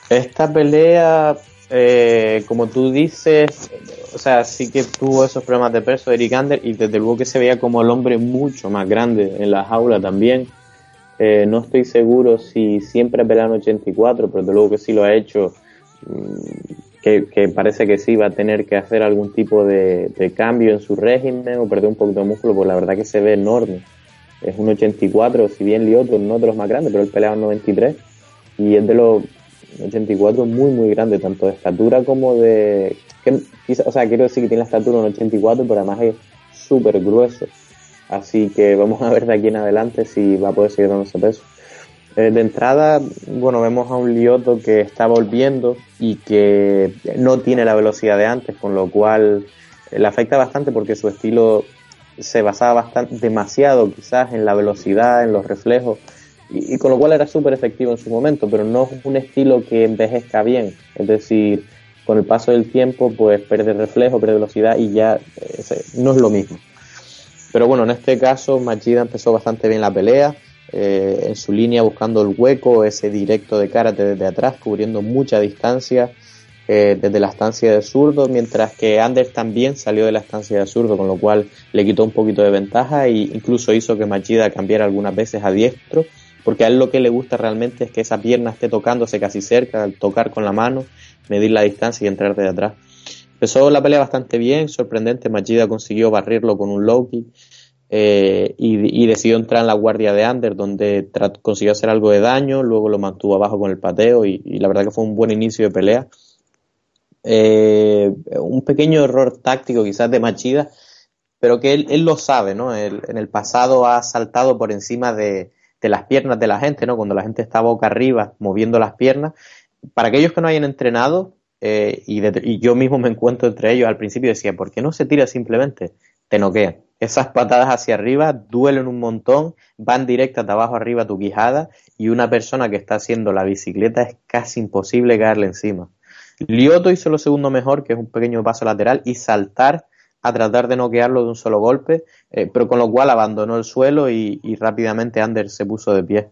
Esta pelea, eh, como tú dices, o sea, sí que tuvo esos problemas de peso Eric Ander y desde luego que se veía como el hombre mucho más grande en la jaula también. Eh, no estoy seguro si siempre ha peleado en 84, pero desde luego que sí lo ha hecho. mm, Que, parece que sí va a tener que hacer algún tipo de, de cambio en su régimen o perder un poquito de músculo, pues la verdad que se ve enorme es un 84, si bien Lioto no de los más grandes, pero él peleaba en 93 y es de los 84 muy muy grande, tanto de estatura como de... Que, o sea, quiero decir que tiene la estatura en 84, pero además es súper grueso. Así que vamos a ver de aquí en adelante si va a poder seguir dando ese peso. Eh, de entrada, bueno, vemos a un Lioto que está volviendo y que no tiene la velocidad de antes, con lo cual le afecta bastante porque su estilo se basaba bastante, demasiado quizás en la velocidad, en los reflejos, y, con lo cual era súper efectivo en su momento, pero no es un estilo que envejezca bien, es decir, con el paso del tiempo pues pierde reflejo, pierde velocidad y ya eh, no es lo mismo. Pero bueno, en este caso Machida empezó bastante bien la pelea, eh, en su línea buscando el hueco, ese directo de karate desde atrás, cubriendo mucha distancia eh, desde la estancia de zurdo, mientras que Anders también salió de la estancia de zurdo, con lo cual le quitó un poquito de ventaja e incluso hizo que Machida cambiara algunas veces a diestro, porque a él lo que le gusta realmente es que esa pierna esté tocándose casi cerca, al tocar con la mano, medir la distancia y entrar desde atrás. Empezó la pelea bastante bien, sorprendente, Machida consiguió barrirlo con un low kick eh, y, decidió entrar en la guardia de Under, donde consiguió hacer algo de daño, luego lo mantuvo abajo con el pateo y, la verdad que fue un buen inicio de pelea. Eh, un pequeño error táctico quizás de Machida, pero que él, lo sabe, ¿no? en el pasado ha saltado por encima de, las piernas de la gente, ¿no? Cuando la gente está boca arriba moviendo las piernas. Para aquellos que no hayan entrenado, eh, y, y, yo mismo me encuentro entre ellos al principio decía, ¿por qué no se tira simplemente? Te noquean esas patadas hacia arriba duelen un montón, van directas de abajo arriba tu quijada y una persona que está haciendo la bicicleta es casi imposible caerle encima. Lioto hizo lo segundo mejor, que es un pequeño paso lateral, y saltar a tratar de noquearlo de un solo golpe, eh, pero con lo cual abandonó el suelo y, rápidamente Anders se puso de pie.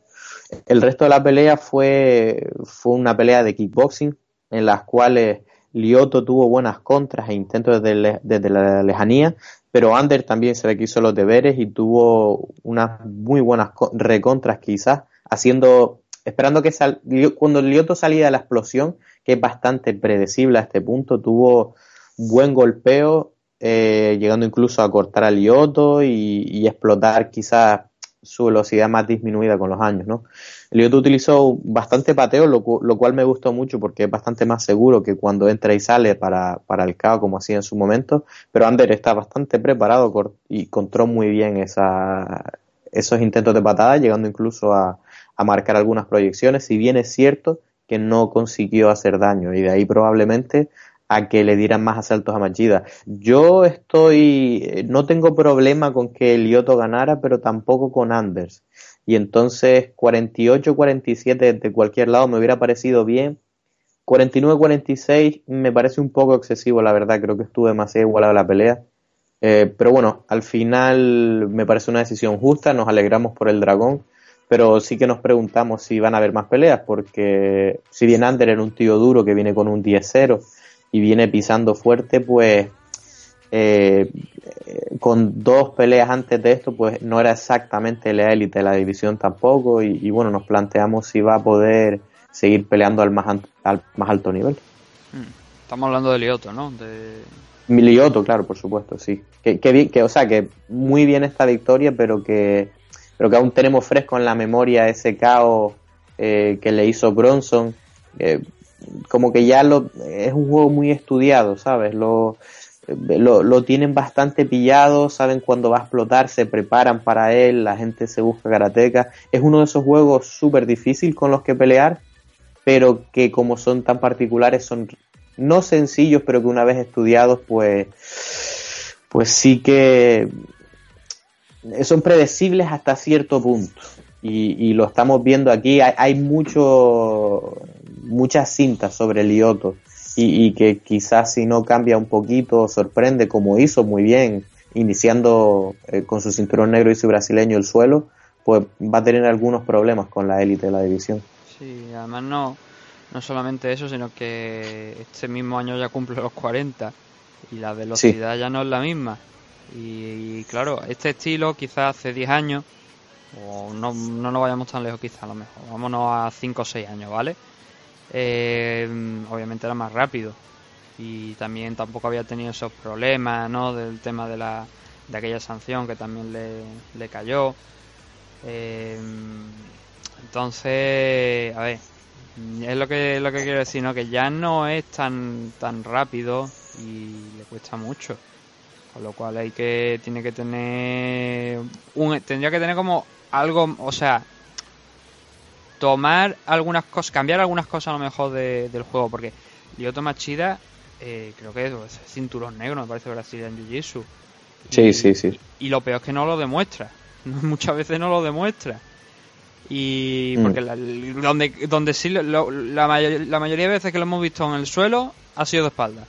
El resto de la pelea fue, fue una pelea de kickboxing en las cuales Lioto tuvo buenas contras e intentos desde, desde la lejanía, pero Ander también se le quiso los deberes y tuvo unas muy buenas recontras quizás, haciendo, esperando que sal, cuando Lioto salía de la explosión, que es bastante predecible a este punto, tuvo buen golpeo, eh, llegando incluso a cortar a Lioto y, y explotar quizás su velocidad más disminuida con los años, ¿no? Lioto utilizó bastante pateo, lo, cual me gustó mucho porque es bastante más seguro que cuando entra y sale para, para el KO como hacía en su momento, pero Ander está bastante preparado y controló muy bien esa, esos intentos de patada, llegando incluso a, a marcar algunas proyecciones, si bien es cierto que no consiguió hacer daño y de ahí probablemente a que le dieran más asaltos a Machida. Yo estoy, no tengo problema con que Lioto ganara, pero tampoco con Anders. Y entonces 48-47 de cualquier lado me hubiera parecido bien. 49-46 me parece un poco excesivo, la verdad. Creo que estuvo demasiado igualada la pelea. Eh, pero bueno, al final me parece una decisión justa. Nos alegramos por el dragón. Pero sí que nos preguntamos si van a haber más peleas. Porque si bien Ander era un tío duro que viene con un 10-0 y viene pisando fuerte, pues eh, con dos peleas antes de esto, pues no era exactamente la élite de la división tampoco y, bueno, nos planteamos si va a poder seguir peleando al más, al más alto nivel. Hmm. Estamos hablando de Lioto, ¿no? De... Lioto, claro, por supuesto, sí. Que, que, que, o sea, que muy bien esta victoria, pero que, pero que aún tenemos fresco en la memoria ese caos eh, que le hizo Bronson. Eh, como que ya lo, es un juego muy estudiado, ¿sabes? Lo, lo, tienen bastante pillado, saben cuándo va a explotar, se preparan para él, la gente se busca karateka. Es uno de esos juegos súper difícil con los que pelear, pero que como son tan particulares son no sencillos, pero que una vez estudiados, pues, pues sí que son predecibles hasta cierto punto. Y, lo estamos viendo aquí. Hay, hay mucho, muchas cintas sobre Lioto y, que quizás si no cambia un poquito sorprende como hizo muy bien iniciando eh, con su cinturón negro y su brasileño el suelo pues va a tener algunos problemas con la élite de la división sí además no no solamente eso sino que este mismo año ya cumple los 40 y la velocidad ya no es la misma y, claro este estilo quizás hace 10 años o no, no nos vayamos tan lejos quizás a lo mejor vámonos a 5 o 6 años vale eh, obviamente era más rápido y también tampoco había tenido esos problemas ¿no? del tema de, la, de aquella sanción que también le, le cayó Eh, entonces, a ver, es lo que lo que quiero decir, ¿no? Que ya no es tan tan rápido y le cuesta mucho. Con lo cual hay que tiene que tener un tendría que tener como algo, o sea, tomar algunas cosas, cambiar algunas cosas a lo mejor de- del juego, porque Lyoto Machida eh, creo que es cinturón negro, me parece Brasil en Jiu-Jitsu. Sí, sí, sí. Y lo peor es que no lo demuestra. <laughs> Muchas veces no lo demuestra. Y Mm. porque la- donde, donde sí, lo- la, mayor- la mayoría de veces que lo hemos visto en el suelo ha sido de espalda.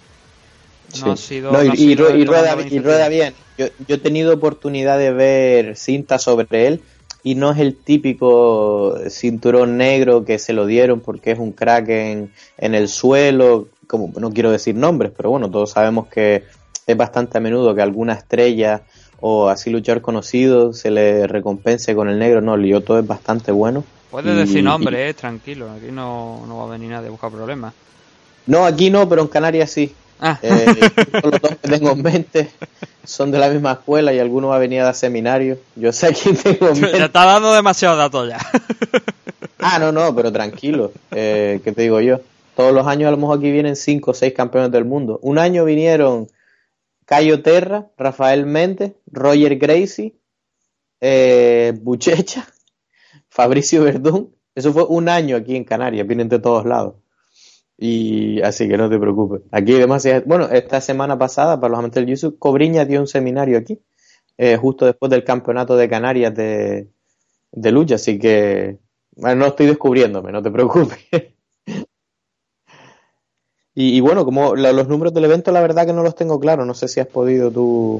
No ha sido. No, y, no ha y sido y rueda, y rueda bien. Yo, yo he tenido oportunidad de ver cintas sobre él y no es el típico cinturón negro que se lo dieron porque es un crack en, en el suelo. Como, no quiero decir nombres, pero bueno, todos sabemos que es bastante a menudo que alguna estrella o así luchador conocido se le recompense con el negro. No, Lioto es bastante bueno. Puedes Y- decir y- nombre, eh, tranquilo. Aquí no, no va a venir nadie a buscar problemas. No, aquí no, pero en Canarias sí. Ah. Eh, son los dos que tengo en mente son de la misma escuela y alguno va a venir a dar seminario. Yo sé a quién tengo en Te mente. está dando demasiados datos ya. <laughs> Ah, no, no, pero tranquilo. Eh, ¿Qué te digo yo? Todos los años a lo mejor aquí vienen cinco o seis campeones del mundo. Un año vinieron Cayo Terra, Rafael Méndez, Roger Gracie, eh, Buchecha, <laughs> Fabricio Verdún. Eso fue un año aquí en Canarias, vienen de todos lados. Y así que no te preocupes. Aquí demasiado. Bueno, esta semana pasada, para los amantes del YouTube, Cobriña dio un seminario aquí, eh, justo después del campeonato de Canarias de, de lucha, así que bueno, no estoy descubriéndome, no te preocupes. <laughs> y, y bueno, como la- los números del evento, la verdad que no los tengo claros. No sé si has podido tú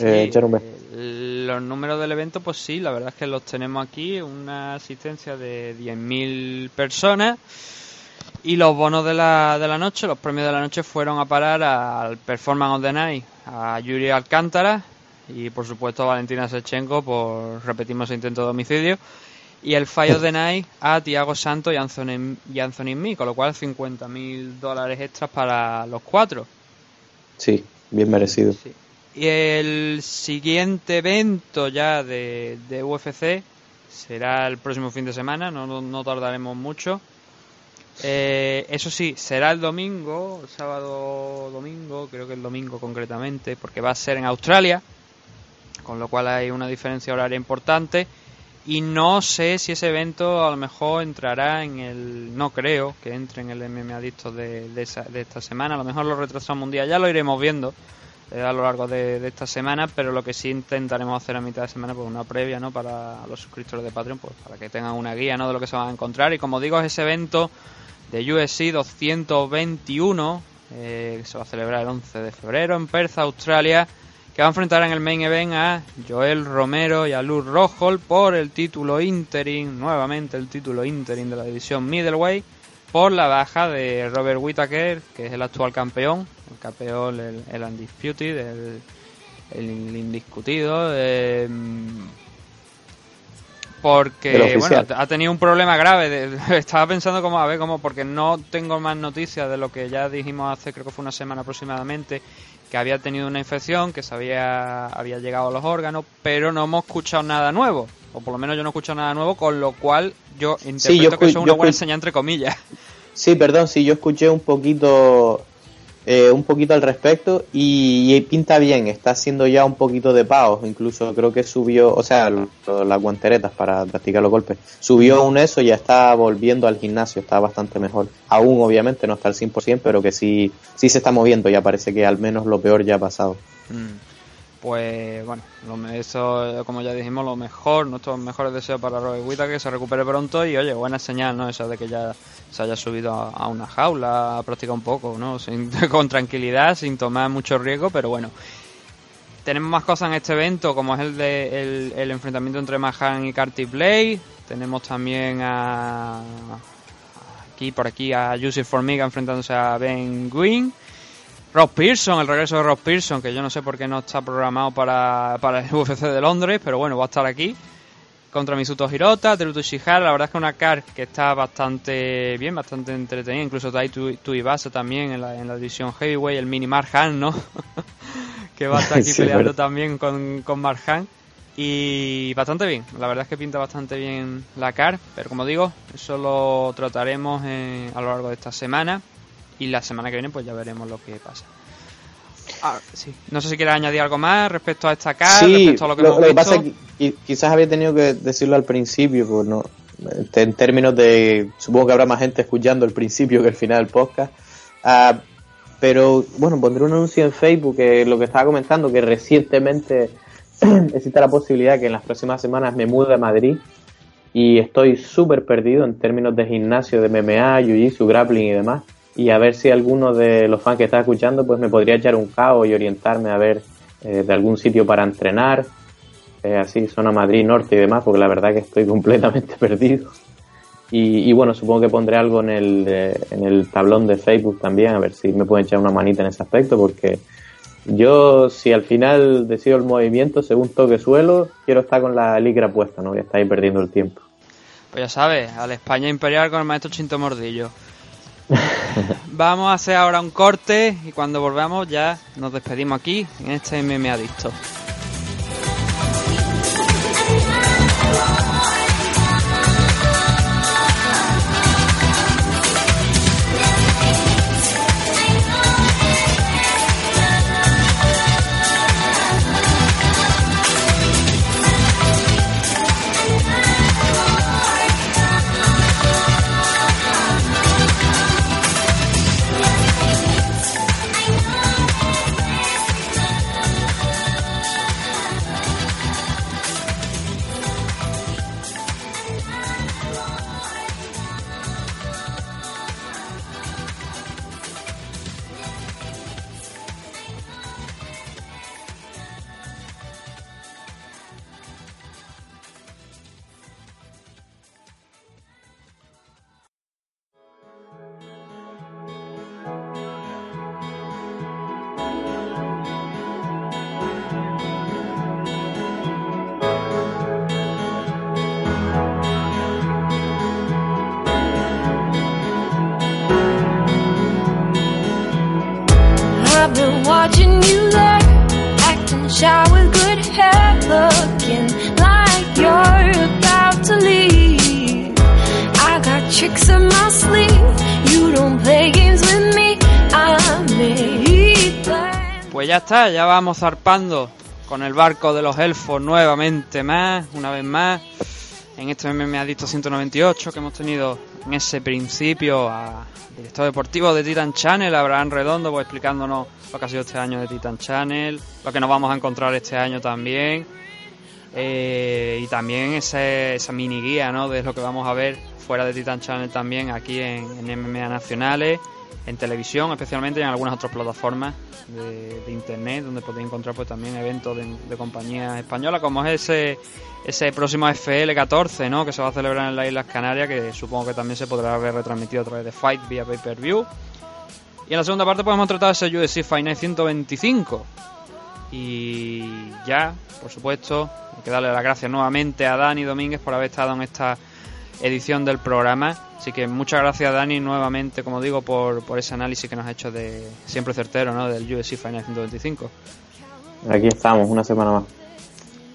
eh, echar un vistazo. Los números del evento, pues sí, la verdad es que los tenemos aquí. Una asistencia de 10.000 personas. Y los bonos de la, de la noche, los premios de la noche fueron a parar al Performance of the Night, a Yuri Alcántara y por supuesto a Valentina Sechenko por, repetimos, intento de homicidio. Y el Fire of the Night a Tiago Santos y Anthony, y Anthony con lo cual 50.000 dólares extras para los cuatro. Sí, bien merecido. Y el siguiente evento ya de, de UFC será el próximo fin de semana, no, no, no tardaremos mucho. Eh, eso sí, será el domingo, el sábado domingo, creo que el domingo concretamente, porque va a ser en Australia, con lo cual hay una diferencia horaria importante. Y no sé si ese evento a lo mejor entrará en el. No creo que entre en el MMA Adictos de, de, de esta semana. A lo mejor lo retrasamos un día, ya lo iremos viendo eh, a lo largo de, de esta semana. Pero lo que sí intentaremos hacer a mitad de semana, pues una previa, ¿no? Para los suscriptores de Patreon, pues para que tengan una guía, ¿no? De lo que se van a encontrar. Y como digo, es ese evento de UFC 221 eh, que se va a celebrar el 11 de febrero en Perth, Australia que va a enfrentar en el main event a Joel Romero y a Luz Rojo por el título interim, nuevamente el título interim de la división middleweight, por la baja de Robert Whittaker, que es el actual campeón, el campeón, el, el undisputed, el, el indiscutido, eh, porque bueno, ha tenido un problema grave. de- <laughs> estaba pensando como a ver cómo porque no tengo más noticias de lo que ya dijimos hace creo que fue una semana aproximadamente que había tenido una infección, que se había, había llegado a los órganos, pero no hemos escuchado nada nuevo. O por lo menos yo no he escuchado nada nuevo, con lo cual yo interpreto yo que eso es una buena señal entre comillas. Sí, perdón, sí, yo escuché un poquito, eh, un poquito al respecto y, pinta bien, está haciendo ya un poquito de paos, incluso creo que subió, o sea, las guanteretas para practicar los golpes, subió un eso y ya está volviendo al gimnasio, está bastante mejor. Aún obviamente no está al 100%, pero que sí, sí se está moviendo, ya parece que al menos lo peor ya ha pasado. Mm. Pues bueno, eso como ya dijimos, lo mejor, nuestros mejores deseos para Robert Whittaker, que se recupere pronto y oye, buena señal, ¿no? Eso de que ya se haya subido a, una jaula a practicar un poco, ¿no? Sin- <laughs> con tranquilidad, sin tomar mucho riesgo, pero bueno. Tenemos más cosas en este evento, como es el de el, enfrentamiento entre Mahan y Carty Blade. Tenemos también a aquí por aquí a Yusuf Formiga enfrentándose a Ben Green. Ross Pearson, el regreso de Ross Pearson, que yo no sé por qué no está programado para, para el <laughs> UFC de Londres, pero bueno, va a estar aquí. Contra Misuto Hirota, Teruto Ishihara, la verdad es que una car que está bastante bien, bastante entretenida, incluso Tai Tu- Tuivasa también en la, en la división Heavyweight, el mini Marjan, ¿no? <laughs> que va a estar aquí <laughs> Sí, peleando también con, con Marjan. Y bastante bien, la verdad es que pinta bastante bien la CAR, pero como digo, eso lo trataremos eh, a lo largo de esta semana y la semana que viene pues ya veremos lo que pasa. Ah, sí. No sé si quieres añadir algo más respecto a esta CAR, Sí, respecto a lo que lo, hemos lo que visto. pasa es que qui- quizás había tenido que decirlo al principio, pues no, este, en términos de, supongo que habrá más gente escuchando el principio que el final del podcast, Ah, pero bueno, pondré un anuncio en Facebook que lo que estaba comentando, que recientemente <clears throat> existe la posibilidad que en las próximas semanas me mude a Madrid y estoy súper perdido en términos de gimnasio, de MMA, jiu-jitsu, grappling y demás. Y a ver si alguno de los fans que está escuchando pues me podría echar un cabo y orientarme a ver eh, de algún sitio para entrenar, eh, así zona Madrid Norte y demás, porque la verdad que estoy <laughs> completamente perdido. Y, bueno, supongo que pondré algo en el, eh, en el tablón de Facebook también, a ver si me pueden echar una manita en ese aspecto, porque yo, si al final decido el movimiento según toque suelo, quiero estar con la licra puesta, no voy a ahí perdiendo el tiempo. Pues ya sabes, al España Imperial con el maestro Chinto Mordillo. Vamos a hacer ahora un corte y cuando volvamos ya nos despedimos aquí en este MMA Adicto. Está, ya vamos zarpando con el barco de los elfos nuevamente más, una vez más, en este MMA Adicto 198 que hemos tenido en ese principio a director deportivo de Titan Channel, Abraham Redondo, pues explicándonos lo que ha sido este año de Titan Channel, lo que nos vamos a encontrar este año también, eh, y también ese- esa mini guía ¿no? de lo que vamos a ver fuera de Titan Channel también aquí en, en MMA Nacionales, en televisión especialmente y en algunas otras plataformas de, internet donde podéis encontrar pues también eventos de, compañías españolas como es ese ese próximo FL 14 ¿no? que se va a celebrar en las Islas Canarias que supongo que también se podrá ver retransmitido a través de Fight vía pay per view y en la segunda parte hemos tratado ese UFC Fight Night 125 y ya, por supuesto, hay que darle las gracias nuevamente a Dani Domínguez por haber estado en esta edición del programa. Así que muchas gracias Dani nuevamente, como digo, por, por ese análisis que nos ha hecho de siempre certero, ¿no? Del UFC Final 125. Aquí estamos, una semana más.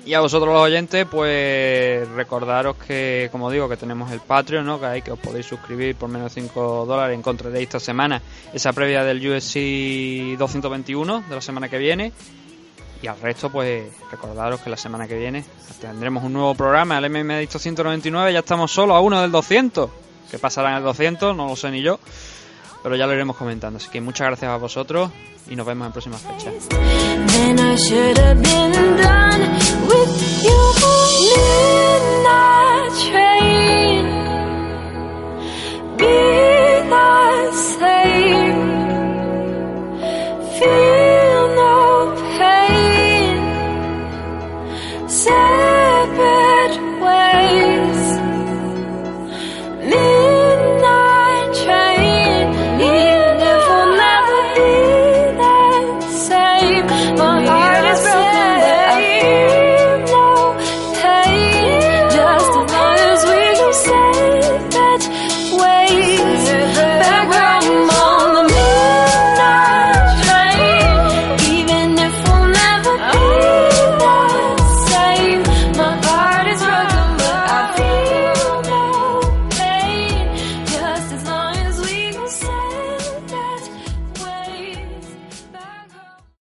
Y a vosotros los oyentes, pues recordaros que, como digo, que tenemos el Patreon, ¿no? Que hay que os podéis suscribir por menos de 5 dólares. Encontraréis esta semana esa previa del UFC 221 de la semana que viene. Y al resto, pues recordaros que la semana que viene tendremos un nuevo programa, el MMA Adicto 199. Ya estamos solo a uno del 200 que pasará en el 200, no lo sé ni yo, pero ya lo iremos comentando. Así que muchas gracias a vosotros y nos vemos en próximas fechas.